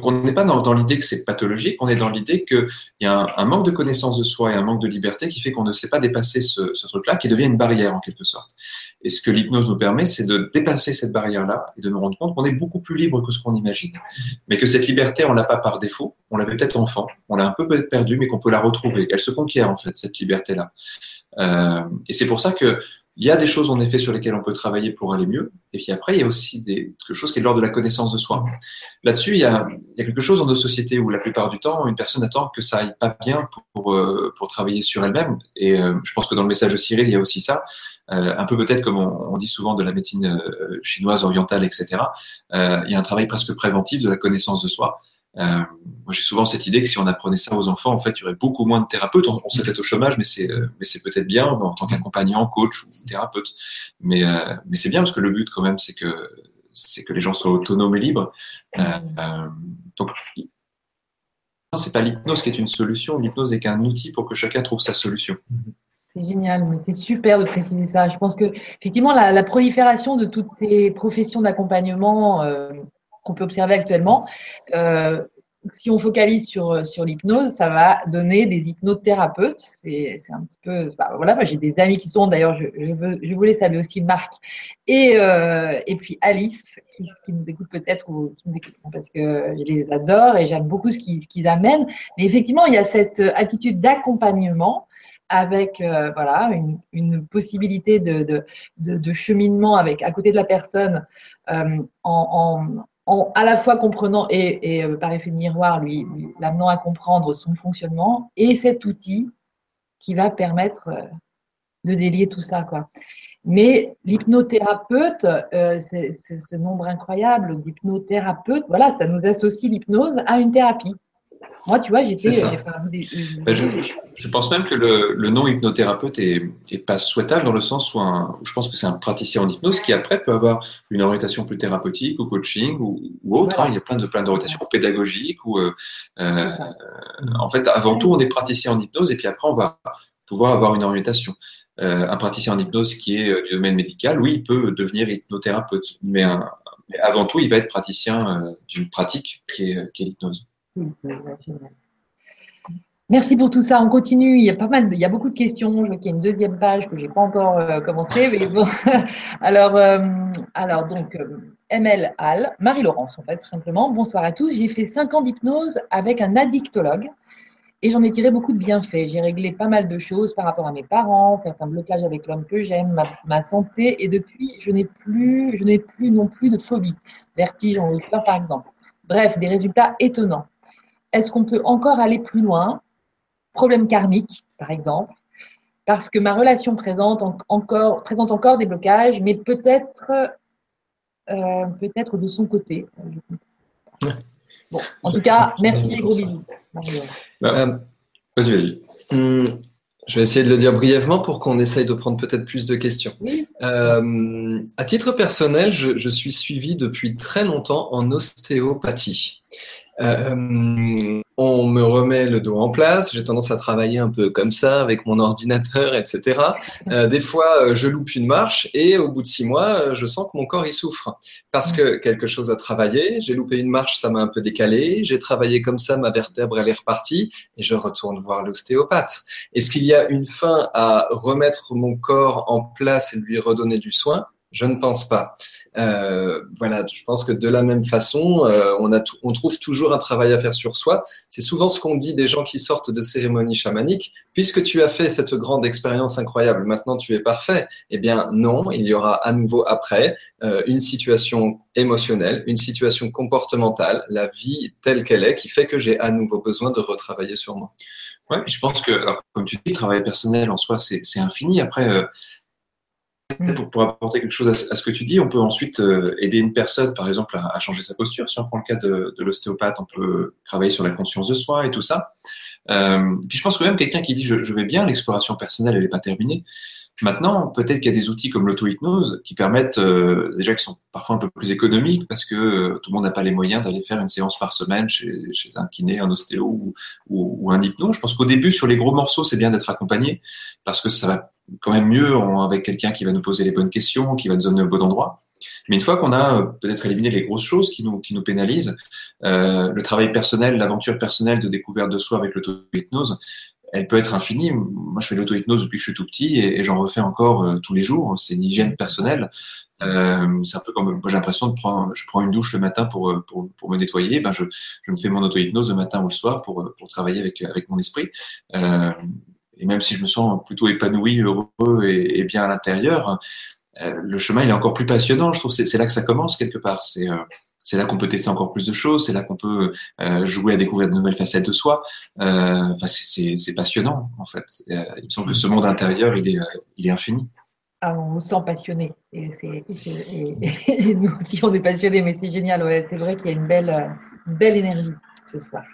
[SPEAKER 3] on n'est pas dans, l'idée que c'est pathologique, on est dans l'idée qu'il y a un, manque de connaissance de soi et un manque de liberté qui fait qu'on ne sait pas dépasser ce, truc-là, qui devient une barrière en quelque sorte. Et ce que l'hypnose nous permet, c'est de dépasser cette barrière-là et de nous rendre compte qu'on est beaucoup plus libre que ce qu'on imagine. Mais que cette liberté, on l'a pas par défaut, on l'avait peut-être enfant, on l'a un peu peut-être perdue, mais qu'on peut la retrouver. Elle se conquiert en fait, cette liberté-là. Euh, et c'est pour ça que il y a des choses en effet sur lesquelles on peut travailler pour aller mieux. Et puis après, il y a aussi des, quelque chose qui est de l'ordre de la connaissance de soi. Là-dessus, il y, a, il y a quelque chose dans nos sociétés où la plupart du temps, une personne attend que ça aille pas bien pour, euh, pour travailler sur elle-même. Et euh, je pense que dans le message de Cyril, il y a aussi ça. Euh, un peu peut-être comme on, on, dit souvent de la médecine chinoise, orientale, etc. il y a un travail presque préventif de la connaissance de soi. Euh, moi, j'ai souvent cette idée que si on apprenait ça aux enfants, en fait, il y aurait beaucoup moins de thérapeutes. On, on serait peut-être au chômage, mais c'est, euh, mais c'est peut-être bien en tant qu'accompagnant, coach ou thérapeute. Mais, euh, mais c'est bien parce que le but, quand même, c'est que, c'est que les gens soient autonomes et libres. Euh donc, c'est pas l'hypnose qui est une solution. L'hypnose est qu'un outil pour que chacun trouve sa solution.
[SPEAKER 2] C'est génial, c'est super de préciser ça. Je pense que effectivement la, la prolifération de toutes ces professions d'accompagnement euh, qu'on peut observer actuellement. Euh, si on focalise sur, sur l'hypnose, ça va donner des hypnothérapeutes. C'est un petit peu. Bah, voilà, moi j'ai des amis qui sont, d'ailleurs, je, je, voulais saluer aussi Marc et, euh, et puis Alice, qui, nous écoute peut-être ou qui nous écouteront parce que je les adore et j'aime beaucoup ce qu'ils amènent. Mais effectivement, il y a cette attitude d'accompagnement avec euh, voilà une, une possibilité de, de, cheminement avec à côté de la personne en, en à la fois comprenant et, euh, par effet de miroir, lui, l'amenant à comprendre son fonctionnement et cet outil qui va permettre euh, de délier tout ça. Quoi. Mais l'hypnothérapeute, euh, c'est ce nombre incroyable d'hypnothérapeutes, voilà, ça nous associe l'hypnose à une thérapie. Moi, tu vois, j'étais.
[SPEAKER 3] Ben, je, pense même que le, le nom hypnothérapeute est, est, pas souhaitable dans le sens où, un, je pense que c'est un praticien en hypnose qui après peut avoir une orientation plus thérapeutique ou coaching ou, ou autre. Hein. Il y a plein de plein d'orientations pédagogiques ou euh, euh, en fait, avant tout, on est praticien en hypnose et puis après, on va pouvoir avoir une orientation. Euh, un praticien en hypnose qui est du domaine médical, oui, il peut devenir hypnothérapeute, mais, mais avant tout, il va être praticien d'une pratique qui est, qui est l'hypnose.
[SPEAKER 2] Merci pour tout ça. On continue. Il y a pas mal, il y a beaucoup de questions. Je vois qu'il y a une deuxième page que j'ai pas encore euh, alors, euh, alors donc euh, ML Al, Marie-Laurence en fait, tout simplement. Bonsoir à tous. J'ai fait cinq ans d'hypnose avec un addictologue et j'en ai tiré beaucoup de bienfaits. J'ai réglé pas mal de choses par rapport à mes parents, certains blocages avec l'homme que j'aime, ma, ma, santé, et depuis, je n'ai plus, je n'ai plus non plus de phobie, vertige en hauteur par exemple. Bref, des résultats étonnants. Est-ce qu'on peut encore aller plus loin? Problème karmique, par exemple, parce que ma relation présente encore, présente encore des blocages, mais peut-être euh, peut-être de son côté. Bon, en tout cas, merci et gros bisous.
[SPEAKER 3] Euh, vas-y, vas-y.
[SPEAKER 1] Hmm, je vais essayer de le dire brièvement pour qu'on essaye de prendre peut-être plus de questions. Euh, à titre personnel, je, je, suis suivi depuis très longtemps en ostéopathie. Euh, on me remet le dos en place, j'ai tendance à travailler un peu comme ça avec mon ordinateur, etc. Euh, des fois, euh, je loupe une marche et au bout de six mois, je sens que mon corps y souffre parce que quelque chose a travaillé. J'ai loupé une marche, ça m'a un peu décalé. J'ai travaillé comme ça, ma vertèbre elle est repartie et je retourne voir l'ostéopathe. Est-ce qu'il y a une fin à remettre mon corps en place et lui redonner du soin? Je ne pense pas. Euh, voilà, je pense que de la même façon, euh, on, trouve toujours un travail à faire sur soi. C'est souvent ce qu'on dit des gens qui sortent de cérémonies chamaniques. Puisque tu as fait cette grande expérience incroyable, maintenant tu es parfait. Eh bien non, il y aura à nouveau après euh, une situation émotionnelle, une situation comportementale, la vie telle qu'elle est, qui fait que j'ai à nouveau besoin de retravailler sur moi.
[SPEAKER 3] Ouais, je pense que, comme tu dis, le travail personnel en soi, c'est infini. Après, pour, apporter quelque chose à, ce que tu dis, on peut ensuite euh, aider une personne, par exemple, à, changer sa posture. Si on prend le cas de, l'ostéopathe, on peut travailler sur la conscience de soi et tout ça. Euh, puis je pense que même quelqu'un qui dit je, vais bien, l'exploration personnelle, elle n'est pas terminée. Maintenant, peut-être qu'il y a des outils comme l'auto-hypnose qui permettent, euh, déjà qui sont parfois un peu plus économiques parce que tout le monde n'a pas les moyens d'aller faire une séance par semaine chez, un kiné, un ostéo ou un hypno. Je pense qu'au début, sur les gros morceaux, c'est bien d'être accompagné parce que ça va quand même mieux avec quelqu'un qui va nous poser les bonnes questions, qui va nous donner au bon endroit. Mais une fois qu'on a euh, peut-être éliminé les grosses choses qui nous, qui nous pénalisent, euh, le travail personnel, l'aventure personnelle de découverte de soi avec l'auto-hypnose, elle peut être infinie. Moi, je fais l'auto-hypnose depuis que je suis tout petit et, j'en refais encore euh, tous les jours. C'est une hygiène personnelle. Euh, c'est un peu comme moi j'ai l'impression de prendre, je prends une douche le matin pour euh, pour, pour me nettoyer. Ben je, je me fais mon auto-hypnose le matin ou le soir pour pour travailler avec avec mon esprit. Euh, et même si je me sens plutôt épanoui, heureux et, bien à l'intérieur, euh, le chemin il est encore plus passionnant. Je trouve c'est là que ça commence quelque part. C'est euh, c'est là qu'on peut tester encore plus de choses, c'est là qu'on peut euh, jouer à découvrir de nouvelles facettes de soi. Enfin, c'est passionnant en fait. il me semble que ce monde intérieur il est infini.
[SPEAKER 2] Ah, on se sent passionné et, nous aussi on est passionné, mais c'est génial. Ouais. C'est vrai qu'il y a une belle une belle énergie ce soir.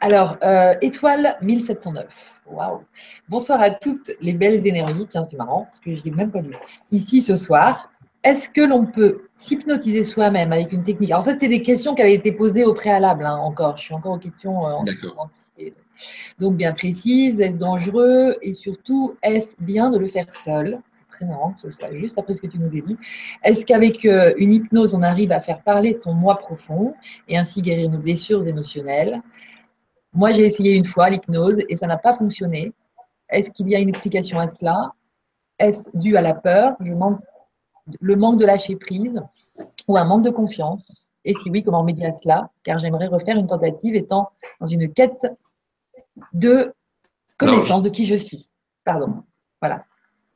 [SPEAKER 2] Alors étoile 1709. Waouh Bonsoir à toutes les belles énergies. Tiens, c'est marrant parce que je l'ai même pas lu. Ici ce soir, est-ce que l'on peut s'hypnotiser soi-même avec une technique? Alors ça, c'était des questions qui avaient été posées au préalable. Hein, encore, je suis encore aux questions euh, anticipées. Donc bien précises. Est-ce dangereux? Et surtout, est-ce bien de le faire seul? Très marrant que ce soit juste après ce que tu nous as dit. Est-ce qu'avec euh, une hypnose, on arrive à faire parler son moi profond et ainsi guérir nos blessures émotionnelles? Moi, j'ai essayé une fois l'hypnose et ça n'a pas fonctionné. Est-ce qu'il y a une explication à cela? Est-ce dû à la peur, le manque de lâcher prise ou un manque de confiance? Et si oui, comment médier à cela? Car j'aimerais refaire une tentative étant dans une quête de connaissance de qui je suis. Pardon. Voilà.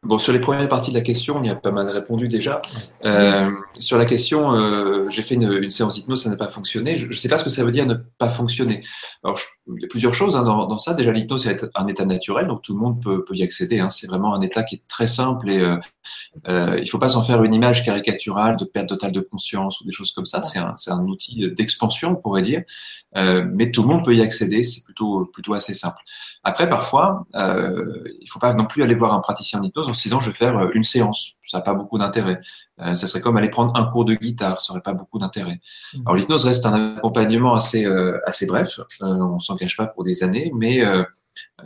[SPEAKER 3] Bon, sur les premières parties de la question, on y a pas mal répondu déjà. Euh, sur la question, euh, j'ai fait une, une séance d'hypnose, ça n'a pas fonctionné. Je ne sais pas ce que ça veut dire ne pas fonctionner. Alors, il y a plusieurs choses hein, dans, dans, ça. Déjà, l'hypnose c'est un état naturel, donc tout le monde peut, peut y accéder. Hein. C'est vraiment un état qui est très simple et euh, euh, il faut pas s'en faire une image caricaturale de perte totale de conscience ou des choses comme ça. C'est un, un, outil d'expansion, on pourrait dire, euh, mais tout le monde peut y accéder. C'est plutôt plutôt assez simple. Après, parfois, euh, il faut pas non plus aller voir un praticien d'hypnose en se disant je vais faire euh, une séance. Ça n'a pas beaucoup d'intérêt. Euh, ça serait comme aller prendre un cours de guitare. Ça n'aurait pas beaucoup d'intérêt. Mmh. Alors l'hypnose reste un accompagnement assez euh, assez bref. Euh, on s'engage pas pour des années, mais euh,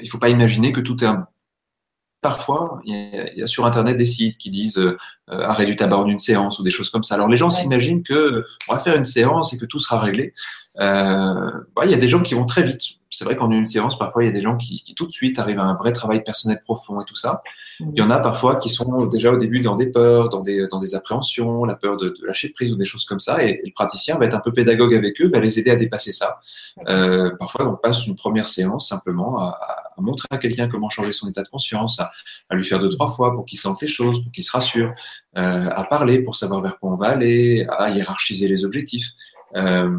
[SPEAKER 3] il faut pas imaginer que tout est un parfois, il y, a, sur Internet des sites qui disent euh, arrêt du tabac en une séance ou des choses comme ça. Alors les gens s'imaginent que on va faire une séance et que tout sera réglé. Euh, il y a des gens qui vont très vite. C'est vrai qu'en une séance, parfois, il y a des gens qui, qui, tout de suite arrivent à un vrai travail personnel profond et tout ça. Il y en a parfois qui sont déjà au début dans des peurs, dans des, dans des appréhensions, la peur de, de lâcher prise ou des choses comme ça. Et, le praticien va être un peu pédagogue avec eux, va les aider à dépasser ça. Euh, parfois, on passe une première séance simplement à, à montrer à quelqu'un comment changer son état de conscience, à, à lui faire deux, trois fois pour qu'il sente les choses, pour qu'il se rassure, euh, à parler pour savoir vers quoi on va aller, à hiérarchiser les objectifs. Euh,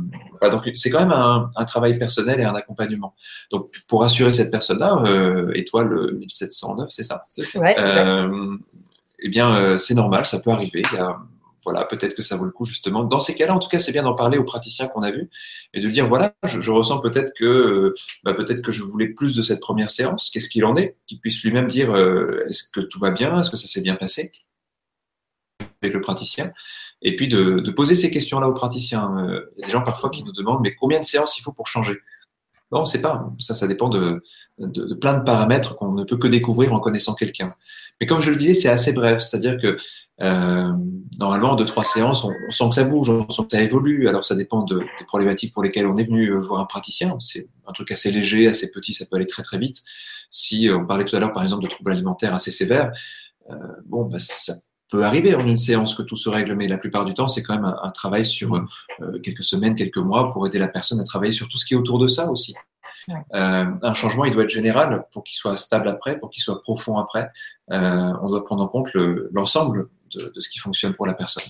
[SPEAKER 3] donc c'est quand même un, un, travail personnel et un accompagnement. Donc pour assurer cette personne-là, euh, étoile 1709, c'est ça.
[SPEAKER 2] Ouais,
[SPEAKER 3] euh, eh bien, euh, c'est normal, ça peut arriver. Il y a, voilà, peut-être que ça vaut le coup justement. Dans ces cas-là, en tout cas, c'est bien d'en parler aux praticiens qu'on a vus et de dire voilà, je, je ressens peut-être que bah, peut-être que je voulais plus de cette première séance. Qu'est-ce qu'il en est? Qu'il puisse lui-même dire euh, est-ce que tout va bien? Est-ce que ça s'est bien passé? Avec le praticien et puis de, de poser ces questions-là aux praticiens. Euh, il y a des gens parfois qui nous demandent mais combien de séances il faut pour changer? Non, on sait pas. Ça, ça dépend de, de, de plein de paramètres qu'on ne peut que découvrir en connaissant quelqu'un. Mais comme je le disais, c'est assez bref, c'est-à-dire que euh, normalement, en deux trois séances, on, on, sent que ça bouge, on sent que ça évolue. Alors, ça dépend de, des problématiques pour lesquelles on est venu euh, voir un praticien. C'est un truc assez léger, assez petit, ça peut aller très très vite. Si euh, on parlait tout à l'heure, par exemple, de troubles alimentaires assez sévères, euh, bon, bah, ça peut arriver en une séance que tout se règle, mais la plupart du temps, c'est quand même un, un travail sur euh, quelques semaines, quelques mois pour aider la personne à travailler sur tout ce qui est autour de ça aussi. Ouais. Euh, un changement, il doit être général pour qu'il soit stable après, pour qu'il soit profond après. Euh, on doit prendre en compte l'ensemble le, de, de, ce qui fonctionne pour la personne.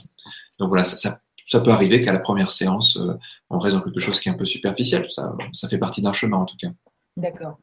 [SPEAKER 3] Donc voilà, ça, ça, ça peut arriver qu'à la première séance, euh, on reste dans quelque chose qui est un peu superficiel. Ça, ça fait partie d'un chemin en tout cas.
[SPEAKER 2] D'accord.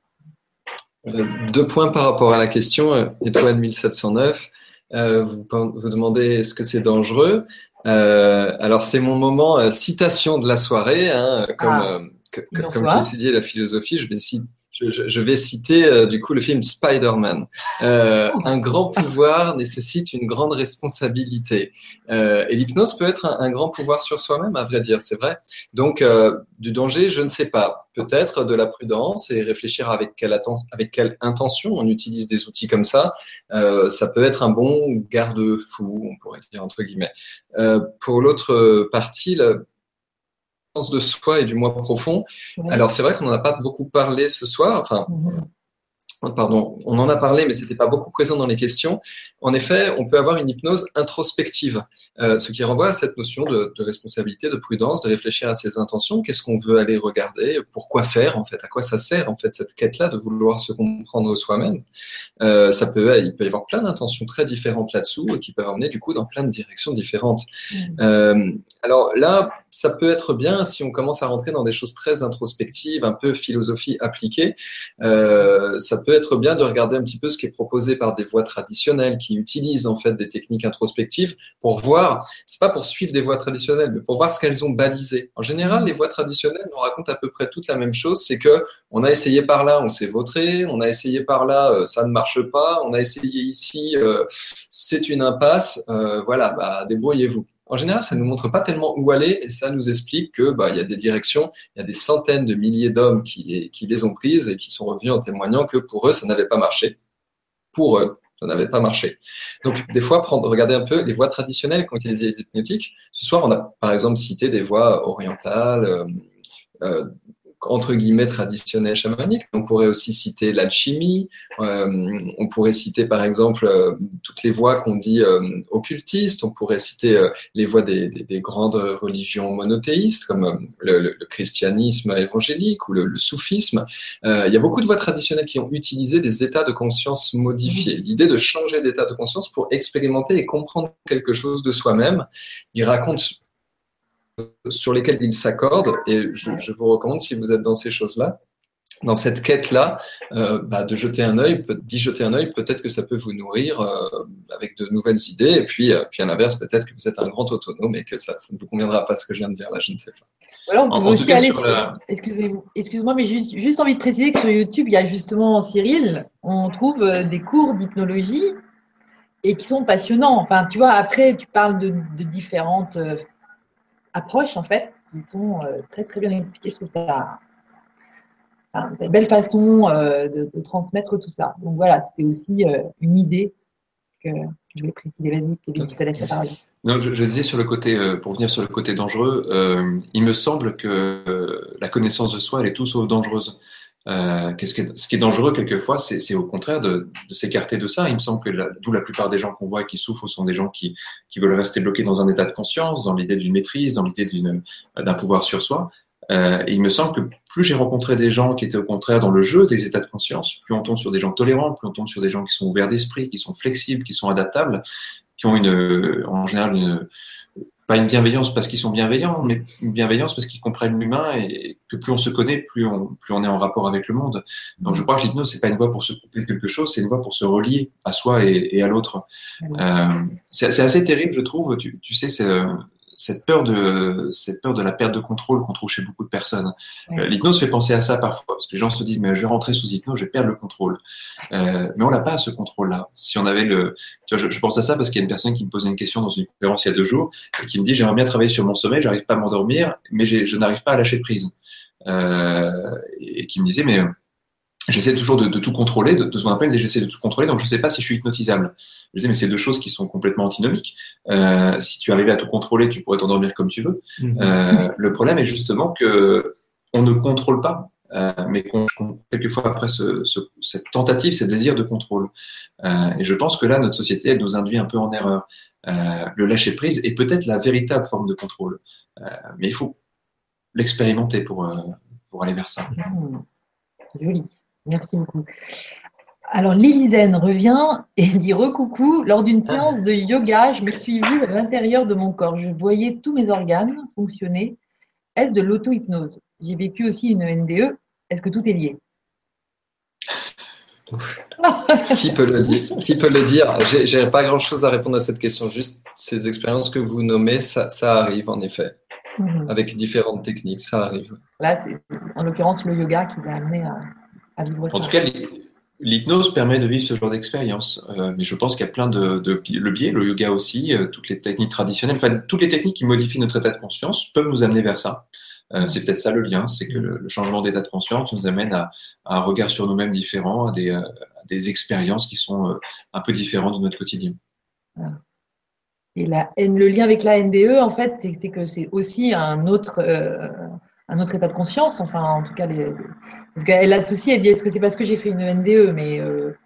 [SPEAKER 1] Euh, deux points par rapport à la question. Étoile 1709. Euh, vous, vous demandez est-ce que c'est dangereux. Euh, Alors c'est mon moment euh, citation de la soirée, hein, comme, ah, que, comme j'ai étudié la philosophie, je vais citer je, je, vais citer euh, du coup le film Spider-Man. Euh, un grand pouvoir nécessite une grande responsabilité. Euh, et l'hypnose peut être un, grand pouvoir sur soi-même, à vrai dire, c'est vrai. Donc, euh, du danger, je ne sais pas. Peut-être de la prudence et réfléchir avec quelle, avec quelle intention on utilise des outils comme ça. Euh, ça peut être un bon garde-fou, on pourrait dire entre guillemets. Euh, pour l'autre partie, de soi et du moi profond. Ouais. Alors c'est vrai qu'on n'en a pas beaucoup parlé ce soir, enfin, mmh. pardon, on en a parlé, mais c'était pas beaucoup présent dans les questions. En effet, on peut avoir une hypnose introspective, euh, ce qui renvoie à cette notion de, de, responsabilité, de prudence, de réfléchir à ses intentions, qu'est-ce qu'on veut aller regarder, pourquoi faire en fait, à quoi ça sert en fait cette quête-là de vouloir se comprendre soi-même? Euh, ça peut, il peut y avoir plein d'intentions très différentes là-dessous et qui peuvent amener du coup dans plein de directions différentes. Mmh. Euh, alors là, ça peut être bien si on commence à rentrer dans des choses très introspectives, un peu philosophie appliquée. Euh, ça peut être bien de regarder un petit peu ce qui est proposé par des voies traditionnelles qui utilisent en fait des techniques introspectives pour voir, c'est pas pour suivre des voies traditionnelles, mais pour voir ce qu'elles ont balisé. En général, les voies traditionnelles nous racontent à peu près toute la même chose, c'est que on a essayé par là, on s'est vautré, on a essayé par là, euh, ça ne marche pas, on a essayé ici, euh, c'est une impasse. Voilà, bah, débrouillez-vous en général, ça ne nous montre pas tellement où aller et ça nous explique que bah, y a des directions, il y a des centaines de milliers d'hommes qui les, qui les ont prises et qui sont revenus en témoignant que pour eux, ça n'avait pas marché. Pour eux, ça n'avait pas marché. Donc, des fois, prendre, regarder un peu les voies traditionnelles qu'ont utilisées les hypnotiques. Ce soir, on a par exemple cité des voies orientales, euh, euh, entre guillemets traditionnel chamanique. On pourrait aussi citer l'alchimie. Euh, on pourrait citer par exemple euh, toutes les voies qu'on dit euh, occultistes. On pourrait citer les voies des, des, des, grandes religions monothéistes comme le, le, le, christianisme évangélique ou le, le soufisme. Il y a beaucoup de voies traditionnelles qui ont utilisé des états de conscience modifiés. L'idée de changer d'état de conscience pour expérimenter et comprendre quelque chose de soi-même. Il raconte sur lesquels ils s'accordent. Et je, je, vous recommande, si vous êtes dans ces choses-là, dans cette quête-là, euh, bah, de jeter un œil, d'y jeter un œil, peut-être que ça peut vous nourrir euh, avec de nouvelles idées. Et puis, euh, puis à l'inverse, peut-être que vous êtes un grand autonome et que ça, ça, ne vous conviendra pas ce que je viens de dire là, je ne sais pas.
[SPEAKER 2] Voilà, on peut aussi aller sur... Excusez-moi, mais juste, juste envie de préciser que sur YouTube, il y a justement Cyril, on trouve des cours d'hypnologie et qui sont passionnants. Enfin, tu vois, après, tu parles de, de différentes approches, en fait, qui sont très, très bien expliquées. Je trouve que une belle façon euh, de, transmettre tout ça. Donc voilà, c'était aussi euh, une idée que je voulais préciser. Vas-y, tu te laisses
[SPEAKER 3] parler. Non, je, je, disais sur le côté, euh, pour venir sur le côté dangereux, il me semble que la connaissance de soi, elle est tout sauf dangereuse. Euh, ce, qui est, ce qui est dangereux quelquefois, c'est au contraire de, de s'écarter de ça. Il me semble que d'où la plupart des gens qu'on voit qui souffrent sont des gens qui, qui veulent rester bloqués dans un état de conscience, dans l'idée d'une maîtrise, dans l'idée d'un pouvoir sur soi. Euh, et il me semble que plus j'ai rencontré des gens qui étaient au contraire dans le jeu des états de conscience, plus on tombe sur des gens tolérants, plus on tombe sur des gens qui sont ouverts d'esprit, qui sont flexibles, qui sont adaptables, qui ont une, en général une, pas une bienveillance parce qu'ils sont bienveillants, mais une bienveillance parce qu'ils comprennent l'humain et que plus on se connaît, plus on, plus on est en rapport avec le monde. Donc je crois que l'hypnose, c'est pas une voie pour se couper de quelque chose, c'est une voie pour se relier à soi et, et à l'autre. Euh, c'est assez terrible, je trouve. Tu, tu sais, c'est cette peur de cette peur de la perte de contrôle qu'on trouve chez beaucoup de personnes. Euh, l'hypnose fait penser à ça parfois parce que les gens se disent mais je vais rentrer sous hypnose, je vais perdre le contrôle. Euh, mais on n'a pas ce contrôle-là. Si on avait le, tu vois, je, pense à ça parce qu'il y a une personne qui me posait une question dans une conférence il y a deux jours et qui me dit j'aimerais bien travailler sur mon sommeil, j'arrive pas à m'endormir, mais je n'arrive pas à lâcher prise. Euh, et qui me disait mais j'essaie toujours de, de, tout contrôler, de, de ce qu'on appelle, j'essaie de tout contrôler, donc je ne sais pas si je suis hypnotisable. Je disais, mais c'est deux choses qui sont complètement antinomiques. Euh, si tu arrivais à tout contrôler, tu pourrais t'endormir comme tu veux. Mhm. Euh, le problème est justement que on ne contrôle pas, euh, mais qu'on quelquefois après ce, ce, cette tentative, ce désir de contrôle. Euh, et je pense que là, notre société, elle nous induit un peu en erreur. Euh, le lâcher prise est peut-être la véritable forme de contrôle, euh, mais il faut l'expérimenter pour pour aller vers ça.
[SPEAKER 2] Mmh. Joli. Merci beaucoup. Alors, Lilizen revient et dit recoucou. Lors d'une séance de yoga, je me suis vue à l'intérieur de mon corps. Je voyais tous mes organes fonctionner. Est-ce de l'auto-hypnose? J'ai vécu aussi une NDE. Est-ce que tout est lié?
[SPEAKER 1] Qui peut le dire? Qui peut le dire? J'ai pas grand-chose à répondre à cette question. Juste ces expériences que vous nommez, ça, arrive en effet, mhm. avec différentes techniques, ça arrive.
[SPEAKER 2] Là, c'est en l'occurrence le yoga qui l'a amené à,
[SPEAKER 3] en tout cas, l'hypnose permet de vivre ce genre d'expérience. Euh, mais je pense qu'il y a plein de, de, le biais, le yoga aussi, euh, toutes les techniques traditionnelles, enfin toutes les techniques qui modifient notre état de conscience peuvent nous amener vers ça. Euh, c'est peut-être ça le lien, c'est que le, changement d'état de conscience nous amène à, à un regard sur nous-mêmes différent, à des, à des, expériences qui sont un peu différentes de notre quotidien.
[SPEAKER 2] Et la, le lien avec la NDE, en fait, c'est que c'est aussi un autre, un autre état de conscience. Enfin, en tout cas, les, parce qu'elle associe, elle dit est-ce que c'est parce que j'ai fait une NDE Mais euh,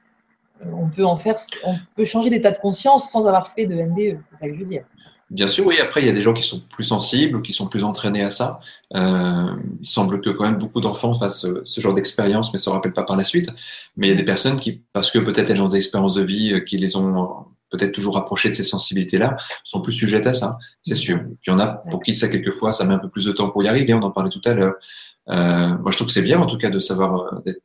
[SPEAKER 2] on peut en faire, on peut changer d'état de conscience sans avoir fait de NDE. C'est ça que je veux dire.
[SPEAKER 3] Bien sûr, oui. Après, il y a des gens qui sont plus sensibles, qui sont plus entraînés à ça. Euh, il semble que quand même beaucoup d'enfants fassent ce genre d'expérience, mais ne se rappellent pas par la suite. Mais il y a des personnes qui, parce que peut-être elles ont des expériences de vie euh, qui les ont peut-être toujours rapprochées de ces sensibilités-là, sont plus sujettes à ça, c'est sûr. Puis il y en a pour qui ça, quelquefois, ça met un peu plus de temps pour y arriver. On en parlait tout à l'heure. Euh, moi, je trouve que c'est bien, en tout cas, de savoir euh, d'être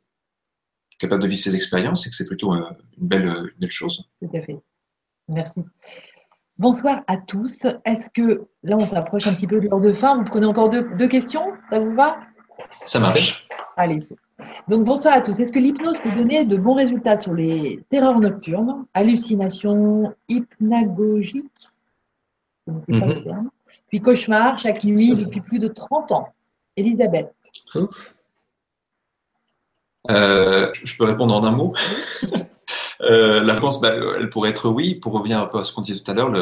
[SPEAKER 3] capable de vivre ces expériences et que c'est plutôt euh, une, belle, une belle chose.
[SPEAKER 2] Tout à fait. Merci. Bonsoir à tous. Est-ce que là, on s'approche un petit peu de l'heure de fin Vous prenez encore deux, deux questions? Ça vous va?
[SPEAKER 3] Ça marche.
[SPEAKER 2] Allez. Donc, bonsoir à tous. Est-ce que l'hypnose peut donner de bons résultats sur les terreurs nocturnes, hallucinations hypnagogiques? Mhm. Puis cauchemars chaque nuit depuis plus de 30 ans Elisabeth.
[SPEAKER 3] Euh, je peux répondre en un mot? euh, la réponse, bah, elle pourrait être oui. Pour revenir un peu à ce qu'on disait tout à l'heure,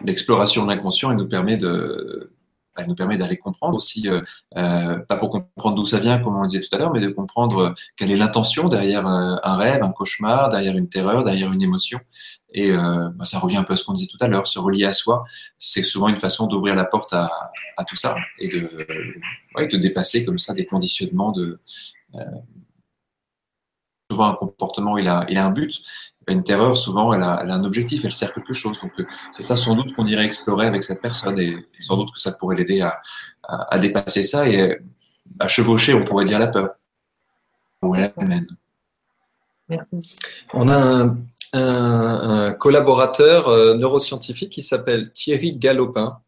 [SPEAKER 3] l'exploration de l'inconscient, elle nous permet de, elle nous permet d'aller comprendre aussi, euh, euh, pas pour comprendre d'où ça vient, comme on le disait tout à l'heure, mais de comprendre quelle est l'intention derrière un rêve, un cauchemar, derrière une terreur, derrière une émotion. Et euh, bah, ça revient un peu à ce qu'on disait tout à l'heure, se relier à soi, c'est souvent une façon d'ouvrir la porte à, à, tout ça et de, ouais, de dépasser comme ça des conditionnements de. Euh, souvent un comportement il a, il a un but, une terreur souvent elle a, elle a un objectif, elle sert quelque chose. Donc euh, c'est ça sans doute qu'on irait explorer avec cette personne et, sans doute que ça pourrait l'aider à, à, à, dépasser ça et à chevaucher, on pourrait dire la peur. où elle mène.
[SPEAKER 1] Merci. On a un, collaborateur euh, neuroscientifique qui s'appelle Thierry Galopin,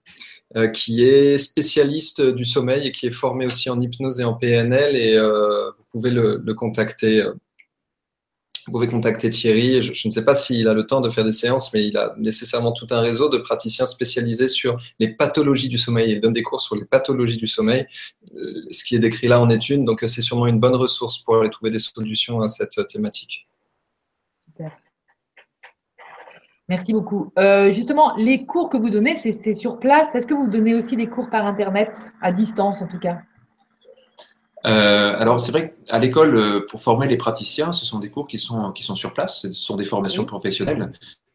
[SPEAKER 1] euh, qui est spécialiste du sommeil et qui est formé aussi en hypnose et en PNL. Et euh, vous pouvez le, contacter. Vous pouvez contacter Thierry. Je, ne sais pas s'il a le temps de faire des séances, mais il a nécessairement tout un réseau de praticiens spécialisés sur les pathologies du sommeil. Il donne des cours sur les pathologies du sommeil. ce qui est décrit là en est une, donc c'est sûrement une bonne ressource pour aller trouver des solutions à cette thématique.
[SPEAKER 2] Merci beaucoup. Euh, justement, les cours que vous donnez, c'est sur place. Est-ce que vous donnez aussi des cours par Internet, à distance en tout cas?
[SPEAKER 3] Euh, alors c'est vrai qu'à l'école, euh, pour former les praticiens, ce sont des cours qui sont, qui sont sur place, ce sont des formations professionnelles.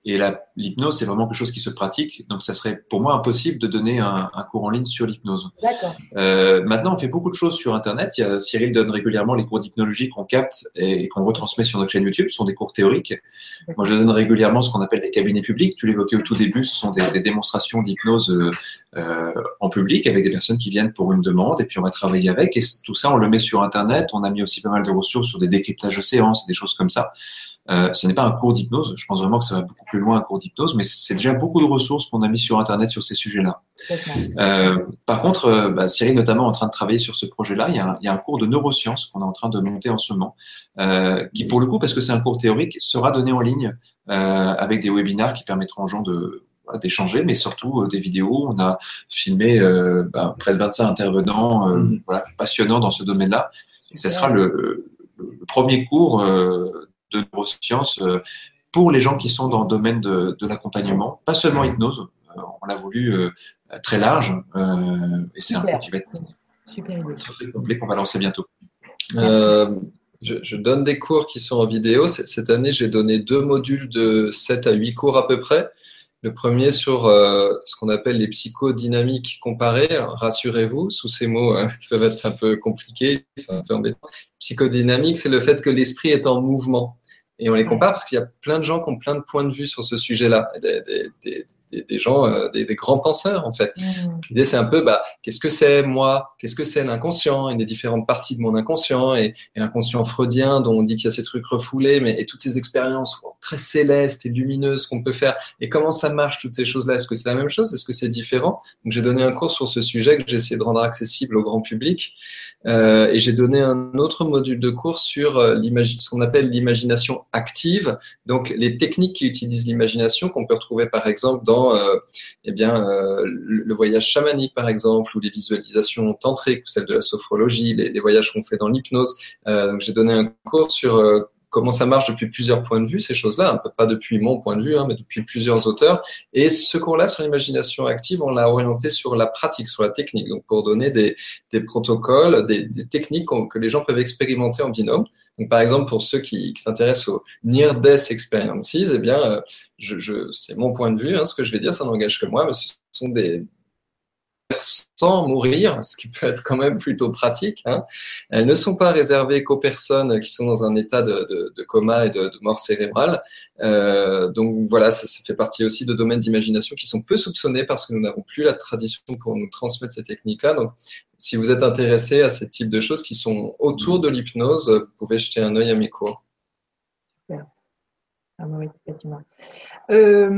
[SPEAKER 3] Et l'hypnose, c'est vraiment quelque chose qui se pratique. Donc, ça serait pour moi impossible de donner un, un cours en ligne sur l'hypnose. Euh, maintenant, on fait beaucoup de choses sur Internet. Il y a, Cyril donne régulièrement les cours d'hypnologie qu'on capte et, qu'on retransmet sur notre chaîne YouTube. Ce sont des cours théoriques. Moi, je donne régulièrement ce qu'on appelle des cabinets publics. Tu l'évoquais au tout début. Ce sont des, des démonstrations d'hypnose euh, euh, en public avec des personnes qui viennent pour une demande et puis on va travailler avec. Et tout ça, on le met sur Internet. On a mis aussi pas mal de ressources sur des décryptages de séances, des choses comme ça. Euh, ce n'est pas un cours d'hypnose. Je pense vraiment que ça va beaucoup plus loin un cours d'hypnose, mais c'est déjà beaucoup de ressources qu'on a mis sur Internet sur ces sujets-là. Euh, par contre, euh, bah, Cyril notamment en train de travailler sur ce projet-là. Il y a un, il y a un cours de neurosciences qu'on est en train de monter en ce moment, euh, qui pour le coup, parce que c'est un cours théorique, sera donné en ligne euh, avec des webinars qui permettront aux gens de d'échanger, mais surtout des vidéos. On a filmé bah, près de 25 intervenants mm-hmm. voilà, passionnants dans ce domaine-là. Et ce sera le, le, premier cours de neurosciences euh, pour les gens qui sont dans le domaine de, l'accompagnement, pas seulement hypnose. Euh, on l'a voulu euh, très large et c'est un cours qui va être très, complet qu'on va lancer bientôt.
[SPEAKER 1] je, donne des cours qui sont en vidéo. Cette année, j'ai donné deux modules de 7 à 8 cours à peu près. Le premier sur ce qu'on appelle les psychodynamiques comparées. Rassurez-vous, sous ces mots qui peuvent être un peu compliqués, c'est un peu embêtant. Psychodynamique, c'est le fait que l'esprit est en mouvement. Et on les compare parce qu'il y a plein de gens qui ont plein de points de vue sur ce sujet-là. Gens, euh, des, grands penseurs en fait. Mmh. L'idée c'est un peu, bah, qu'est-ce que c'est moi? Qu'est-ce que c'est l'inconscient? Et des différentes parties de mon inconscient et, l'inconscient freudien dont on dit qu'il y a ces trucs refoulés, mais et toutes ces expériences très célestes et lumineuses qu'on peut faire. Et comment ça marche toutes ces choses-là? Est-ce que c'est la même chose? Est-ce que c'est différent? Donc j'ai donné un cours sur ce sujet que j'ai essayé de rendre accessible au grand public. Euh, et j'ai donné un autre module de cours sur euh, ce qu'on appelle l'imagination active, donc les techniques qui utilisent l'imagination qu'on peut retrouver par exemple dans euh, eh bien, euh, le voyage chamanique, par exemple, ou les visualisations tantriques, ou celles de la sophrologie, les, voyages qu'on fait dans l'hypnose. Euh, j'ai donné un cours sur comment ça marche depuis plusieurs points de vue, ces choses-là, pas depuis mon point de vue, hein, mais depuis plusieurs auteurs. Et ce cours-là sur l'imagination active, on l'a orienté sur la pratique, sur la technique, donc pour donner des, protocoles, des techniques que les gens peuvent expérimenter en binôme. Donc, par exemple, pour ceux qui, qui s'intéressent aux Near Death Experiences, eh bien, euh, je, je, c'est mon point de vue, hein, ce que je vais dire, ça n'engage que moi, mais ce sont des, sans mourir, ce qui peut être quand même plutôt pratique. Hein. Elles ne sont pas réservées qu'aux personnes qui sont dans un état de, coma et de, de mort cérébrale. Euh, donc voilà, ça, ça, fait partie aussi de domaines d'imagination qui sont peu soupçonnés parce que nous n'avons plus la tradition pour nous transmettre ces techniques-là. Donc si vous êtes intéressé à ce type de choses qui sont autour de l'hypnose, vous pouvez jeter un œil à mes cours.
[SPEAKER 2] Ah, oui, euh,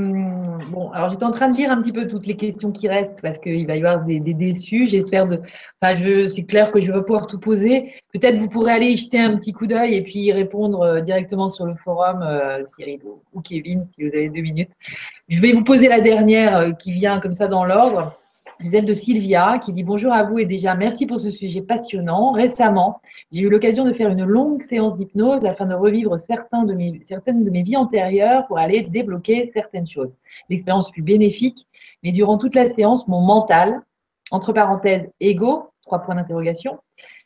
[SPEAKER 2] bon, alors j'étais en train de lire un petit peu toutes les questions qui restent parce qu'il va y avoir des, déçus. J'espère de. Enfin, c'est clair que je vais pouvoir tout poser. Peut-être vous pourrez aller y jeter un petit coup d'œil et puis répondre euh, directement sur le forum, euh, Cyril ou Kevin, si vous avez deux minutes. Je vais vous poser la dernière qui vient comme ça dans l'ordre. Celle de Sylvia qui dit bonjour à vous et déjà merci pour ce sujet passionnant. Récemment, j'ai eu l'occasion de faire une longue séance d'hypnose afin de revivre certains de mes, certaines de mes vies antérieures pour aller débloquer certaines choses. L'expérience fut bénéfique, mais durant toute la séance, mon mental, entre parenthèses, ego, trois points d'interrogation,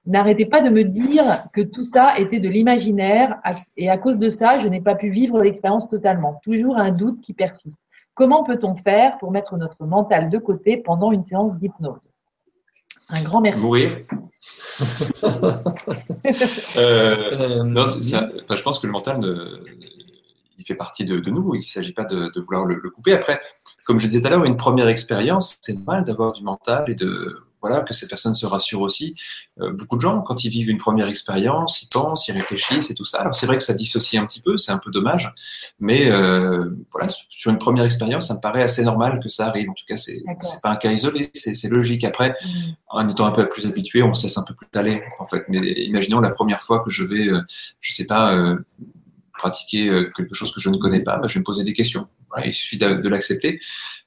[SPEAKER 2] n'arrêtait pas de me dire que tout ça était de l'imaginaire et à cause de ça, je n'ai pas pu vivre l'expérience totalement. Toujours un doute qui persiste. Comment peut-on faire pour mettre notre mental de côté pendant une séance d'hypnose? Un grand merci.
[SPEAKER 3] Mourir. Euh, non, je pense que le mental, il fait partie de, nous. Il ne s'agit pas de, vouloir le, couper. Après, comme je disais tout à l'heure, une première expérience, c'est normal d'avoir du mental et de voilà, que ces personnes se rassurent aussi. Euh, beaucoup de gens, quand ils vivent une première expérience, ils pensent, ils réfléchissent et tout ça. Alors c'est vrai que ça dissocie un petit peu, c'est un peu dommage, mais euh, voilà, sur une première expérience, ça me paraît assez normal que ça arrive. En tout cas, c'est pas un cas isolé, c'est logique. Après, mmh. en étant un peu plus habitué, on se laisse un peu plus aller, en fait. Mais imaginons la première fois que je vais, euh, je sais pas, pratiquer quelque chose que je ne connais pas, bah, je vais me poser des questions. il suffit de, de l'accepter.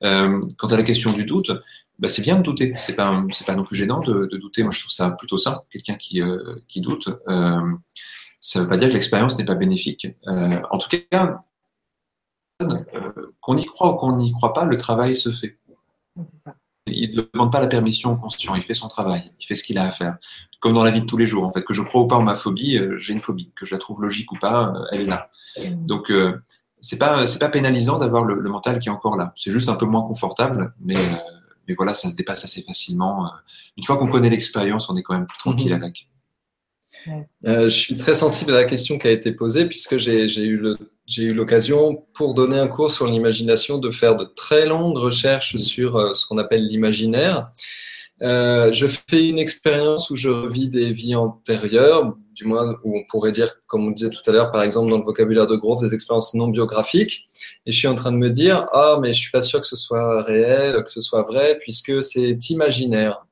[SPEAKER 3] Euh, quant à la question du doute, bah, c'est bien de douter. C'est pas, c'est pas non plus gênant de, de, douter. Moi, je trouve ça plutôt sain. Quelqu'un qui, euh, qui doute, euh, ça veut pas dire que l'expérience n'est pas bénéfique. Euh, en tout cas, qu'on y croit ou qu'on n'y croit pas, le travail se fait. Il ne demande pas la permission au conscient, il fait son travail, il fait ce qu'il a à faire. Comme dans la vie de tous les jours, en fait. Que je crois ou pas en ma phobie, j'ai une phobie. Que je la trouve logique ou pas, elle est là. Donc, c'est pas pas pénalisant d'avoir le, le, mental qui est encore là. C'est juste un peu moins confortable, mais euh, mais voilà, ça se dépasse assez facilement. Euh. Une fois qu'on connaît l'expérience, on est quand même plus tranquille mhm. avec.
[SPEAKER 1] Euh, je suis très sensible à la question qui a été posée puisque j'ai eu j'ai eu l'occasion pour donner un cours sur l'imagination de faire de très longues recherches sur euh, ce qu'on appelle l'imaginaire. Euh, je fais une expérience où je revis des vies antérieures, du moins où on pourrait dire, comme on disait tout à l'heure, par exemple dans le vocabulaire de Grove, des expériences non biographiques. Et je suis en train de me dire, ah, mais je suis pas sûr que ce soit réel, que ce soit vrai, puisque c'est imaginaire.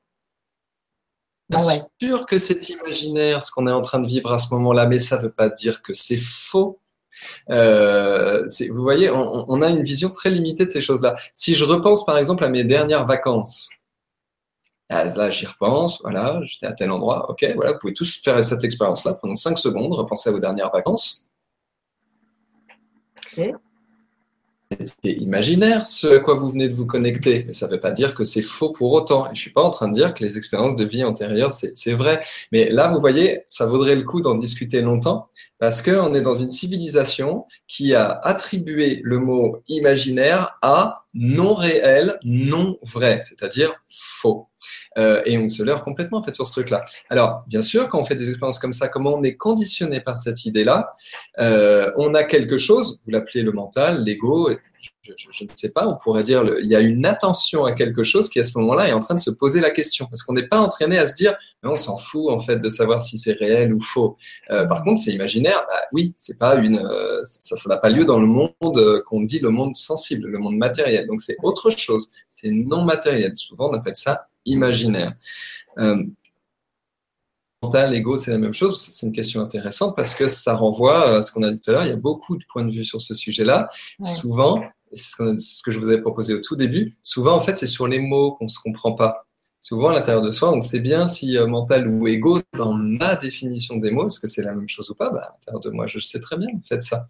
[SPEAKER 1] Bien ah sûr que c'est imaginaire ce qu'on est en train de vivre à ce moment-là, mais ça ne veut pas dire que c'est faux. Euh, vous voyez, on, on, a une vision très limitée de ces choses-là. Si je repense par exemple à mes dernières vacances, ah, là, j'y repense, voilà, j'étais à tel endroit, ok, voilà, vous pouvez tous faire cette expérience-là, prenons 5 secondes, repensez à vos dernières vacances. Okay. C'était imaginaire ce à quoi vous venez de vous connecter, mais ça ne veut pas dire que c'est faux pour autant. Je ne suis pas en train de dire que les expériences de vie antérieures, c'est vrai. Mais là, vous voyez, ça vaudrait le coup d'en discuter longtemps, parce qu'on est dans une civilisation qui a attribué le mot imaginaire à non réel, non vrai, c'est-à-dire faux. Euh, et on se leurre complètement en fait sur ce truc-là. Alors, bien sûr, quand on fait des expériences comme ça, comment on est conditionné par cette idée-là euh, On a quelque chose, vous l'appelez le mental, l'ego, je, ne sais pas, on pourrait dire, il y a une attention à quelque chose qui à ce moment-là est en train de se poser la question, parce qu'on n'est pas entraîné à se dire, on s'en fout en fait de savoir si c'est réel ou faux. Euh, par contre, c'est imaginaire, bah, oui, c'est pas une, ça n'a pas lieu dans le monde qu'on dit le monde sensible, le monde matériel. Donc c'est autre chose, c'est non matériel. Souvent on appelle ça imaginaire. Euh, mental, ego, c'est la même chose. C'est une question intéressante parce que ça renvoie à ce qu'on a dit tout à l'heure. Il y a beaucoup de points de vue sur ce sujet-là. Souvent, c'est ce, que je vous avais proposé au tout début, souvent, en fait, c'est sur les mots qu'on se comprend pas. Souvent, à l'intérieur de soi, on sait bien si euh, mental ou ego, dans ma définition des mots, est-ce que c'est la même chose ou pas bah, À l'intérieur de moi, je sais très bien, faites ça.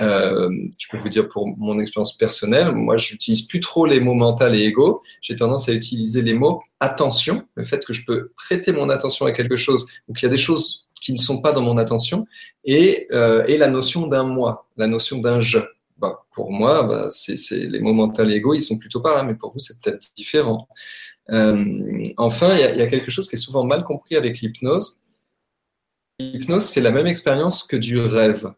[SPEAKER 1] Euh, je peux vous dire pour mon expérience personnelle, moi, j'utilise plus trop les mots mental et ego. J'ai tendance à utiliser les mots attention, le fait que je peux prêter mon attention à quelque chose ou qu'il y a des choses qui ne sont pas dans mon attention, et, euh, et la notion d'un moi, la notion d'un je bah, pour moi, bah, c'est, les mots mental et ego, ils sont plutôt pas là, mais pour vous, c'est peut-être différent. Euh, enfin, il y, a quelque chose qui est souvent mal compris avec l'hypnose. L'hypnose fait la même expérience que du rêve,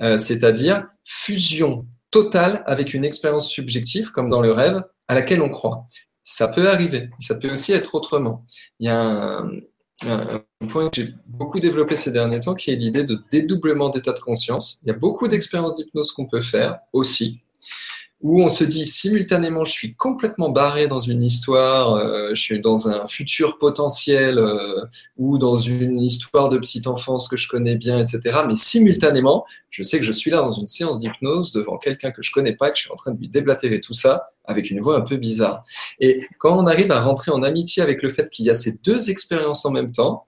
[SPEAKER 1] euh, c'est-à-dire fusion totale avec une expérience subjective, comme dans le rêve, à laquelle on croit. Ça peut arriver, ça peut aussi être autrement. Il y a un, un point que j'ai beaucoup développé ces derniers temps, qui est l'idée de dédoublement d'état de conscience. Il y a beaucoup d'expériences d'hypnose qu'on peut faire aussi, où on se dit simultanément, je suis complètement barré dans une histoire, euh, je suis dans un futur potentiel euh, ou dans une histoire de petite enfance que je connais bien, etc. Mais simultanément, je sais que je suis là dans une séance d'hypnose devant quelqu'un que je connais pas, que je suis en train de lui déblatérer tout ça avec une voix un peu bizarre. Et quand on arrive à rentrer en amitié avec le fait qu'il y a ces deux expériences en même temps,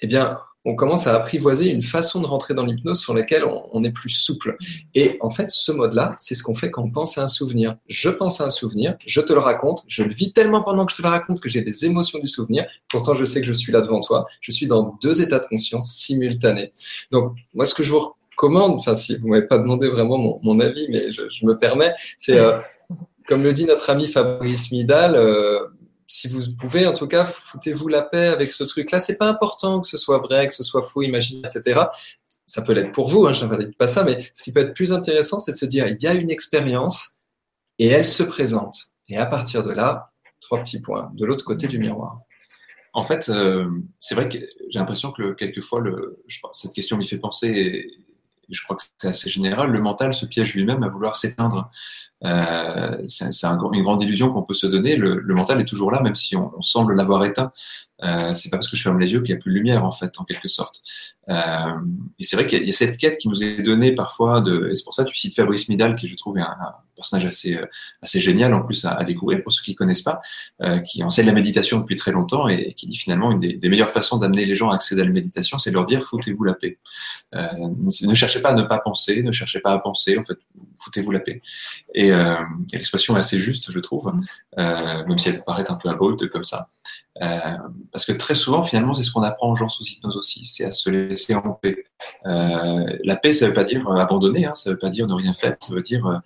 [SPEAKER 1] eh bien, on commence à apprivoiser une façon de rentrer dans l'hypnose sur laquelle on, est plus souple. Et en fait, ce mode-là, c'est ce qu'on fait quand on pense à un souvenir. Je pense à un souvenir, je te le raconte, je le vis tellement pendant que je te le raconte que j'ai des émotions du souvenir. Pourtant, je sais que je suis là devant toi. Je suis dans deux états de conscience simultanés. Donc, moi, ce que je vous recommande, enfin, si vous m'avez pas demandé vraiment mon, avis, mais je, me permets, c'est, euh, comme le dit notre ami Fabrice Midal, euh, si vous pouvez, en tout cas, foutez-vous la paix avec ce truc-là. C'est pas important que ce soit vrai, que ce soit faux, imaginé, etc. Ça peut l'être pour vous, hein, j'invalide pas ça, mais ce qui peut être plus intéressant, c'est de se dire, il y a une expérience et elle se présente. Et à partir de là, trois petits points de l'autre côté du miroir.
[SPEAKER 3] En fait, euh, c'est vrai que j'ai l'impression que quelquefois, je cette question m'y fait penser, et, je crois que c'est assez général, le mental se piège lui-même à vouloir s'éteindre. Euh, c'est une grande illusion qu'on peut se donner. Le, mental est toujours là, même si on, on semble l'avoir éteint. Euh, c'est pas parce que je ferme les yeux qu'il n'y a plus de lumière, en fait, en quelque sorte. Euh, et c'est vrai qu'il y, a cette quête qui nous est donnée parfois, de, et c'est pour ça que tu cites Fabrice Midal, qui je trouve un, un personnage assez, euh, assez génial en plus à, à découvrir pour ceux qui ne connaissent pas, euh, qui enseigne la méditation depuis très longtemps et, qui dit finalement une des, des meilleures façons d'amener les gens à accéder à la méditation, c'est de leur dire foutez-vous la paix. Euh, ne cherchez pas à ne pas penser, ne cherchez pas à penser, en fait, foutez-vous la paix. Euh, l'expression est assez juste, je trouve, mmh. même si elle paraît un peu abrupte comme ça. Euh, parce que très souvent, finalement, c'est ce qu'on apprend aux gens sous hypnose aussi, c'est à se laisser en paix. Euh, la paix, ça veut pas dire euh, abandonner, hein, ça veut pas dire ne rien faire, ça veut dire,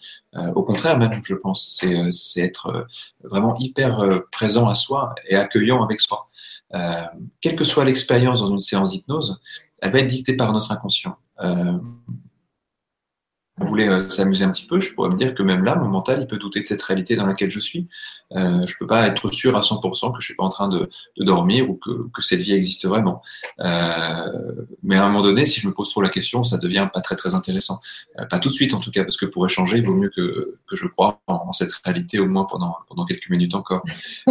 [SPEAKER 3] au contraire même, je pense, c'est être vraiment hyper présent à soi et accueillant avec soi. quelle que soit l'expérience dans une séance d'hypnose, elle va être dictée par notre inconscient voulait euh, s'amuser un petit peu, je pourrais me dire que même là, mon mental, il peut douter de cette réalité dans laquelle je suis. Euh, je peux pas être sûr à 100% que je suis pas en train de, de dormir ou que, que, cette vie existe vraiment. Euh, mais à un moment donné, si je me pose trop la question, ça devient pas très très intéressant. Euh, pas tout de suite en tout cas, parce que pour échanger, il vaut mieux que, que je croie en, cette réalité au moins pendant, pendant quelques minutes encore.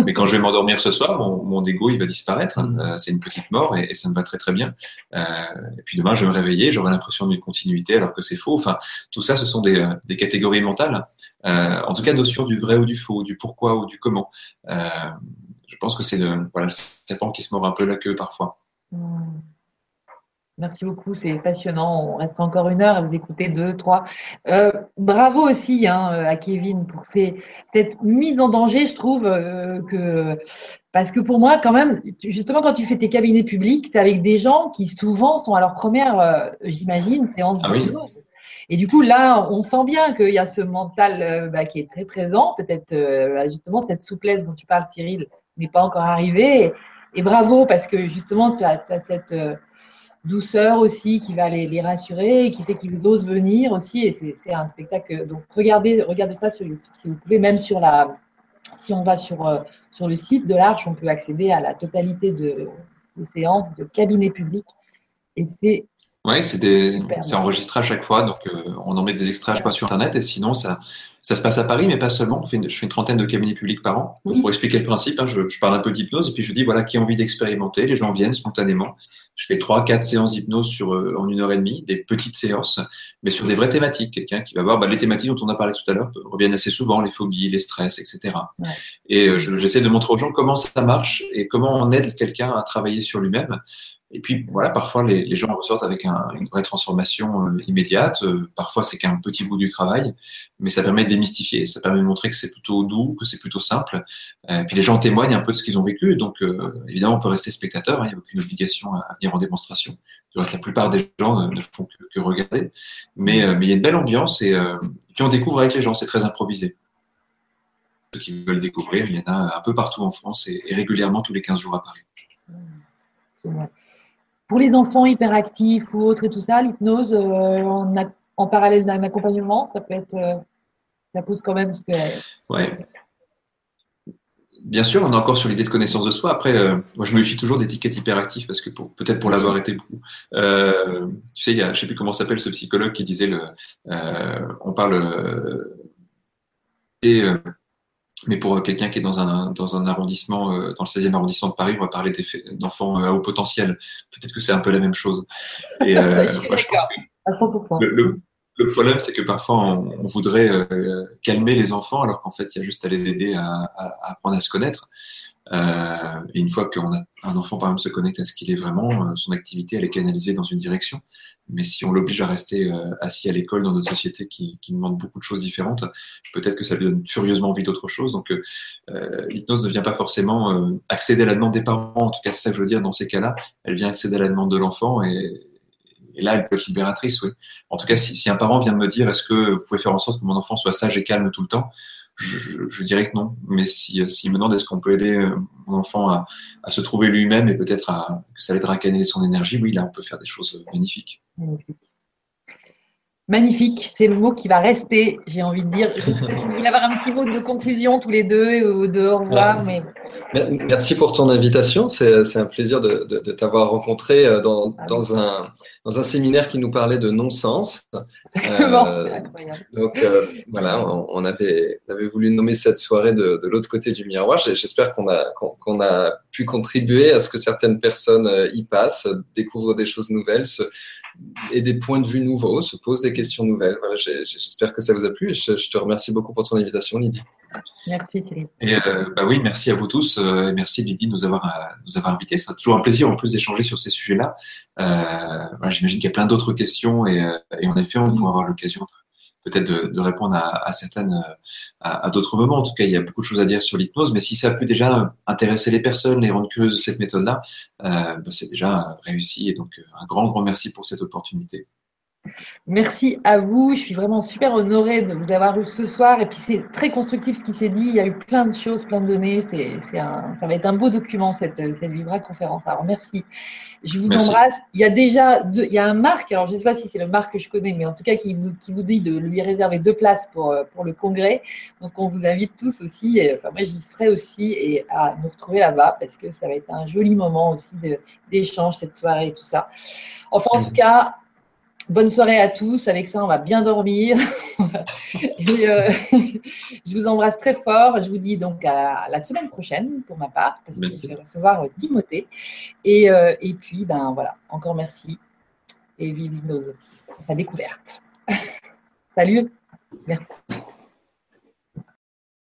[SPEAKER 3] Mais quand je vais m'endormir ce soir, mon, mon ego, il va disparaître. Mm. Euh, c'est une petite mort et, et, ça me va très très bien. Et puis demain, je vais me réveiller, j'aurai l'impression d'une continuité alors que c'est faux. Enfin, ça, ce sont des, euh, des catégories mentales. Euh, en tout cas, notion du vrai ou du faux, du pourquoi ou du comment. Euh, je pense que c'est le, voilà, le serpent qui se mord un peu la queue parfois. Hmm.
[SPEAKER 2] Merci beaucoup, c'est passionnant. On reste encore une heure à vous écouter deux, trois. Euh, bravo aussi hein, à Kevin pour ces, cette mise en danger, je trouve euh, que parce que pour moi, quand même, justement, quand tu fais tes cabinets publics, c'est avec des gens qui souvent sont à leur première, euh, j'imagine, séance
[SPEAKER 3] ah de
[SPEAKER 2] et du coup, là, on sent bien qu'il y a ce mental euh, bah, qui est très présent. Peut-être euh, bah, justement cette souplesse dont tu parles, Cyril, n'est pas encore arrivée. Et, bravo parce que justement, tu as, cette euh, douceur aussi qui va les, rassurer et qui fait qu'ils osent venir aussi. Et c'est un spectacle. Donc, regardez, regardez ça sur YouTube si vous pouvez, même sur la. Si on va sur, sur le site de l'Arche, on peut accéder à la totalité de, des séances de cabinet public. Et c'est
[SPEAKER 3] oui, c'est enregistré à chaque fois, donc euh, on en met des extraits pas sur Internet, et sinon ça, ça se passe à Paris, mais pas seulement. je fais une trentaine de cabinets publics par an. Pour expliquer le principe, hein, je, je, parle un peu d'hypnose, et puis je dis voilà qui a envie d'expérimenter, les gens viennent spontanément. Je fais trois, quatre séances d'hypnose sur euh, en une heure et demie, des petites séances, mais sur des vraies thématiques. Quelqu'un qui va voir bah, les thématiques dont on a parlé tout à l'heure reviennent assez souvent, les phobies, les stress, etc. Et euh, j'essaie de montrer aux gens comment ça marche et comment on aide quelqu'un à travailler sur lui-même. Et puis voilà, parfois les, gens ressortent avec un, une vraie transformation euh, immédiate. Euh, parfois c'est qu'un petit bout du travail, mais ça permet de démystifier, ça permet de montrer que c'est plutôt doux, que c'est plutôt simple. Euh, puis les gens témoignent un peu de ce qu'ils ont vécu, donc évidemment on peut rester spectateur, hein, il n'y a aucune obligation à, venir en démonstration. la plupart des gens ne, font que, regarder, mais il y a une belle ambiance et, puis on découvre avec les gens, c'est très improvisé. Ceux qui veulent découvrir, il y en a un peu partout en France et, et régulièrement tous les 15 jours à Paris.
[SPEAKER 2] Pour les enfants hyperactifs ou autres et tout ça, l'hypnose euh, en, parallèle d'un accompagnement, ça peut être, euh, ça pose quand même. Parce que,
[SPEAKER 3] ouais. Bien sûr, on est encore sur l'idée de connaissance de soi. Après, euh, moi, je me méfie toujours d'étiquette hyperactive parce que peut-être pour l'avoir été beaucoup. Euh, tu sais, il y a, je sais plus comment s'appelle ce psychologue qui disait le, on parle mais pour euh, quelqu'un qui est dans un, dans un arrondissement, euh, dans le 16e arrondissement de Paris, on va parler d'enfants euh, à haut potentiel. Peut-être que c'est un peu la même chose.
[SPEAKER 2] Et, euh, je moi, je pense à 100%.
[SPEAKER 3] Le, le, problème, c'est que parfois, on, on voudrait calmer les enfants, alors qu'en fait, il y a juste à les aider à, à, à apprendre à se connaître. Euh, et une fois qu'un enfant, par exemple, se connecte à ce qu'il est vraiment, son activité, elle est canalisée dans une direction. Mais si on l'oblige à rester euh, assis à l'école dans notre société qui, qui, demande beaucoup de choses différentes, peut-être que ça lui donne furieusement envie d'autre chose. Donc, euh, euh, l'hypnose ne vient pas forcément euh, accéder à la demande des parents. En tout cas, c'est ça que je veux dire dans ces cas-là. Elle vient accéder à la demande de l'enfant et, et, là, elle peut être libératrice, oui. En tout cas, si, si un parent vient de me dire, est-ce que vous pouvez faire en sorte que mon enfant soit sage et calme tout le temps je, je, dirais que non. Mais si, si me est-ce qu'on peut aider mon enfant à, se trouver lui-même et peut-être que ça l'aidera à canaliser son énergie, oui, là, on peut faire des choses magnifiques.
[SPEAKER 2] Magnifique, c'est le mot qui va rester, j'ai envie de dire. si vous voulez avoir un petit mot de conclusion tous les deux ou de au revoir. Mais...
[SPEAKER 1] Merci pour ton invitation. C'est un plaisir de, t'avoir rencontré euh, dans, ah dans, un, dans un séminaire qui nous parlait de non-sens.
[SPEAKER 2] Exactement, euh, c'est incroyable.
[SPEAKER 1] Donc euh, voilà, on, avait, avait voulu nommer cette soirée de, de l'autre côté du miroir. J'espère qu'on a, qu'on a pu contribuer à ce que certaines personnes y passent, découvrent des choses nouvelles, se, et des points de vue nouveaux, se posent des questions nouvelles. Voilà, J'espère que ça vous a plu et je, te remercie beaucoup pour ton invitation, Lydie.
[SPEAKER 2] Merci, Cyril.
[SPEAKER 3] Et euh, bah oui, merci à vous tous. Euh, merci, Lydie, de nous avoir, euh, nous avoir invités. C'est toujours un plaisir en plus d'échanger sur ces sujets-là. J'imagine qu'il y a plein d'autres questions et, et, en effet, on pourra avoir l'occasion peut-être de, répondre à, certaines, à, d'autres moments. En tout cas, il y a beaucoup de choses à dire sur l'hypnose, mais si ça peut déjà intéresser les personnes, les rendre curieuses de cette méthode-là, euh, bah, c'est déjà réussi. Et donc, un grand, grand merci pour cette opportunité.
[SPEAKER 2] Merci à vous. Je suis vraiment super honorée de vous avoir eu ce soir. Et puis, c'est très constructif ce qui s'est dit. Il y a eu plein de choses, plein de données. C'est, ça va être un beau document, cette, cette Vibra conférence. Alors, merci. Je vous embrasse. Il y a déjà deux, il y a un Marc, alors je ne sais pas si c'est le Marc que je connais, mais en tout cas, qui vous, qui vous dit de lui réserver deux places pour, pour le congrès. Donc, on vous invite tous aussi. Et, enfin, moi, j'y serai aussi et à nous retrouver là-bas parce que ça va être un joli moment aussi d'échange cette soirée et tout ça. Enfin, en tout cas, Bonne soirée à tous. Avec ça, on va bien dormir. Euh, je vous embrasse très fort. Je vous dis donc à la semaine prochaine pour ma part, parce que je vais recevoir euh, Timothée. Et, euh, et puis, ben voilà, encore merci. Et vive nos, sa découverte. Salut. Merci.